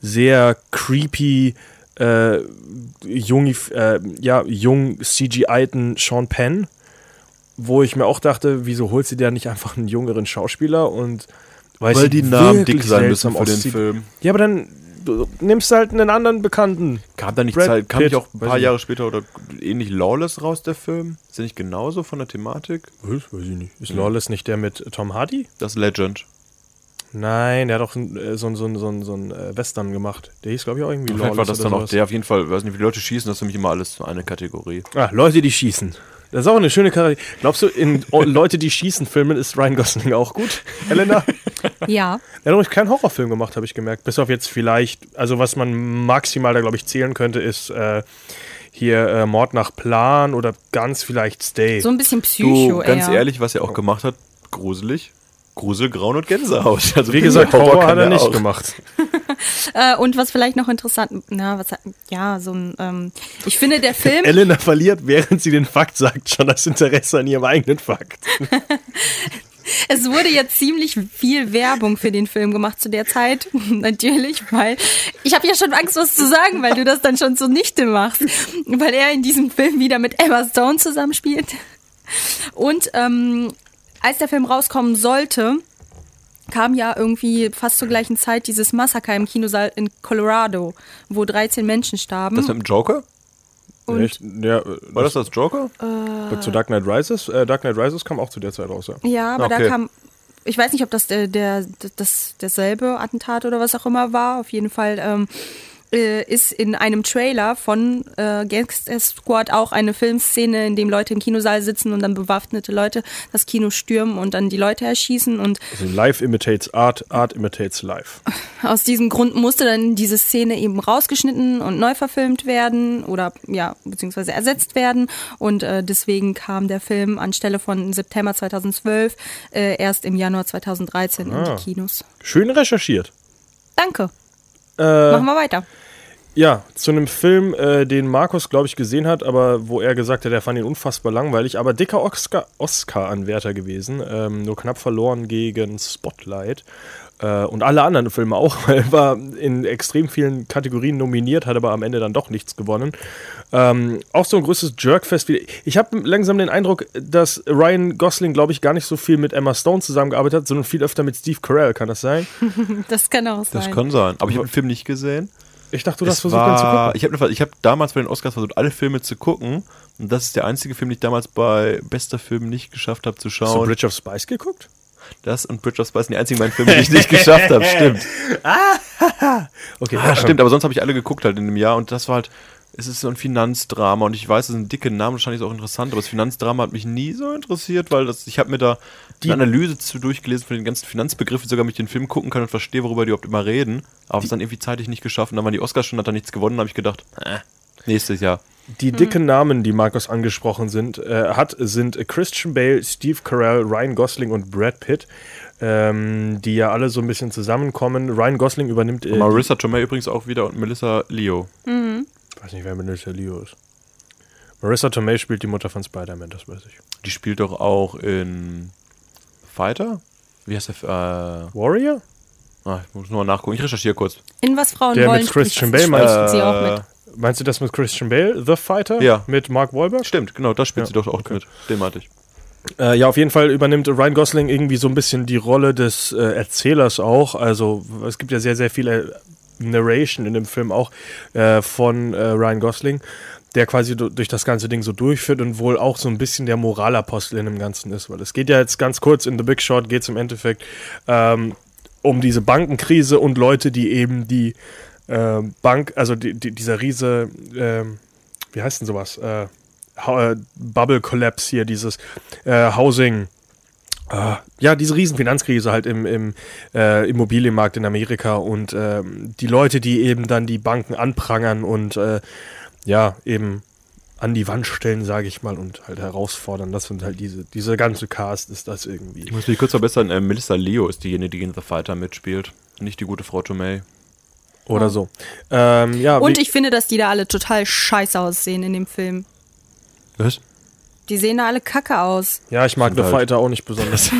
sehr creepy, äh, jung, äh, ja, jung CGI-ten Sean Penn, wo ich mir auch dachte, wieso holt sie da nicht einfach einen jüngeren Schauspieler und weil, Weil die Namen dick sein müssen für den. Film. Ja, aber dann du nimmst halt einen anderen Bekannten. Kam da nicht Zeit, kam Pitt, nicht auch ein paar Jahre später oder ähnlich Lawless raus, der Film? Ist der nicht genauso von der Thematik? Was? Weiß ich nicht. Ist Lawless nicht der mit Tom Hardy? Das Legend. Nein, der hat auch äh, so ein, so ein, so ein, so ein äh, Western gemacht. Der hieß, glaube ich, auch irgendwie Vielleicht war das dann auch der auf jeden Fall, weiß nicht, wie die Leute schießen, das ist für mich immer alles so eine Kategorie. Ah, Leute, die schießen. Das ist auch eine schöne Charakter. Glaubst du, in Leute, die schießen Filmen ist Ryan Gosling auch gut? Elena? Ja. Er hat übrigens keinen Horrorfilm gemacht, habe ich gemerkt. Bis auf jetzt vielleicht, also was man maximal da, glaube ich, zählen könnte, ist äh, hier äh, Mord nach Plan oder ganz vielleicht Stay. So ein bisschen Du, Psycho, ganz eher. ehrlich, was er auch gemacht hat, gruselig. Grusel, Grauen und Gänsehaut. Also Wie gesagt, Horror Horror kann hat er er nicht auch. gemacht. Äh, und was vielleicht noch interessant, na, was, ja, so ein, ähm, ich finde der Film, Elena verliert, während sie den Fakt sagt, schon das Interesse an ihrem eigenen Fakt. es wurde ja ziemlich viel Werbung für den Film gemacht zu der Zeit, natürlich, weil ich habe ja schon Angst, was zu sagen, weil du das dann schon zunichte machst, weil er in diesem Film wieder mit Emma Stone zusammenspielt. Und ähm, als der Film rauskommen sollte, kam ja irgendwie fast zur gleichen Zeit dieses Massaker im Kinosaal in Colorado, wo 13 Menschen starben. Das mit dem Joker? Und- Echt? Ja, War das das Joker? zu Dark Knight Rises? Äh, Dark Knight Rises kam auch zu der Zeit raus, ja. Ja, aber Okay. da kam, ich weiß nicht, ob das der, der das derselbe Attentat oder was auch immer war. Auf jeden Fall ähm, äh, ist in einem Trailer von äh, Gangster Squad auch eine Filmszene, in dem Leute im Kinosaal sitzen und dann bewaffnete Leute das Kino stürmen und dann die Leute erschießen. Und Also Life imitates Art, Art imitates Life. aus diesem Grund musste dann diese Szene eben rausgeschnitten und neu verfilmt werden oder ja, beziehungsweise ersetzt werden. Und äh, deswegen kam der Film anstelle von September 2012 äh, erst im Januar 2013 in Ah. die Kinos. Schön recherchiert. Danke. Äh, Machen wir weiter. Ja, zu einem Film, äh, den Markus, glaube ich, gesehen hat, aber wo er gesagt hat, er fand ihn unfassbar langweilig, aber dicker Oscar- Oscar-Anwärter gewesen. Ähm, nur knapp verloren gegen Spotlight. Äh, und alle anderen Filme auch, weil er war in extrem vielen Kategorien nominiert, hat aber am Ende dann doch nichts gewonnen. Ähm, auch so ein größtes Jerkfest. wie- Ich habe langsam den Eindruck, dass Ryan Gosling, glaube ich, gar nicht so viel mit Emma Stone zusammengearbeitet hat, sondern viel öfter mit Steve Carell. Kann das sein? Das kann auch Das sein. kann sein. Aber ich habe den Film nicht gesehen. Ich dachte, du hast Es versucht, den zu war, gucken. ich habe hab damals bei den Oscars versucht, alle Filme zu gucken. Und das ist der einzige Film, den ich damals bei bester Film nicht geschafft habe zu Hast du schauen. Bridge of Spice geguckt? Das und Bridge of Spice sind die einzigen beiden Filme, die ich nicht geschafft habe. Stimmt. Okay, Ah, stimmt, aber sonst habe ich alle geguckt halt in dem Jahr und das war halt, es ist so ein Finanzdrama und ich weiß, es sind dicke Namen, wahrscheinlich ist auch interessant, aber das Finanzdrama hat mich nie so interessiert, weil das, ich habe mir da die Analyse zu durchgelesen von den ganzen Finanzbegriffen, sogar ich den Film gucken kann und verstehe, worüber die überhaupt immer reden, aber es dann irgendwie zeitlich nicht geschafft und dann waren die Oscars schon, hat er nichts gewonnen, habe ich gedacht, äh, nächstes Jahr. Die dicken Namen, die Markus angesprochen sind, äh, hat, sind Christian Bale, Steve Carell, Ryan Gosling und Brad Pitt, ähm, die ja alle so ein bisschen zusammenkommen. Ryan Gosling übernimmt. Äh, Marissa Tomei übrigens auch wieder und Melissa Leo. ich weiß nicht, wer Melissa Leo ist. Marissa Tomei spielt die Mutter von Spider-Man, das weiß ich. Die spielt doch auch in Fighter? Wie heißt der? F- Warrior? Äh, ah, ich muss nur mal nachgucken. Ich recherchiere kurz. In was Frauen Der wollen, mit Christian Bale, meinst sie du? auch mit. Meinst du das mit Christian Bale, The Fighter? Ja. Mit Mark Wahlberg? Stimmt, genau, da spielt Ja, sie doch auch okay. mit. Den meinte ich. Äh, ja, auf jeden Fall übernimmt Ryan Gosling irgendwie so ein bisschen die Rolle des äh, Erzählers auch. Also es gibt ja sehr, sehr viele Narration in dem Film auch äh, von äh, Ryan Gosling, der quasi du- durch das ganze Ding so durchführt und wohl auch so ein bisschen der Moralapostel in dem Ganzen ist, weil es geht ja jetzt ganz kurz in The Big Short, geht es im Endeffekt ähm, um diese Bankenkrise und Leute, die eben die äh, Bank, also die, die, dieser Riese, ähm, wie heißt denn sowas? Äh, äh, Bubble Collapse hier, dieses äh, Housing. äh, ja, diese Riesenfinanzkrise halt im, im äh, Immobilienmarkt in Amerika und ähm, die Leute, die eben dann die Banken anprangern und äh, ja, eben an die Wand stellen, sage ich mal, und halt herausfordern. Das sind halt diese, diese ganze Cast ist das irgendwie. Ich muss mich kurz verbessern, äh, Melissa Leo ist diejenige, die in The Fighter mitspielt. Nicht die gute Frau Tomei. Oder so. Ähm, ja, Und ich finde, dass die da alle total scheiße aussehen in dem Film. Was? Die sehen da alle kacke aus. Ja, ich mag The halt- Fighter auch nicht besonders.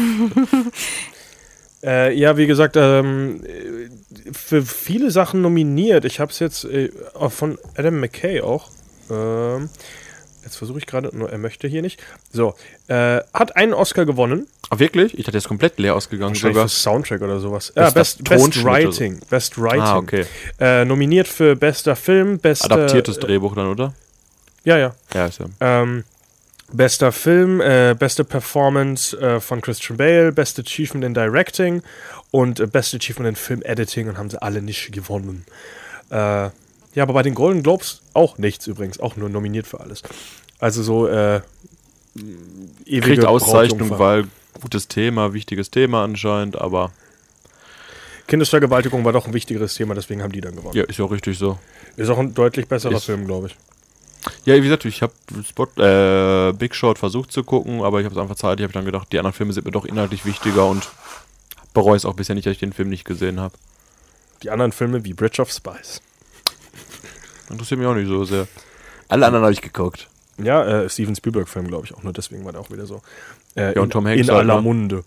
äh, ja, wie gesagt, ähm, äh, für viele Sachen nominiert. Ich habe es jetzt äh, von Adam McKay auch. Ähm, jetzt versuche ich gerade, nur er möchte hier nicht. So, äh, hat einen Oscar gewonnen. Ah, wirklich? Ich hatte jetzt komplett leer ausgegangen sogar. für Soundtrack oder sowas. Ja, Bester Best, Best oder so. Writing. Best Writing. Ah, okay. Äh, nominiert für bester Film, bester Adaptiertes äh, Drehbuch dann, oder? Ja, ja. Ja, ist ja. Ähm, bester Film, äh, beste Performance äh, von Christian Bale, beste Achievement in Directing und äh, beste Achievement in Film Editing und haben sie alle nicht gewonnen. Äh, ja, aber bei den Golden Globes auch nichts übrigens, auch nur nominiert für alles. Also so äh, ewige Kriegt Auszeichnung, weil gutes Thema, wichtiges Thema anscheinend, aber Kindesvergewaltigung war doch ein wichtigeres Thema, deswegen haben die dann gewonnen. ja, ist ja auch richtig so. Ist auch ein deutlich besserer Ist- Film, glaube ich. Ja, wie gesagt, ich habe äh, Big Short versucht zu gucken, aber ich habe es einfach Zeit. Ich habe dann gedacht, die anderen Filme sind mir doch inhaltlich wichtiger und bereue es auch bisher nicht, dass ich den Film nicht gesehen habe. Die anderen Filme wie Bridge of Spies. Interessiert mich auch nicht so sehr. Alle anderen habe ich geguckt. Ja, äh, Steven Spielberg-Film, glaube ich auch. Nur deswegen war der auch wieder so. Äh, Ja, und Tom Hanks in halt, aller ne? Munde.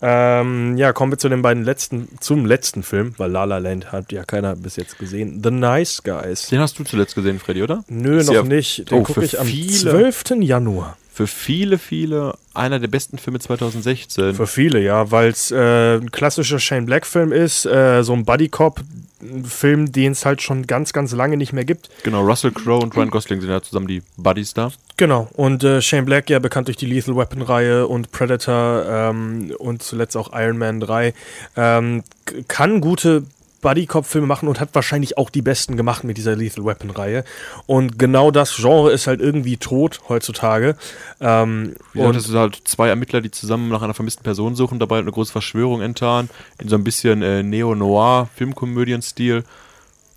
Ähm, ja, kommen wir zu den beiden letzten, zum letzten Film, weil La La Land hat ja keiner bis jetzt gesehen. The Nice Guys. Den hast du zuletzt gesehen, Freddy, oder? Nö, Ist noch nicht. Den Oh, gucke ich am viele. 12. Januar. Für viele, viele einer der besten Filme 2016. Für viele, ja, weil es äh, ein klassischer Shane Black-Film ist, äh, so ein Buddy-Cop-Film, den es halt schon ganz, ganz lange nicht mehr gibt. genau, Russell Crowe und Ryan Gosling sind ja zusammen die Buddies da. Genau, und äh, Shane Black, ja bekannt durch die Lethal Weapon-Reihe und Predator ähm, und zuletzt auch Iron Man 3, ähm, kann gute Buddy-Cop-Filme machen und hat wahrscheinlich auch die besten gemacht mit dieser Lethal Weapon-Reihe. Und genau das Genre ist halt irgendwie tot heutzutage. Ähm, Ja, und das sind halt zwei Ermittler, die zusammen nach einer vermissten Person suchen, dabei eine große Verschwörung enttarnen, in so ein bisschen äh, Neo-Noir-Filmkomödien-Stil.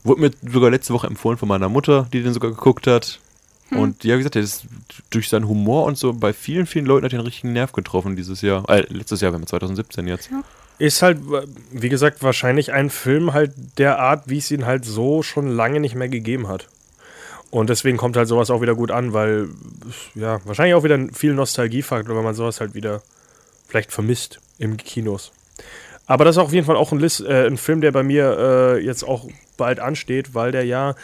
Wurde mir sogar letzte Woche empfohlen von meiner Mutter, die den sogar geguckt hat. Und ja, wie gesagt, der ist durch seinen Humor und so bei vielen, vielen Leuten hat den richtigen Nerv getroffen dieses Jahr. Äh, letztes Jahr, wir haben 2017 jetzt. Ist halt, wie gesagt, wahrscheinlich ein Film halt der Art, wie es ihn halt so schon lange nicht mehr gegeben hat. Und deswegen kommt halt sowas auch wieder gut an, weil, ja, wahrscheinlich auch wieder viel Nostalgiefaktor, wenn man sowas halt wieder vielleicht vermisst im Kinos. Aber das ist auf jeden Fall auch ein, List, äh, ein Film, der bei mir äh, jetzt auch bald ansteht, weil der ja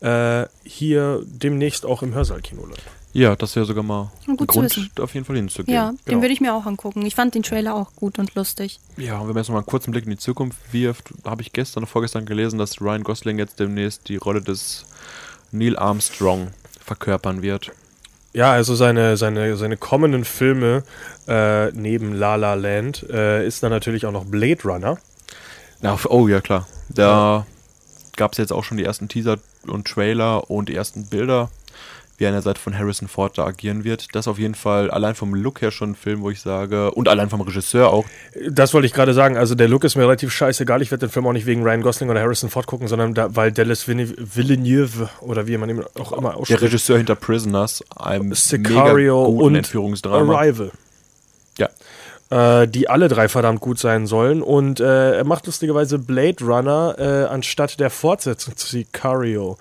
äh, hier demnächst auch im Hörsaal-Kino läuft. Ja, das wäre sogar mal Na, gut ein Grund, wissen. auf jeden Fall hinzugehen. Ja, Genau. den würde ich mir auch angucken. Ich fand den Trailer auch gut und lustig. Ja, und wenn man jetzt noch mal einen kurzen Blick in die Zukunft wirft, habe ich gestern oder vorgestern gelesen, dass Ryan Gosling jetzt demnächst die Rolle des Neil Armstrong verkörpern wird. Ja, also seine, seine, seine kommenden Filme äh, neben La La Land äh, ist dann natürlich auch noch Blade Runner. Ja, auf- oh ja, klar. Da gab es jetzt auch schon die ersten Teaser und Trailer und die ersten Bilder, wie er an der Seite von Harrison Ford da agieren wird. Das ist auf jeden Fall allein vom Look her schon ein Film, wo ich sage, und allein vom Regisseur auch. Das wollte ich gerade sagen. Also der Look ist mir relativ scheißegal. Ich werde den Film auch nicht wegen Ryan Gosling oder Harrison Ford gucken, sondern da, weil Dallas Villeneuve- oder wie man ihn auch immer Der ausspricht. Regisseur hinter Prisoners, einem Sicario mega und Entführungsdrama. Arrival. Ja. Äh, die alle drei verdammt gut sein sollen. Und äh, er macht lustigerweise Blade Runner äh, anstatt der Fortsetzung zu Sicario,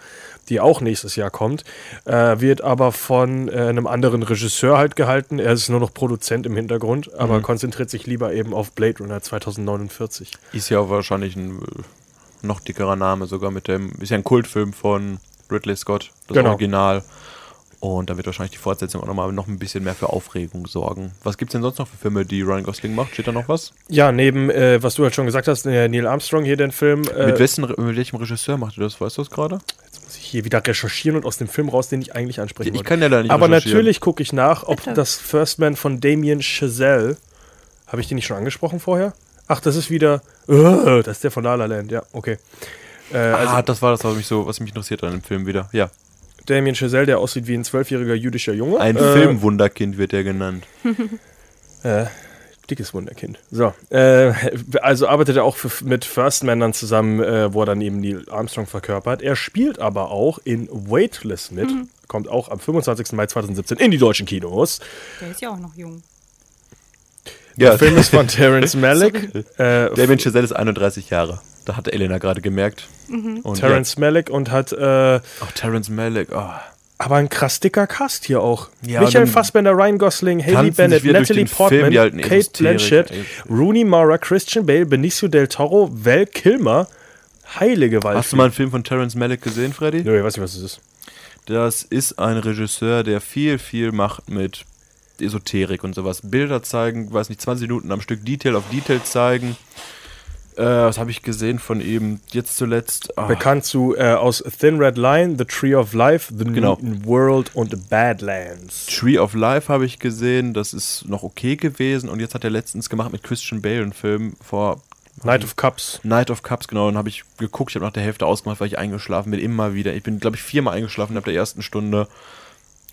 die auch nächstes Jahr kommt, äh, wird aber von äh, einem anderen Regisseur halt gehalten. Er ist nur noch Produzent im Hintergrund, aber konzentriert sich lieber eben auf Blade Runner 2049. Ist ja wahrscheinlich ein äh, noch dickerer Name sogar mit dem, ist ja ein Kultfilm von Ridley Scott, das Genau. Original. Und da wird wahrscheinlich die Fortsetzung auch nochmal noch ein bisschen mehr für Aufregung sorgen. Was gibt's denn sonst noch für Filme, die Ryan Gosling macht? Steht da noch was? Ja, neben, äh, was du halt schon gesagt hast, äh, Neil Armstrong hier den Film. Äh, mit, wessen, mit welchem Regisseur macht er das? Weißt du das gerade? Ich hier wieder recherchieren und aus dem Film raus, den ich eigentlich ansprechen Ich wollte. kann ja da nicht Aber natürlich gucke ich nach, ob Bitte. das First Man von Damien Chazelle, habe ich den nicht schon angesprochen vorher? Ach, das ist wieder, uh, das ist der von La La Land, ja, okay. Äh, also ah, das war das, was mich so, was mich interessiert an dem Film wieder. Ja. Damien Chazelle, der aussieht wie ein zwölfjähriger jüdischer Junge. Ein äh, Filmwunderkind wird er genannt. Äh, dickes Wunderkind. So, äh, also arbeitet er auch für, mit First Man dann zusammen, äh, wo er dann eben Neil Armstrong verkörpert. Er spielt aber auch in Weightless mit, kommt auch am 25. Mai 2017 in die deutschen Kinos. Der ist ja auch noch jung. Der Film ist von Terrence Malick. äh, Damien Chazelle ist 31 Jahre. Da hatte Elena gerade gemerkt. Und Terrence Malick und hat äh, ja, auch Terrence Malick. Oh. Aber ein krass dicker Cast hier auch. Ja, Michael Fassbender, Ryan Gosling, Haley Bennett, Natalie Portman, Film, Kate Blanchett, ey. Rooney Mara, Christian Bale, Benicio del Toro, Val Kilmer. Heilige Waldfee. Hast du mal einen Film von Terrence Malick gesehen, Freddy? Nö, ich weiß nicht, was das ist. Das ist ein Regisseur, der viel, viel macht mit Esoterik und sowas. Bilder zeigen, weiß nicht, 20 Minuten am Stück Detail auf Detail zeigen. Äh, was habe ich gesehen von ihm? Jetzt zuletzt. ah, Bekannt zu äh, aus Thin Red Line, The Tree of Life, The Genau. New World und Badlands. Tree of Life habe ich gesehen. Das ist noch okay gewesen. Und jetzt hat er letztens gemacht mit Christian Bale einen Film vor Night of Cups. Night of Cups, genau. Dann habe ich geguckt. Ich habe nach der Hälfte ausgemacht, weil ich eingeschlafen bin. Immer wieder. Ich bin, glaube ich, viermal eingeschlafen ab der ersten Stunde.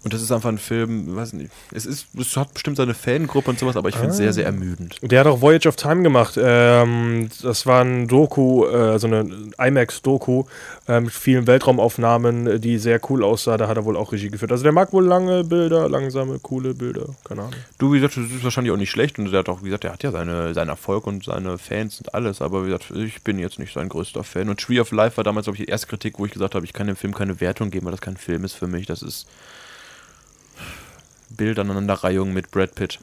Und das ist einfach ein Film, weiß nicht, es ist, es hat bestimmt seine Fangruppe und sowas, aber ich finde es sehr, sehr ermüdend. Der hat auch Voyage of Time gemacht. Ähm, das war ein Doku, äh, so eine IMAX-Doku äh, mit vielen Weltraumaufnahmen, die sehr cool aussah. Da hat er wohl auch Regie geführt. Also der mag wohl lange Bilder, langsame, coole Bilder. Keine Ahnung. Du, wie gesagt, das ist wahrscheinlich auch nicht schlecht und der hat auch, wie gesagt, der hat ja seine, seinen Erfolg und seine Fans und alles, aber wie gesagt, ich bin jetzt nicht sein größter Fan. Und Tree of Life war damals, glaube ich, die erste Kritik, wo ich gesagt habe, ich kann dem Film keine Wertung geben, weil das kein Film ist für mich. Das ist Bildaneinanderreihung mit Brad Pitt.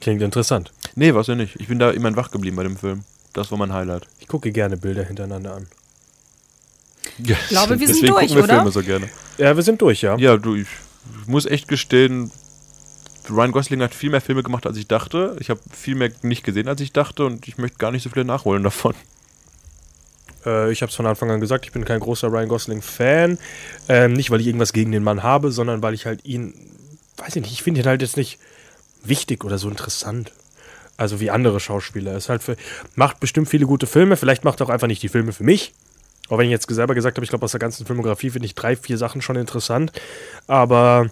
Klingt interessant. Nee, was ja nicht. Ich bin da immerhin wach geblieben bei dem Film. Das war mein Highlight. Ich gucke gerne Bilder hintereinander an. Ja, Ich glaube, wir sind deswegen durch, gucken wir oder? Filme so gerne. Ja, wir sind durch, ja. Ja, du, ich, ich muss echt gestehen, Ryan Gosling hat viel mehr Filme gemacht, als ich dachte. Ich habe viel mehr nicht gesehen, als ich dachte und ich möchte gar nicht so viele nachholen davon. Äh, ich habe es von Anfang an gesagt, ich bin kein großer Ryan Gosling-Fan. Ähm, nicht, weil ich irgendwas gegen den Mann habe, sondern weil ich halt ihn, weiß ich nicht, ich finde ihn halt jetzt nicht wichtig oder so interessant. Also wie andere Schauspieler. Er ist halt für, macht bestimmt viele gute Filme, vielleicht macht er auch einfach nicht die Filme für mich. Auch wenn ich jetzt selber gesagt habe, ich glaube, aus der ganzen Filmografie finde ich drei, vier Sachen schon interessant. Aber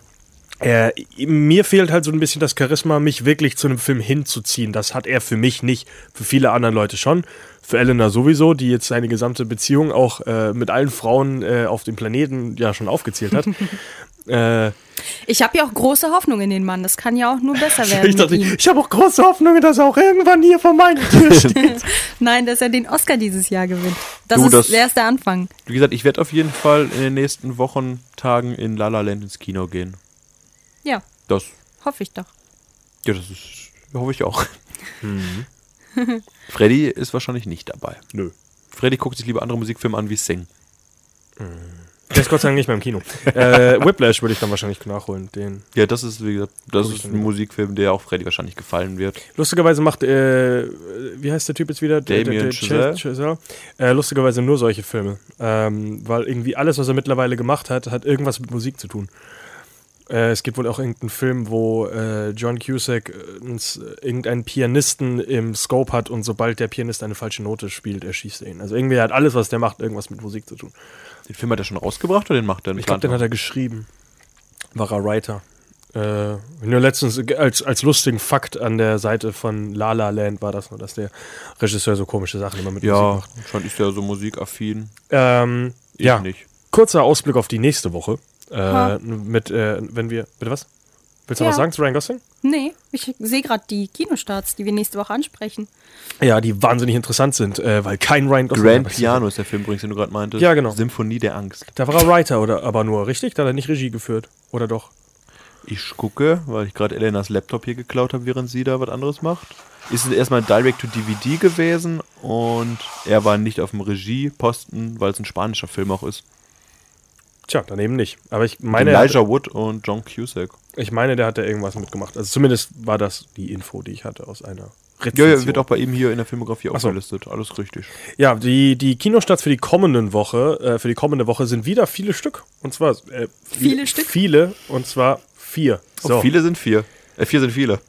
äh, mir fehlt halt so ein bisschen das Charisma, mich wirklich zu einem Film hinzuziehen. Das hat er für mich nicht. Für viele andere Leute schon. Für Elena sowieso, die jetzt seine gesamte Beziehung auch äh, mit allen Frauen äh, auf dem Planeten ja schon aufgezählt hat. äh, Ich habe ja auch große Hoffnung in den Mann. Das kann ja auch nur besser werden ich mit dachte, ihm. ich habe auch große Hoffnungen, dass er auch irgendwann hier vor meiner Tür steht. Nein, dass er den Oscar dieses Jahr gewinnt. Das Du, ist das- der erste Anfang. Wie gesagt, ich werde auf jeden Fall in den nächsten Wochen, Tagen in La La Land ins Kino gehen. Das, hoffe ich doch. ja, das ist, hoffe ich auch. Freddy ist wahrscheinlich nicht dabei. Nö. Freddy guckt sich lieber andere Musikfilme an wie Sing. Der ist Gott sei Dank nicht mehr im Kino. Äh, Whiplash würde ich dann wahrscheinlich nachholen. Den. Ja, das ist, wie gesagt, das Guck ich ist dann ein wieder. Musikfilm, der auch Freddy wahrscheinlich gefallen wird. Lustigerweise macht, äh, wie heißt der Typ jetzt wieder? Der- Damien der- Chazelle. Ch- Chazelle. Äh, lustigerweise nur solche Filme. Ähm, weil irgendwie alles, was er mittlerweile gemacht hat, hat irgendwas mit Musik zu tun. Äh, es gibt wohl auch irgendeinen Film, wo äh, John Cusack äh, äh, irgendeinen Pianisten im Scope hat und sobald der Pianist eine falsche Note spielt, erschießt er ihn. Also irgendwie hat alles, was der macht, irgendwas mit Musik zu tun. Den Film hat er schon rausgebracht oder den macht er? Ich glaube, den hat er geschrieben. War er Writer. Äh, nur letztens äh, als, als lustigen Fakt an der Seite von La La Land war das nur, dass der Regisseur so komische Sachen immer mit Musik Ja, macht. schon ist er so musikaffin. Ähm, Ich ja, nicht. kurzer Ausblick auf die nächste Woche. Äh, mit, äh, wenn wir, bitte was? Willst du Ja. noch was sagen zu Ryan Gosling? Nee, ich sehe gerade die Kinostarts, die wir nächste Woche ansprechen. Ja, die wahnsinnig interessant sind, äh, weil kein Ryan Gosling Grand. Piano ist der Film übrigens, den du gerade meintest. Ja, genau. Symphonie der Angst. Da war er Writer, oder, aber nur, richtig? Da hat er nicht Regie geführt. Oder doch? Ich gucke, weil ich gerade Elenas Laptop hier geklaut habe, während sie da was anderes macht. Ist es erstmal Direct-to-DVD gewesen und er war nicht auf dem Regieposten, weil es ein spanischer Film auch ist. Tja, dann eben nicht. Aber ich meine, Elijah Wood und John Cusack. Ich meine, der hat da irgendwas mitgemacht. Also zumindest war das die Info, die ich hatte aus einer Ja, Rezension. ja, wird auch bei ihm hier in der Filmografie so. aufgelistet. Alles richtig. Ja, die, die Kinostarts für die kommenden Woche, äh, für die kommende Woche sind wieder viele Stück. Und zwar äh, Viele Stück? Viele, und zwar vier. So. viele sind vier. Äh, vier sind viele.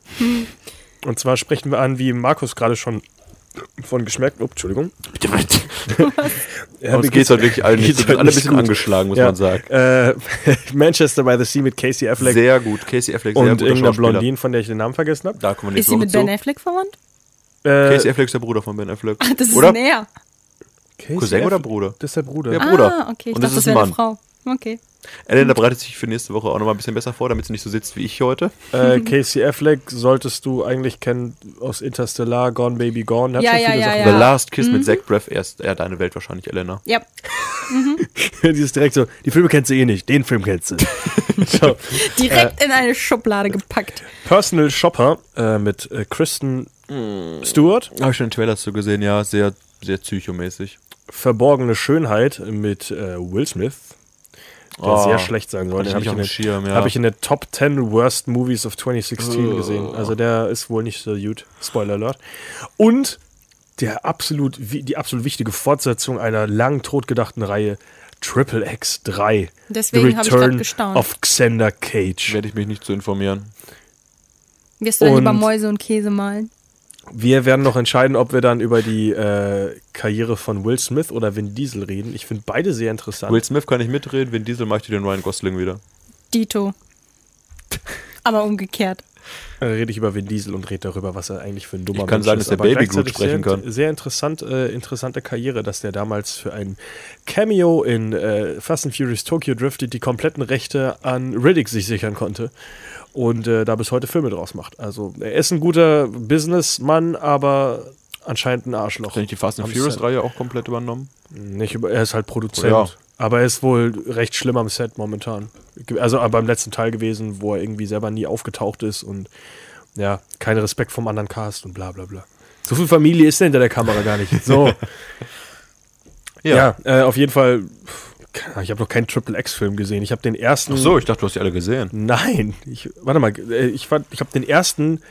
Und zwar sprechen wir an, wie Markus gerade schon von geschmeckt. Oh, Entschuldigung. Ja, Uns geht's heute wirklich allen nicht. alle ein nicht bisschen gut. angeschlagen, muss Ja. man sagen. Äh, Manchester by the Sea mit Casey Affleck Sehr gut. Casey Affleck, sehr und irgendeiner. Blondine, von der ich den Namen vergessen habe. Da kommen wir Ist nächste sie mit zu. Ben Affleck verwandt? Äh, Casey Affleck ist der Bruder von Ben Affleck. Das ist oder? ein Er. Casey Cousin oder Affleck? Bruder? Das ist der Bruder. Ja. Bruder. Ah, okay. Ich Und dachte, das das ist ein wäre eine Mann. Frau. Okay. Elena bereitet sich für nächste Woche auch nochmal ein bisschen besser vor, damit sie nicht so sitzt wie ich heute. Äh, Casey Affleck solltest du eigentlich kennen aus Interstellar, Gone Baby Gone. Hat Ja, schon ja, viele ja, Sachen ja. The Last Kiss mit Zach Braff, er ist eher deine Welt wahrscheinlich, Elena. Ja. Die ist direkt so, die Filme kennst du eh nicht, den Film kennst du. so, Direkt in eine Schublade gepackt. Personal Shopper äh, mit äh, Kristen Stewart. Habe ich schon den Trailer zu gesehen, ja, sehr, sehr psychomäßig. Verborgene Schönheit mit äh, Will Smith. Der Oh, sehr schlecht sein soll. Den habe ich, auf ja. hab ich in der Top 10 Worst Movies of 2016 Oh. gesehen. Also der ist wohl nicht so gut. Spoiler Alert. Und der absolut, die absolut wichtige Fortsetzung einer lang totgedachten Reihe Triple X 3. Deswegen The hab ich Return gestaunt. of Xander Cage. Werde ich mich nicht zu informieren. Wirst du dann lieber Mäuse und Käse malen? Wir werden noch entscheiden, ob wir dann über die äh, Karriere von Will Smith oder Vin Diesel reden. Ich finde beide sehr interessant. Will Smith kann ich mitreden, Vin Diesel macht dir den Ryan Gosling wieder. Dito. Aber umgekehrt. Äh, rede ich über Vin Diesel und rede darüber, was er eigentlich für ein dummer Ich kann Mensch sagen, ist. dass der Baby gut sprechen sehr, kann. Sehr interessant, äh, interessante Karriere, dass der damals für ein Cameo in äh, Fast and Furious Tokyo Drifted die kompletten Rechte an Riddick sich sichern konnte und äh, da bis heute Filme draus macht. Also er ist ein guter Businessmann, aber anscheinend ein Arschloch. Hat er nicht die Fast and Furious. Reihe auch komplett übernommen? Nicht über, er ist halt Produzent. Ja. Aber er ist wohl recht schlimm am Set momentan. Also beim letzten Teil gewesen, wo er irgendwie selber nie aufgetaucht ist und ja, kein Respekt vom anderen Cast und bla bla bla. So viel Familie ist hinter der Kamera gar nicht. So, ja, äh, auf jeden Fall. pff, Ich habe noch keinen Triple X-Film gesehen. Ich habe den ersten. Ach so, ich dachte, du hast die alle gesehen. Nein, ich, warte mal, äh, ich, fand- ich habe den ersten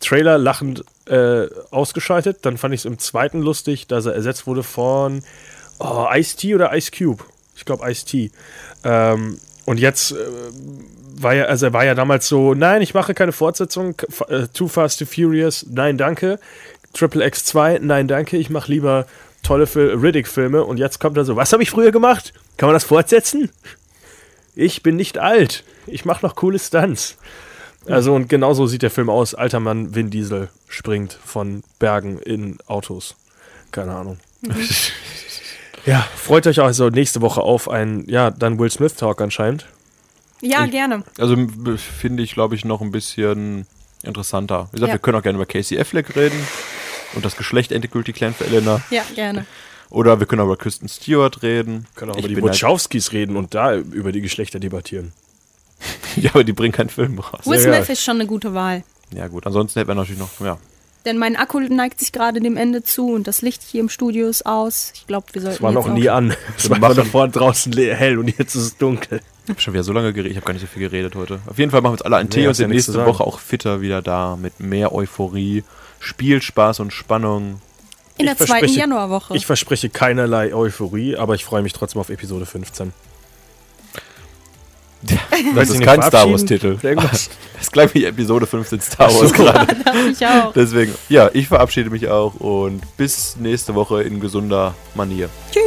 Trailer lachend äh, ausgeschaltet. Dann fand ich es im zweiten lustig, dass er ersetzt wurde von oh, Ice-T oder Ice Cube. Ich glaube Ice-T. Ähm, und jetzt äh, war ja, also er war ja damals so, nein, ich mache keine Fortsetzung. Äh, Too Fast, Too Furious, nein, danke. Triple X 2, nein, danke. Ich mache lieber tolle Fil Riddick-Filme. Und jetzt kommt er so, was habe ich früher gemacht? Kann man das fortsetzen? Ich bin nicht alt. Ich mache noch coole Stunts. Also und genauso sieht der Film aus. Alter Mann Vin Diesel springt von Bergen in Autos. Keine Ahnung. ja, freut euch also nächste Woche auf ein, ja, dann Will Smith Talk anscheinend. Ja, gerne. Also finde ich, glaube ich, noch ein bisschen interessanter. Wie gesagt, Ja. wir können auch gerne über Casey Affleck reden und das Geschlecht endgültig klären für Elena. Ja, gerne. Oder wir können auch über Kristen Stewart reden. Können auch Ich über die halt- Wachowskis reden und da über die Geschlechter debattieren. Ja, aber die bringen keinen Film raus. Will Smith geil. ist schon eine gute Wahl. Ja, gut. Ansonsten hätten wir natürlich noch, ja. Denn mein Akku neigt sich gerade dem Ende zu und das Licht hier im Studio ist aus. Ich glaube, wir sollten Es war noch nie an. Es war machen- davor draußen hell und jetzt ist es dunkel. Ich habe schon wieder so lange geredet. Ich habe gar nicht so viel geredet heute. Auf jeden Fall machen wir uns alle einen Tee Nee, und hast ja sind zu nächste. Woche auch fitter wieder da mit mehr Euphorie, Spielspaß und Spannung. In der Ich zweiten verspreche- Januarwoche. Ich verspreche keinerlei Euphorie, aber ich freue mich trotzdem auf Episode 15. Das ist kein Star Wars-Titel. Das ist gleich wie Episode 15 Star Wars gerade. ich auch. Deswegen, ja, ich verabschiede mich auch und bis nächste Woche in gesunder Manier. Tschüss.